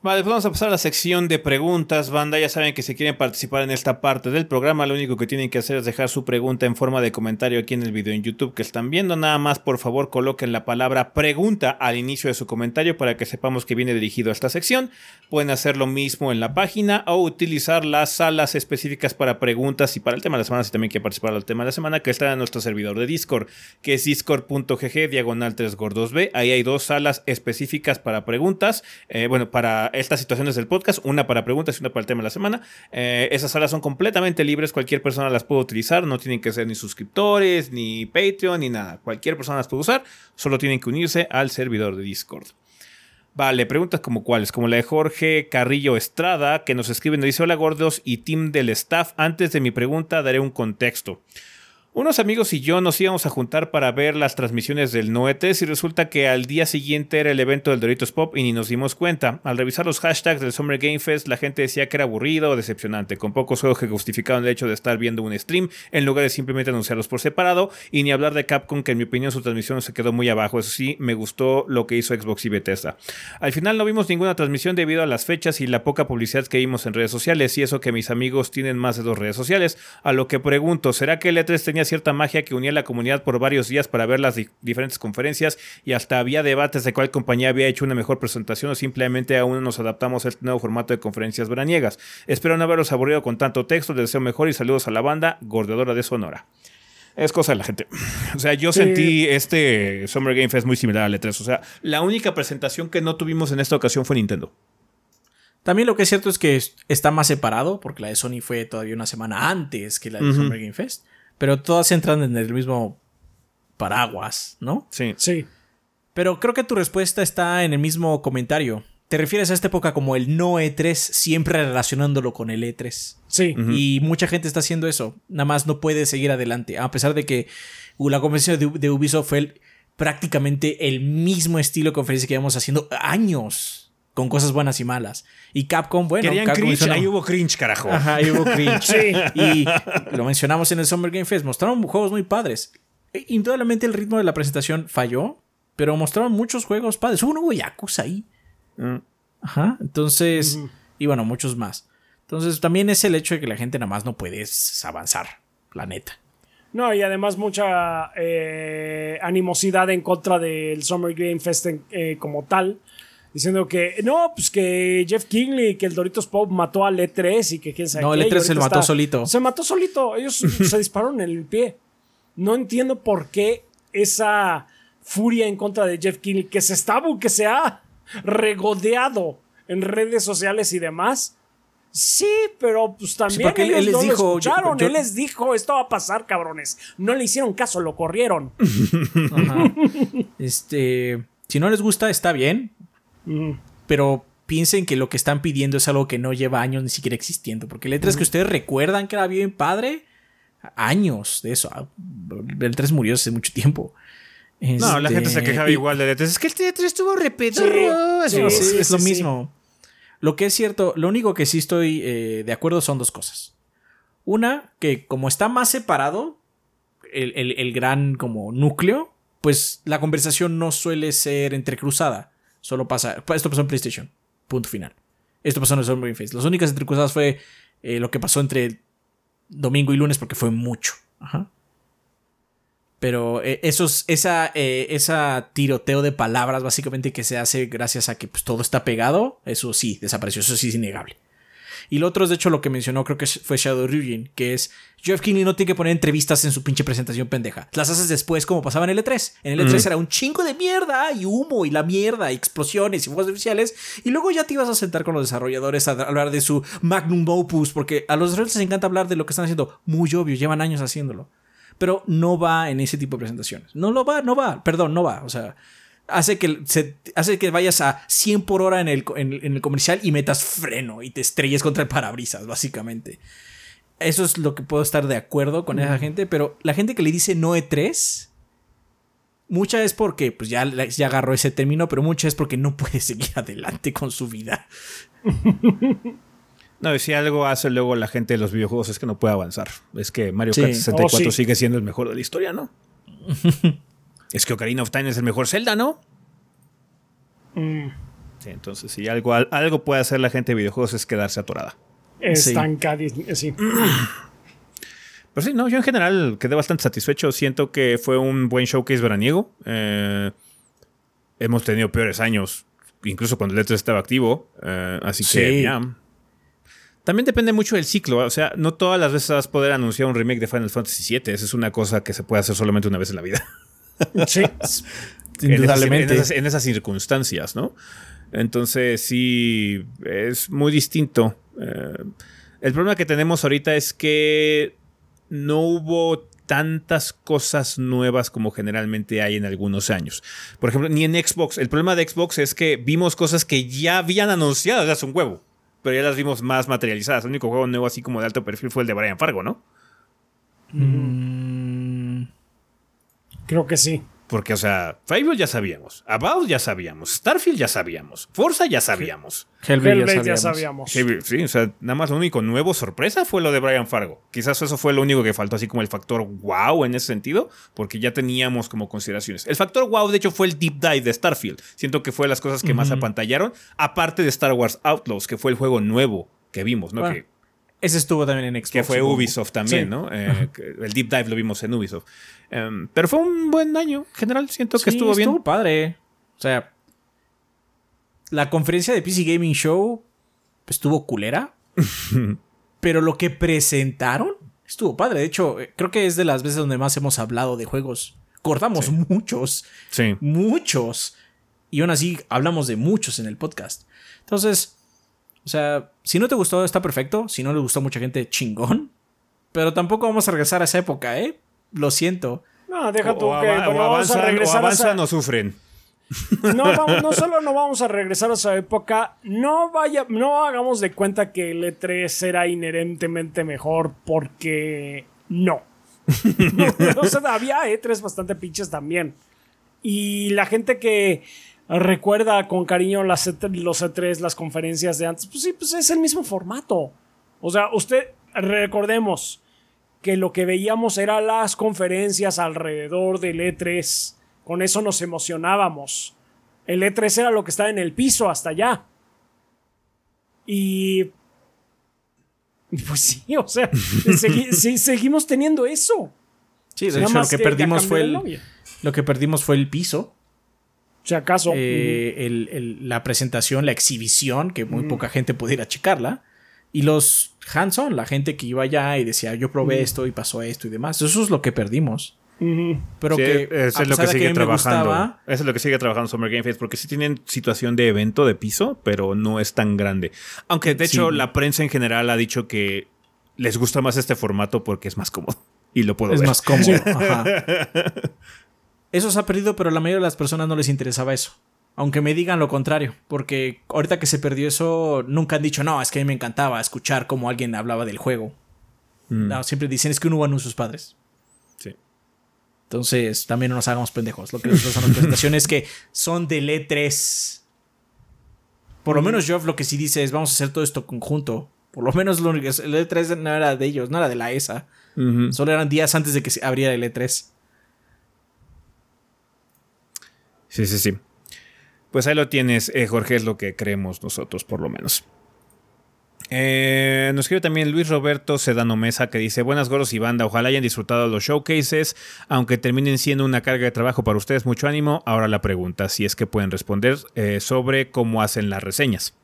Vale, pues vamos a pasar a la sección de preguntas, banda. Ya saben que si quieren participar en esta parte del programa, lo único que tienen que hacer es dejar su pregunta en forma de comentario aquí en el video en YouTube que están viendo. Nada más, por favor, coloquen la palabra pregunta al inicio de su comentario para que sepamos que viene dirigido a esta sección. Pueden hacer lo mismo en la página o utilizar las salas específicas para preguntas y para el tema de la semana, si también quieren participar del tema de la semana, que está en nuestro servidor de Discord, que es discord.gg diagonal 3 gordos B. Ahí hay dos salas específicas para preguntas. Eh, bueno, para estas situaciones del podcast, una para preguntas y una para el tema de la semana. Eh, esas salas son completamente libres, cualquier persona las puede utilizar, no tienen que ser ni suscriptores, ni Patreon, ni nada. Cualquier persona las puede usar, solo tienen que unirse al servidor de Discord. Vale, preguntas como cuáles, como la de Jorge Carrillo Estrada, que nos escribe, nos dice, hola gordos y team del staff, antes de mi pregunta daré un contexto. Unos amigos y yo nos íbamos a juntar para ver las transmisiones del Noetes y resulta que al día siguiente era el evento del Doritos Pop y ni nos dimos cuenta. Al revisar los hashtags del Summer Game Fest, la gente decía que era aburrido o decepcionante, con pocos juegos que justificaban el hecho de estar viendo un stream en lugar de simplemente anunciarlos por separado y ni hablar de Capcom, que en mi opinión su transmisión se quedó muy abajo. Eso sí, me gustó lo que hizo Xbox y Bethesda. Al final no vimos ninguna transmisión debido a las fechas y la poca publicidad que vimos en redes sociales y eso que mis amigos tienen más de dos redes sociales. A lo que pregunto, ¿será que el E3 tenía cierta magia que unía a la comunidad por varios días para ver las diferentes conferencias y hasta había debates de cuál compañía había hecho una mejor presentación o simplemente aún nos adaptamos a este nuevo formato de conferencias veraniegas. Espero no haberlos aburrido con tanto texto, les deseo mejor y saludos a la banda Gordadora de Sonora. Es cosa de la gente. O sea, yo sentí este Summer Game Fest muy similar al E3. O sea, la única presentación que no tuvimos en esta ocasión fue Nintendo. También lo que es cierto es que está más separado, porque la de Sony fue todavía una semana antes que la de Summer Game Fest. Pero todas entran en el mismo paraguas, ¿no? Sí. Sí. Pero creo que tu respuesta está en el mismo comentario. Te refieres a esta época como el no E3, siempre relacionándolo con el E3. Sí. Y mucha gente está haciendo eso. Nada más no puede seguir adelante. A pesar de que la conferencia de, de Ubisoft fue el- prácticamente el mismo estilo de conferencia que íbamos haciendo años. Con cosas buenas y malas. Y Capcom, bueno, Querían Capcom cringe, ahí hubo cringe, carajo. Ajá, y hubo cringe. Sí. Y lo mencionamos en el Summer Game Fest. Mostraron juegos muy padres. E, Indudablemente el ritmo de la presentación falló, pero mostraron muchos juegos padres. Hubo un nuevo Yakuza ahí. Mm. Ajá. Entonces, y bueno, muchos más. Entonces, también es el hecho de que la gente nada más no puede avanzar, la neta. No, y además mucha eh, animosidad en contra del Summer Game Fest en- eh, como tal. Diciendo que no, pues que Jeff Kingley, que el Doritos Pop mató al E3 y que quién sabe No, el qué, y E3 se lo mató solito. Se mató solito. Ellos se dispararon en el pie. No entiendo por qué esa furia en contra de Jeff Kingley, que se está, que se ha regodeado en redes sociales y demás. Sí, pero pues también él- ellos él les no lo dijo, yo- escucharon. yo- él les dijo, esto va a pasar, cabrones. No le hicieron caso, lo corrieron. Ajá. este, si no les gusta, está bien. Pero piensen que lo que están pidiendo es algo que no lleva años ni siquiera existiendo. Porque el E3 que ustedes recuerdan que era bien padre, años de eso. Ah, El 3 murió hace mucho tiempo. No, la Este, gente se quejaba y- igual de E3. Es que el E3 estuvo. Sí, Sí, sí, es lo mismo. Lo que es cierto, lo único que sí estoy eh, de acuerdo son dos cosas. Una, que como está más separado el, el- el gran como núcleo, pues la conversación no suele ser entrecruzada. Solo pasa. Esto pasó en PlayStation. Punto final. Esto pasó en el Summer Fest. Las únicas entrecruzadas fue eh, lo que pasó entre domingo y lunes porque fue mucho. Ajá. Pero eh, esos, esa, eh, esa tiroteo de palabras básicamente que se hace gracias a que pues, todo está pegado, eso sí, desapareció, eso sí es innegable. Y lo otro es de hecho lo que mencionó, creo que fue Shadow Ryujin, que es Jeff Kinney no tiene que poner entrevistas en su pinche presentación pendeja. Las haces después como pasaba en el E3. En el E3 era un chingo de mierda y humo y la mierda y explosiones y fuegos artificiales. Y luego ya te ibas a sentar con los desarrolladores a hablar de su magnum opus, porque a los desarrolladores les encanta hablar de lo que están haciendo. Muy obvio, llevan años haciéndolo pero no va en ese tipo de presentaciones. No lo va, no va, perdón, no va. O sea, hace que, se, hace que vayas a 100 por hora en el, en, en el comercial y metas freno y te estrelles contra el parabrisas, básicamente. Eso es lo que puedo estar de acuerdo con esa gente, pero la gente que le dice no E3, mucha es porque pues ya, ya agarró ese término, pero mucha es porque no puede seguir adelante con su vida. No, y si algo hace luego la gente de los videojuegos es que no puede avanzar. Es que Mario Sí. Kart 64 Oh, sí. sigue siendo el mejor de la historia, ¿no? es que Ocarina of Time es el mejor Zelda, ¿no? Sí, entonces, si algo, algo puede hacer la gente de videojuegos es quedarse atorada. Estancadísima, sí. Pero sí, no, yo en general quedé bastante satisfecho. Siento que fue un buen showcase veraniego. Eh, hemos tenido peores años, incluso cuando el E3 estaba activo. Eh, así que ya. También depende mucho del ciclo. O sea, no todas las veces vas a poder anunciar un remake de Final Fantasy VII. Esa es una cosa que se puede hacer solamente una vez en la vida. Sí. Indudablemente. En esas, en esas circunstancias, ¿no? Entonces, sí, es muy distinto. Eh, el problema que tenemos ahorita es que no hubo tantas cosas nuevas como generalmente hay en algunos años. Por ejemplo, ni en Xbox. El problema de Xbox es que vimos cosas que ya habían anunciado hace un huevo, pero ya las vimos más materializadas. El único juego nuevo así como de alto perfil fue el de Brian Fargo, ¿no? Mm, Creo que sí. Porque, o sea, Fable ya sabíamos, About ya sabíamos, Starfield ya sabíamos, Forza ya sabíamos. Hellblade, Hellblade ya ya sabíamos. sabíamos. Sí, o sea, nada más lo único nuevo sorpresa fue lo de Brian Fargo. Quizás eso fue lo único que faltó, así como el factor wow en ese sentido, porque ya teníamos como consideraciones. El factor wow, de hecho, fue el deep dive de Starfield. Siento que fue las cosas que más apantallaron, aparte de Star Wars Outlaws, que fue el juego nuevo que vimos, ¿no? Bueno, que, Ese estuvo también en Xbox. que fue. Ubisoft también, Sí. ¿no? Eh, el deep dive lo vimos en Ubisoft. Em, pero fue un buen año, en general, siento que Sí, estuvo bien. Estuvo padre. O sea, la conferencia de PC Gaming Show estuvo culera. pero lo que presentaron estuvo padre. De hecho, eh, creo que es de las veces donde más hemos hablado de juegos. Cortamos muchos, Sí. muchos. Y aún así hablamos de muchos en el podcast. Entonces, o sea, si no te gustó, está perfecto. Si no le gustó a mucha gente, chingón. Pero tampoco vamos a regresar a esa época, ¿eh? Lo siento. No, deja tú O, que no o avanzan, a o regresar a avanzan esa- o sufren. No, vamos- no solo no vamos a regresar a esa época, no vaya, no hagamos de cuenta que el E3 era inherentemente mejor porque no. o sea, había E3 bastante pinches también. Y la gente que recuerda con cariño las E3 los E3, las conferencias de antes, pues sí, pues es el mismo formato. O sea, usted, recordemos que lo que veíamos era las conferencias alrededor del E3. Con eso nos emocionábamos. El E3 era lo que estaba en el piso hasta allá. Y. Pues sí, o sea, segui- sí, seguimos teniendo eso. Sí, de hecho, lo que perdimos fue el, lo que perdimos fue el piso. Si acaso. eh, el- el- la presentación, la exhibición, que muy poca gente pudiera checarla. Y los hands-on, la gente que iba allá y decía, yo probé esto y pasó esto y demás. Eso es lo que perdimos. Pero Sí, que eso a es lo que sigue me trabajando. gustaba, Eso es lo que sigue trabajando Summer Game Fest, porque sí tienen situación de evento de piso, pero no es tan grande. Aunque de hecho Sí. la prensa en general ha dicho que les gusta más este formato porque es más cómodo. Y lo puedo es ver. más cómodo. Ajá. Eso se ha perdido, pero a la mayoría de las personas no les interesaba eso. Aunque me digan lo contrario, porque ahorita que se perdió eso, nunca han dicho, no, es que a mí me encantaba escuchar cómo alguien hablaba del juego. Mm, No, siempre dicen, es que uno va a sus padres. sí. Entonces, también no nos hagamos pendejos. Lo que nosotros son las presentaciones que son del E3. Por lo menos Geoff lo que sí dice es, vamos a hacer todo esto conjunto. Por lo menos lo único- el E3 no era de ellos, no era de la ESA. Solo eran días antes de que se abriera el E E3. Sí, sí, sí. Pues ahí lo tienes, eh, Jorge, es lo que creemos nosotros, por lo menos. Eh, nos escribe también Luis Roberto Sedano Mesa que dice: Buenas gorros y banda, ojalá hayan disfrutado los showcases, aunque terminen siendo una carga de trabajo para ustedes, mucho ánimo. Ahora la pregunta, si es que pueden responder eh, sobre cómo hacen las reseñas.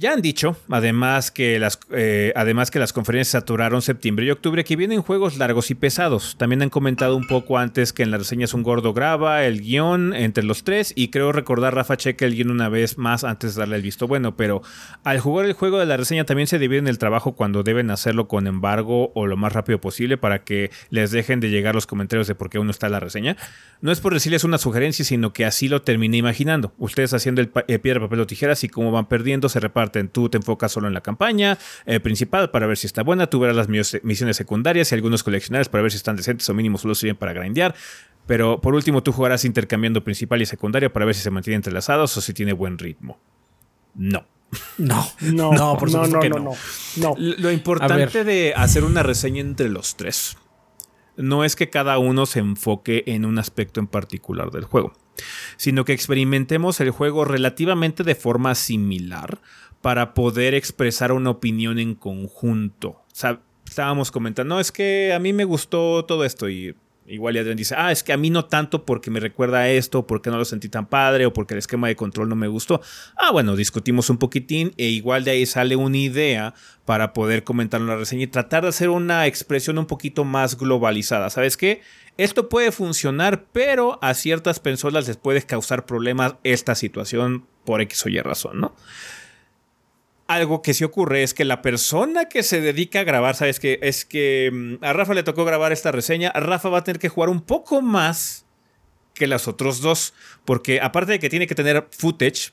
Ya han dicho, además que, las, eh, además que las conferencias saturaron septiembre y octubre, que vienen juegos largos y pesados. También han comentado un poco antes que en las reseñas un gordo graba el guion entre los tres y creo recordar Rafa cheque el guion una vez más antes de darle el visto bueno, pero al jugar el juego de la reseña también se dividen el trabajo cuando deben hacerlo con embargo o lo más rápido posible para que les dejen de llegar los comentarios de por qué uno está en la reseña. No es por decirles una sugerencia, sino que así lo terminé imaginando. Ustedes haciendo el pa- eh, piedra, papel o tijeras y como van perdiendo se reparten. Tú te enfocas solo en la campaña eh, principal para ver si está buena. Tú verás las mis- misiones secundarias y algunos coleccionables para ver si están decentes o mínimo solo sirven para grindear. Pero por último tú jugarás intercambiando principal y secundaria para ver si se mantienen entrelazados o si tiene buen ritmo. No. No, No, no, por no, supuesto no, que no, no. no, no. Lo importante de hacer una reseña entre los tres no es que cada uno se enfoque en un aspecto en particular del juego. sino que experimentemos el juego relativamente de forma similar para poder expresar una opinión en conjunto. Estábamos comentando, no, es que a mí me gustó todo esto y Igual Adrián dice, ah, es que a mí no tanto porque me recuerda a esto, porque no lo sentí tan padre o porque el esquema de control no me gustó. Ah, bueno, discutimos un poquitín e igual de ahí sale una idea para poder comentar en la reseña y tratar de hacer una expresión un poquito más globalizada. ¿Sabes qué? Esto puede funcionar, pero a ciertas personas les puede causar problemas esta situación por X o Y razón, ¿no? Algo que sí ocurre es que la persona que se dedica a grabar, sabes que es que mm, a Rafa le tocó grabar esta reseña, Rafa va a tener que jugar un poco más que las otros dos, porque aparte de que tiene que tener footage,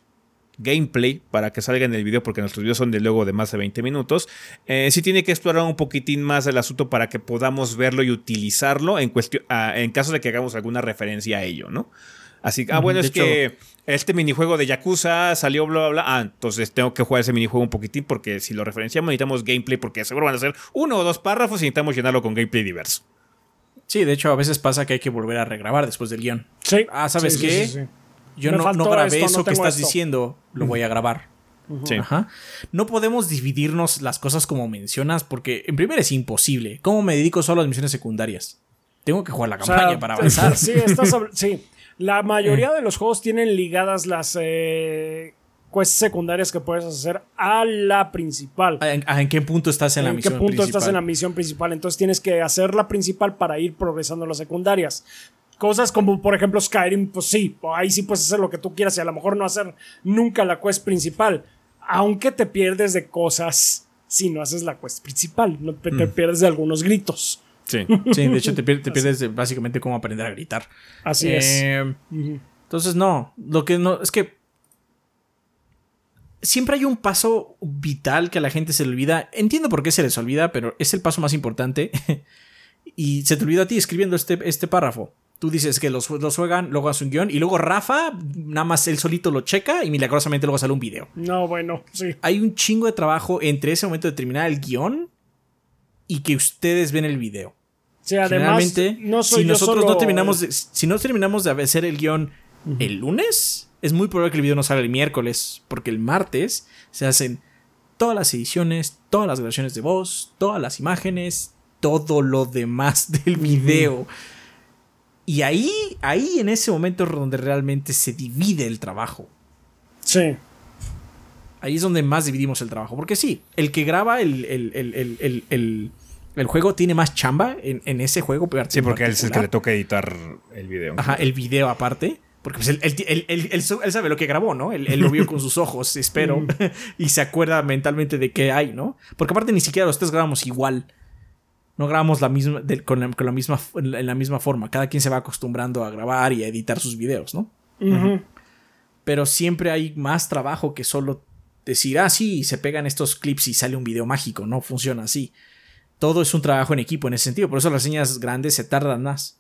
gameplay para que salga en el video, porque nuestros videos son de luego de más de 20 minutos, eh, sí tiene que explorar un poquitín más el asunto para que podamos verlo y utilizarlo en, cuestión, ah, en caso de que hagamos alguna referencia a ello, ¿no? Así que, ah, bueno, es que este minijuego de Yakuza salió bla, bla, bla. Ah, entonces tengo que jugar ese minijuego un poquitín porque si lo referenciamos necesitamos gameplay porque seguro van a ser uno o dos párrafos y necesitamos llenarlo con gameplay diverso. Sí, de hecho a veces pasa que hay que volver a regrabar después del guion. Sí. Ah, ¿sabes qué? Yo no, grabé eso que estás diciendo, lo voy a grabar. Sí. Ajá. No podemos dividirnos las cosas como mencionas porque en primer es imposible. ¿Cómo me dedico solo a las misiones secundarias? Tengo que jugar la campaña para avanzar. Sí, estás, sí, la mayoría de los juegos tienen ligadas las eh, quests secundarias que puedes hacer a la principal. ¿En, qué punto estás en, la misión principal? ¿En qué punto estás en la misión principal? Entonces tienes que hacer la principal para ir progresando las secundarias. Cosas como, por ejemplo, Skyrim, pues sí, ahí sí puedes hacer lo que tú quieras y a lo mejor no hacer nunca la quest principal. Aunque te pierdes de cosas si no haces la quest principal. No, te mm. pierdes de algunos gritos. Sí. sí, de hecho te, pierdes, básicamente cómo aprender a gritar. Así es. Eh, entonces, no, lo que no, es que siempre hay un paso vital que a la gente se le olvida. Entiendo por qué se les olvida, pero es el paso más importante. y se te olvida a ti escribiendo este, este párrafo. Tú dices que los, los juegan, luego hace un guion y luego Rafa, nada más él solito lo checa y milagrosamente luego sale un video. No, bueno, sí. Hay un chingo de trabajo entre ese momento de terminar el guion y que ustedes ven el video. Sí, además, no si nosotros no terminamos de, si no terminamos de hacer el guion el lunes, es muy probable que el video no salga el miércoles, porque el martes se hacen todas las ediciones, todas las grabaciones de voz, todas las imágenes, todo lo demás del video. Y ahí, ahí en ese momento es donde realmente se divide el trabajo. Sí. Ahí es donde más dividimos el trabajo. Porque sí, el que graba el, el, juego tiene más chamba en, ese juego. Sí, porque él es el que le toca editar el video. Ajá, el video aparte. Porque pues él, sabe lo que grabó, ¿no? Él, lo vio con sus ojos, espero. Mm. y se acuerda mentalmente de qué hay, ¿no? Porque aparte ni siquiera los tres grabamos igual. No grabamos la misma, con, la, misma, en la misma forma. Cada quien se va acostumbrando a grabar y a editar sus videos, ¿no? Pero siempre hay más trabajo que solo decir, ah, sí, se pegan estos clips y sale un video mágico. No funciona así. Todo es un trabajo en equipo en ese sentido. Por eso las reseñas grandes se tardan más.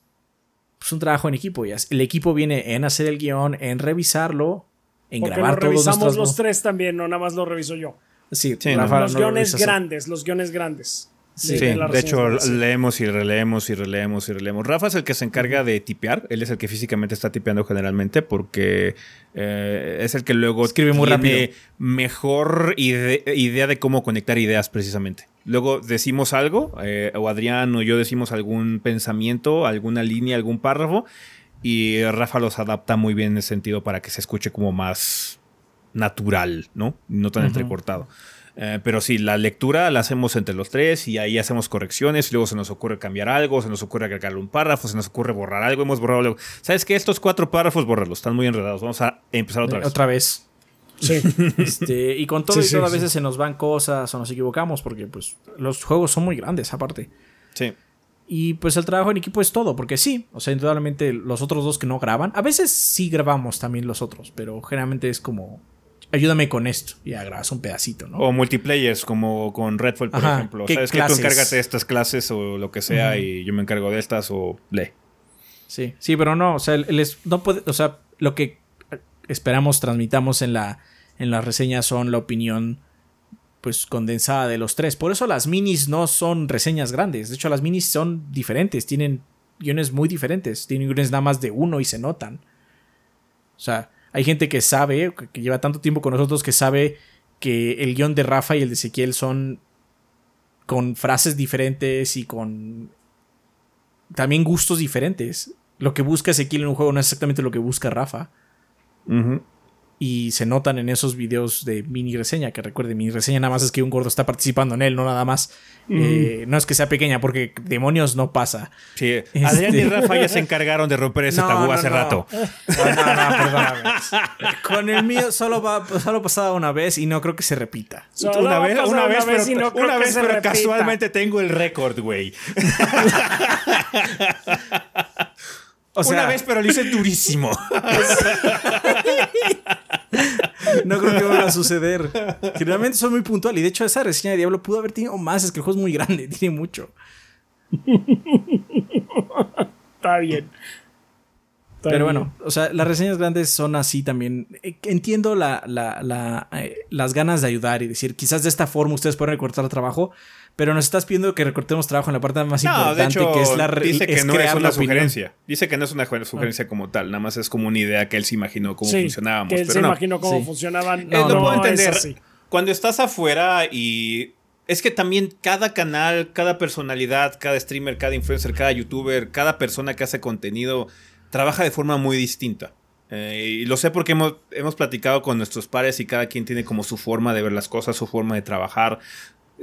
Es un trabajo en equipo. Ya. El equipo viene en hacer el guion, en revisarlo, en grabar lo revisamos los tres también, no nada más lo reviso yo. Sí, los guiones grandes, los guiones grandes. Sí, de hecho leemos y releemos y releemos y releemos. Rafa es el que se encarga de tipear, él es el que físicamente está tipeando generalmente porque eh, es el que luego escribe muy rápido. mejor idea de cómo conectar ideas precisamente. Luego decimos algo, eh, o Adrián o yo decimos algún pensamiento, alguna línea, algún párrafo, y Rafa los adapta muy bien en ese sentido para que se escuche como más natural, ¿no? No tan entrecortado. Eh, pero sí, la lectura la hacemos entre los tres y ahí hacemos correcciones. Y luego se nos ocurre cambiar algo, se nos ocurre agregarle un párrafo, se nos ocurre borrar algo. Hemos borrado algo. ¿Sabes qué? Estos cuatro párrafos, borrarlos, están muy enredados. Vamos a empezar otra vez. Otra vez. Sí. Este, y con todo y todo, a veces se nos van cosas o nos equivocamos porque pues los juegos son muy grandes aparte. Sí. Y pues el trabajo en equipo es todo, porque sí, o sea, indudablemente los otros dos que no graban, a veces sí grabamos también los otros, pero generalmente es como ayúdame con esto. Y ya grabas un pedacito, ¿no? O multiplayers, como con Redfall, por ejemplo. Sabes que tú encárgate de estas clases o lo que sea y yo me encargo de estas o lee. Sí, sí, pero no, o sea, no puede, o sea, lo que esperamos transmitamos en la en las reseñas son la opinión pues condensada de los tres. Por eso las minis no son reseñas grandes. De hecho, las minis son diferentes, tienen guiones muy diferentes, tienen guiones nada más de uno y se notan. O sea, hay gente que sabe, que lleva tanto tiempo con nosotros, que sabe que el guion de Rafa y el de Ezequiel son con frases diferentes y con también gustos diferentes. Lo que busca Ezequiel en un juego no es exactamente lo que busca Rafa y se notan en esos videos de mini reseña, que recuerde, mini reseña nada más es que un gordo está participando en él, no nada más. Eh, no es que sea pequeña, porque demonios no pasa. Sí, este Adrián y Rafa ya se encargaron de romper ese tabú hace rato. No, no, perdóname. Con el mío solo, va, solo pasaba una vez y no creo que se repita. una vez, una vez, pero, una vez, pero casualmente tengo el récord, güey. O sea, Una vez, pero lo hice durísimo. no creo que vaya a suceder. Generalmente soy muy puntual. Y de hecho, esa reseña de Diablo pudo haber tenido más. Es que el juego es muy grande, tiene mucho. Está bien. Pero bueno, o sea, las reseñas grandes son así también. Eh, entiendo la, la, eh, las ganas de ayudar y decir, quizás de esta forma ustedes pueden recortar el trabajo, pero nos estás pidiendo que recortemos trabajo en la parte más importante, que es la Dice que no es una sugerencia. Dice que no es una sugerencia como tal, nada más es como una idea que él se imaginó cómo funcionábamos. Que él se imaginó cómo funcionaban. Eh, no, puedo entender. Cuando estás afuera y es que también cada canal, cada personalidad, cada streamer, cada influencer, cada youtuber, cada persona que hace contenido trabaja de forma muy distinta. Eh, y lo sé porque hemos, hemos platicado con nuestros pares y cada quien tiene como su forma de ver las cosas, su forma de trabajar,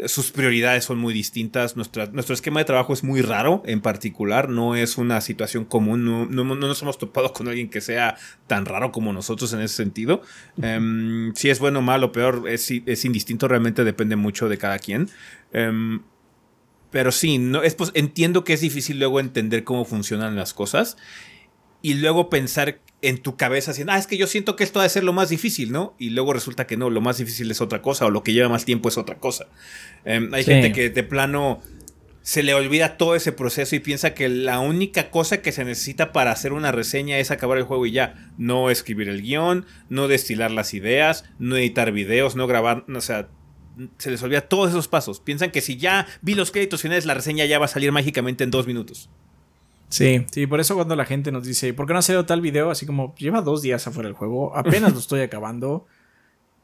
sus prioridades son muy distintas. nuestro esquema de trabajo es muy raro en particular. No es una situación común. No, nos hemos topado con alguien que sea tan raro como nosotros en ese sentido. Em, si es bueno, malo, peor, es, es, indistinto. Realmente depende mucho de cada quien. Em, pero sí, no, es, pues, entiendo que es difícil luego entender cómo funcionan las cosas. Y luego pensar en tu cabeza así, ah, es que yo siento que esto ha de ser lo más difícil, ¿no? Y luego resulta que no, lo más difícil es otra cosa o lo que lleva más tiempo es otra cosa. Em, hay gente que de plano se le olvida todo ese proceso y piensa que la única cosa que se necesita para hacer una reseña es acabar el juego y ya. No escribir el guion, no destilar las ideas, no editar videos, no grabar, o sea, se les olvida todos esos pasos. Piensan que si ya vi los créditos finales, la reseña ya va a salir mágicamente en dos minutos. Sí, sí, por eso cuando la gente nos dice, ¿por qué no ha salido tal video? Así como, lleva dos días afuera del juego, apenas lo estoy acabando.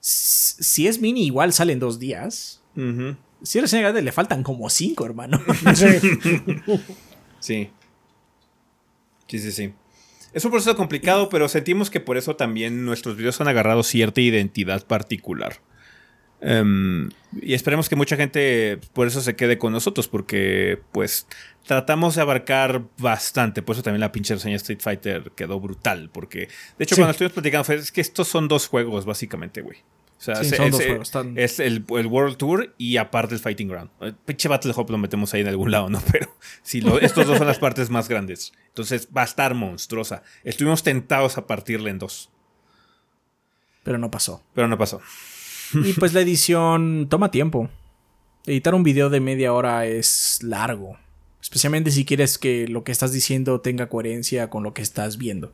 Si es mini, igual sale en dos días. Si eres grande, le faltan como cinco, hermano. Sí. sí. Sí, sí, sí. Es un proceso complicado, pero sentimos que por eso también nuestros videos han agarrado cierta identidad particular. Em, y esperemos que mucha gente por eso se quede con nosotros, porque pues tratamos de abarcar bastante. Por eso también la pinche reseña Street Fighter quedó brutal. Porque, de hecho, cuando estuvimos platicando, fue, es que estos son dos juegos, básicamente, güey. O sea, es, son dos juegos, es el, World Tour y aparte el Fighting Ground. El pinche Battle Hop lo metemos ahí en algún lado, ¿no? Pero sí, estos dos son las partes más grandes. Entonces va a estar monstruosa. Estuvimos tentados a partirle en dos. Pero no pasó. Pero no pasó. Y pues la edición toma tiempo. Editar un video de media hora es largo. Especialmente si quieres que lo que estás diciendo tenga coherencia con lo que estás viendo.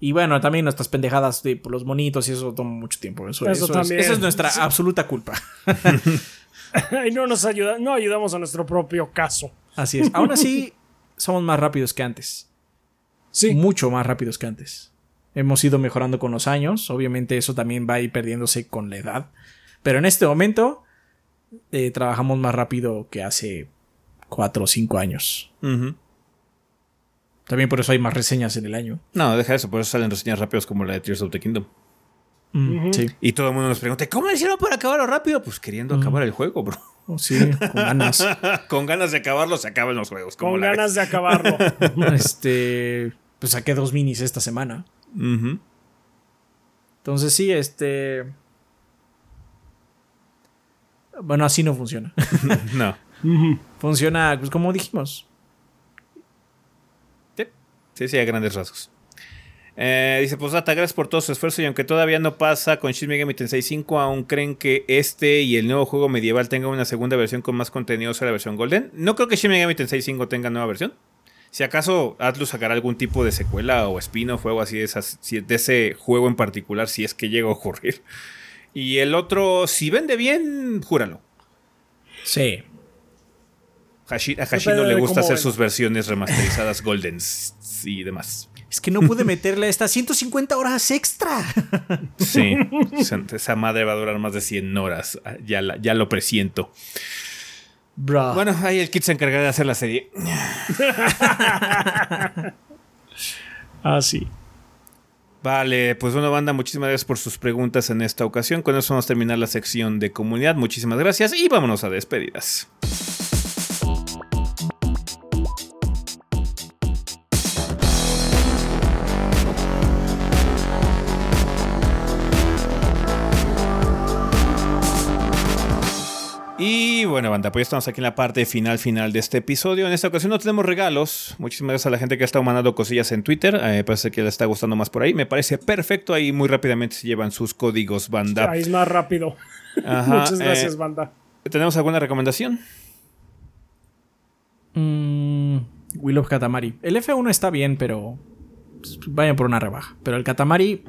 Y bueno, también nuestras pendejadas de los monitos y eso toma mucho tiempo. Eso, también. Es, esa es nuestra absoluta culpa. y no nos ayuda, no ayudamos a nuestro propio caso. Así es. Aún así, somos más rápidos que antes. Sí. Mucho más rápidos que antes. Hemos ido mejorando con los años. Obviamente eso también va a ir perdiéndose con la edad. Pero en este momento eh, trabajamos más rápido que hace 4 o 5 años. También por eso hay más reseñas en el año. No, deja eso, por eso salen reseñas rápidas como la de Tears of the Kingdom. Mm, sí. Y todo el mundo nos pregunta, ¿cómo hicieron para acabarlo rápido? Pues queriendo acabar el juego, bro. Oh, sí, con ganas. con ganas de acabarlo se acaban los juegos. Con ganas de acabarlo. este, pues saqué dos minis esta semana. Entonces sí, este... Bueno, así no funciona. no. Funciona, pues como dijimos. Sí, sí, a grandes rasgos. Eh, dice, pues Data, gracias por todo su esfuerzo y aunque todavía no pasa con Shin Megami Tensei 5, aún creen que este y el nuevo juego medieval tengan una segunda versión con más contenido sobre la versión Golden. No creo que Shin Megami Tensei 5 tenga nueva versión. Si acaso Atlus sacará algún tipo de secuela o spin-off o algo así de, de ese juego en particular, si es que llega a ocurrir. Y el otro, si vende bien, júralo. Sí a Hashi no le gusta hacer sus versiones remasterizadas Goldens y demás. Es que no pude meterle estas 150 horas extra. Sí, esa madre va a durar más de 100 horas. Ya, ya lo presiento. Bueno, ahí el kit se encargará de hacer la serie. ah, sí. Vale, pues bueno, banda, muchísimas gracias por sus preguntas en esta ocasión. Con eso vamos a terminar la sección de comunidad. Muchísimas gracias y vámonos a despedidas. Bueno, banda, pues estamos aquí en la parte final final de este episodio. En esta ocasión no tenemos regalos. Muchísimas gracias a la gente que ha estado mandando cosillas en Twitter. Eh, parece que le está gustando más por ahí. Me parece perfecto. Ahí muy rápidamente se llevan sus códigos, banda. Ahí es más rápido. Muchas gracias, eh, banda. ¿Tenemos alguna recomendación? Mm, Will of Katamari. El F1 está bien, pero pues, vayan por una rebaja. Pero el Katamari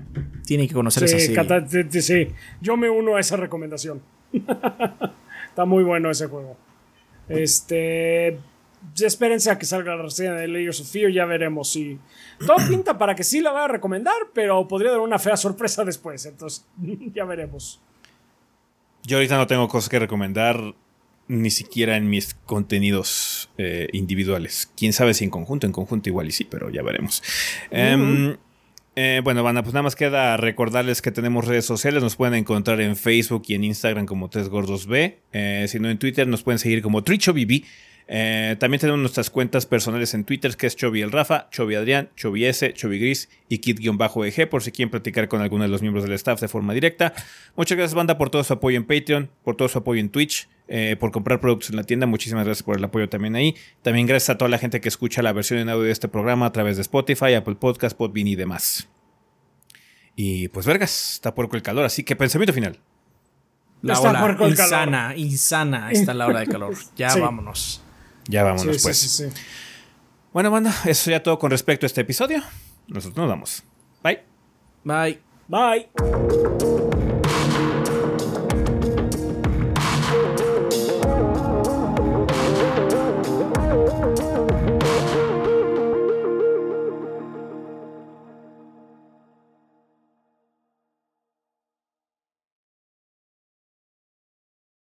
tiene que conocer esa serie. sí, yo me uno a esa recomendación. Está muy bueno ese juego. Este. Espérense a que salga la reseña de Layers of Fear, ya veremos si. Todo pinta para que sí la voy a recomendar, pero podría dar una fea sorpresa después. Entonces, ya veremos. Yo ahorita no tengo cosas que recomendar, ni siquiera en mis contenidos eh, individuales. Quién sabe si en conjunto, en conjunto igual y sí, pero ya veremos. Em, eh, bueno, Banda, pues nada más queda recordarles que tenemos redes sociales. Nos pueden encontrar en Facebook y en Instagram como Tres Gordos B. Eh, si no, en Twitter nos pueden seguir como TrichoBB. Eh, también tenemos nuestras cuentas personales en Twitter, que es Chovy el Rafa, Chovy Adrián, Chovy S, Chovy Gris y Kit-EG, por si quieren platicar con alguno de los miembros del staff de forma directa. Muchas gracias, banda, por todo su apoyo en Patreon, por todo su apoyo en Twitch, eh, por comprar productos en la tienda. Muchísimas gracias por el apoyo también ahí. También gracias a toda la gente que escucha la versión en audio de este programa a través de Spotify, Apple Podcast, Podbean y demás. Y pues, vergas, está puerco el calor, así que pensamiento final. La hora insana, insana está la hora de calor. Ya vámonos. Ya vámonos, pues. bueno, banda, eso sería todo con respecto a este episodio. Nosotros nos vamos. Bye. Bye. Bye.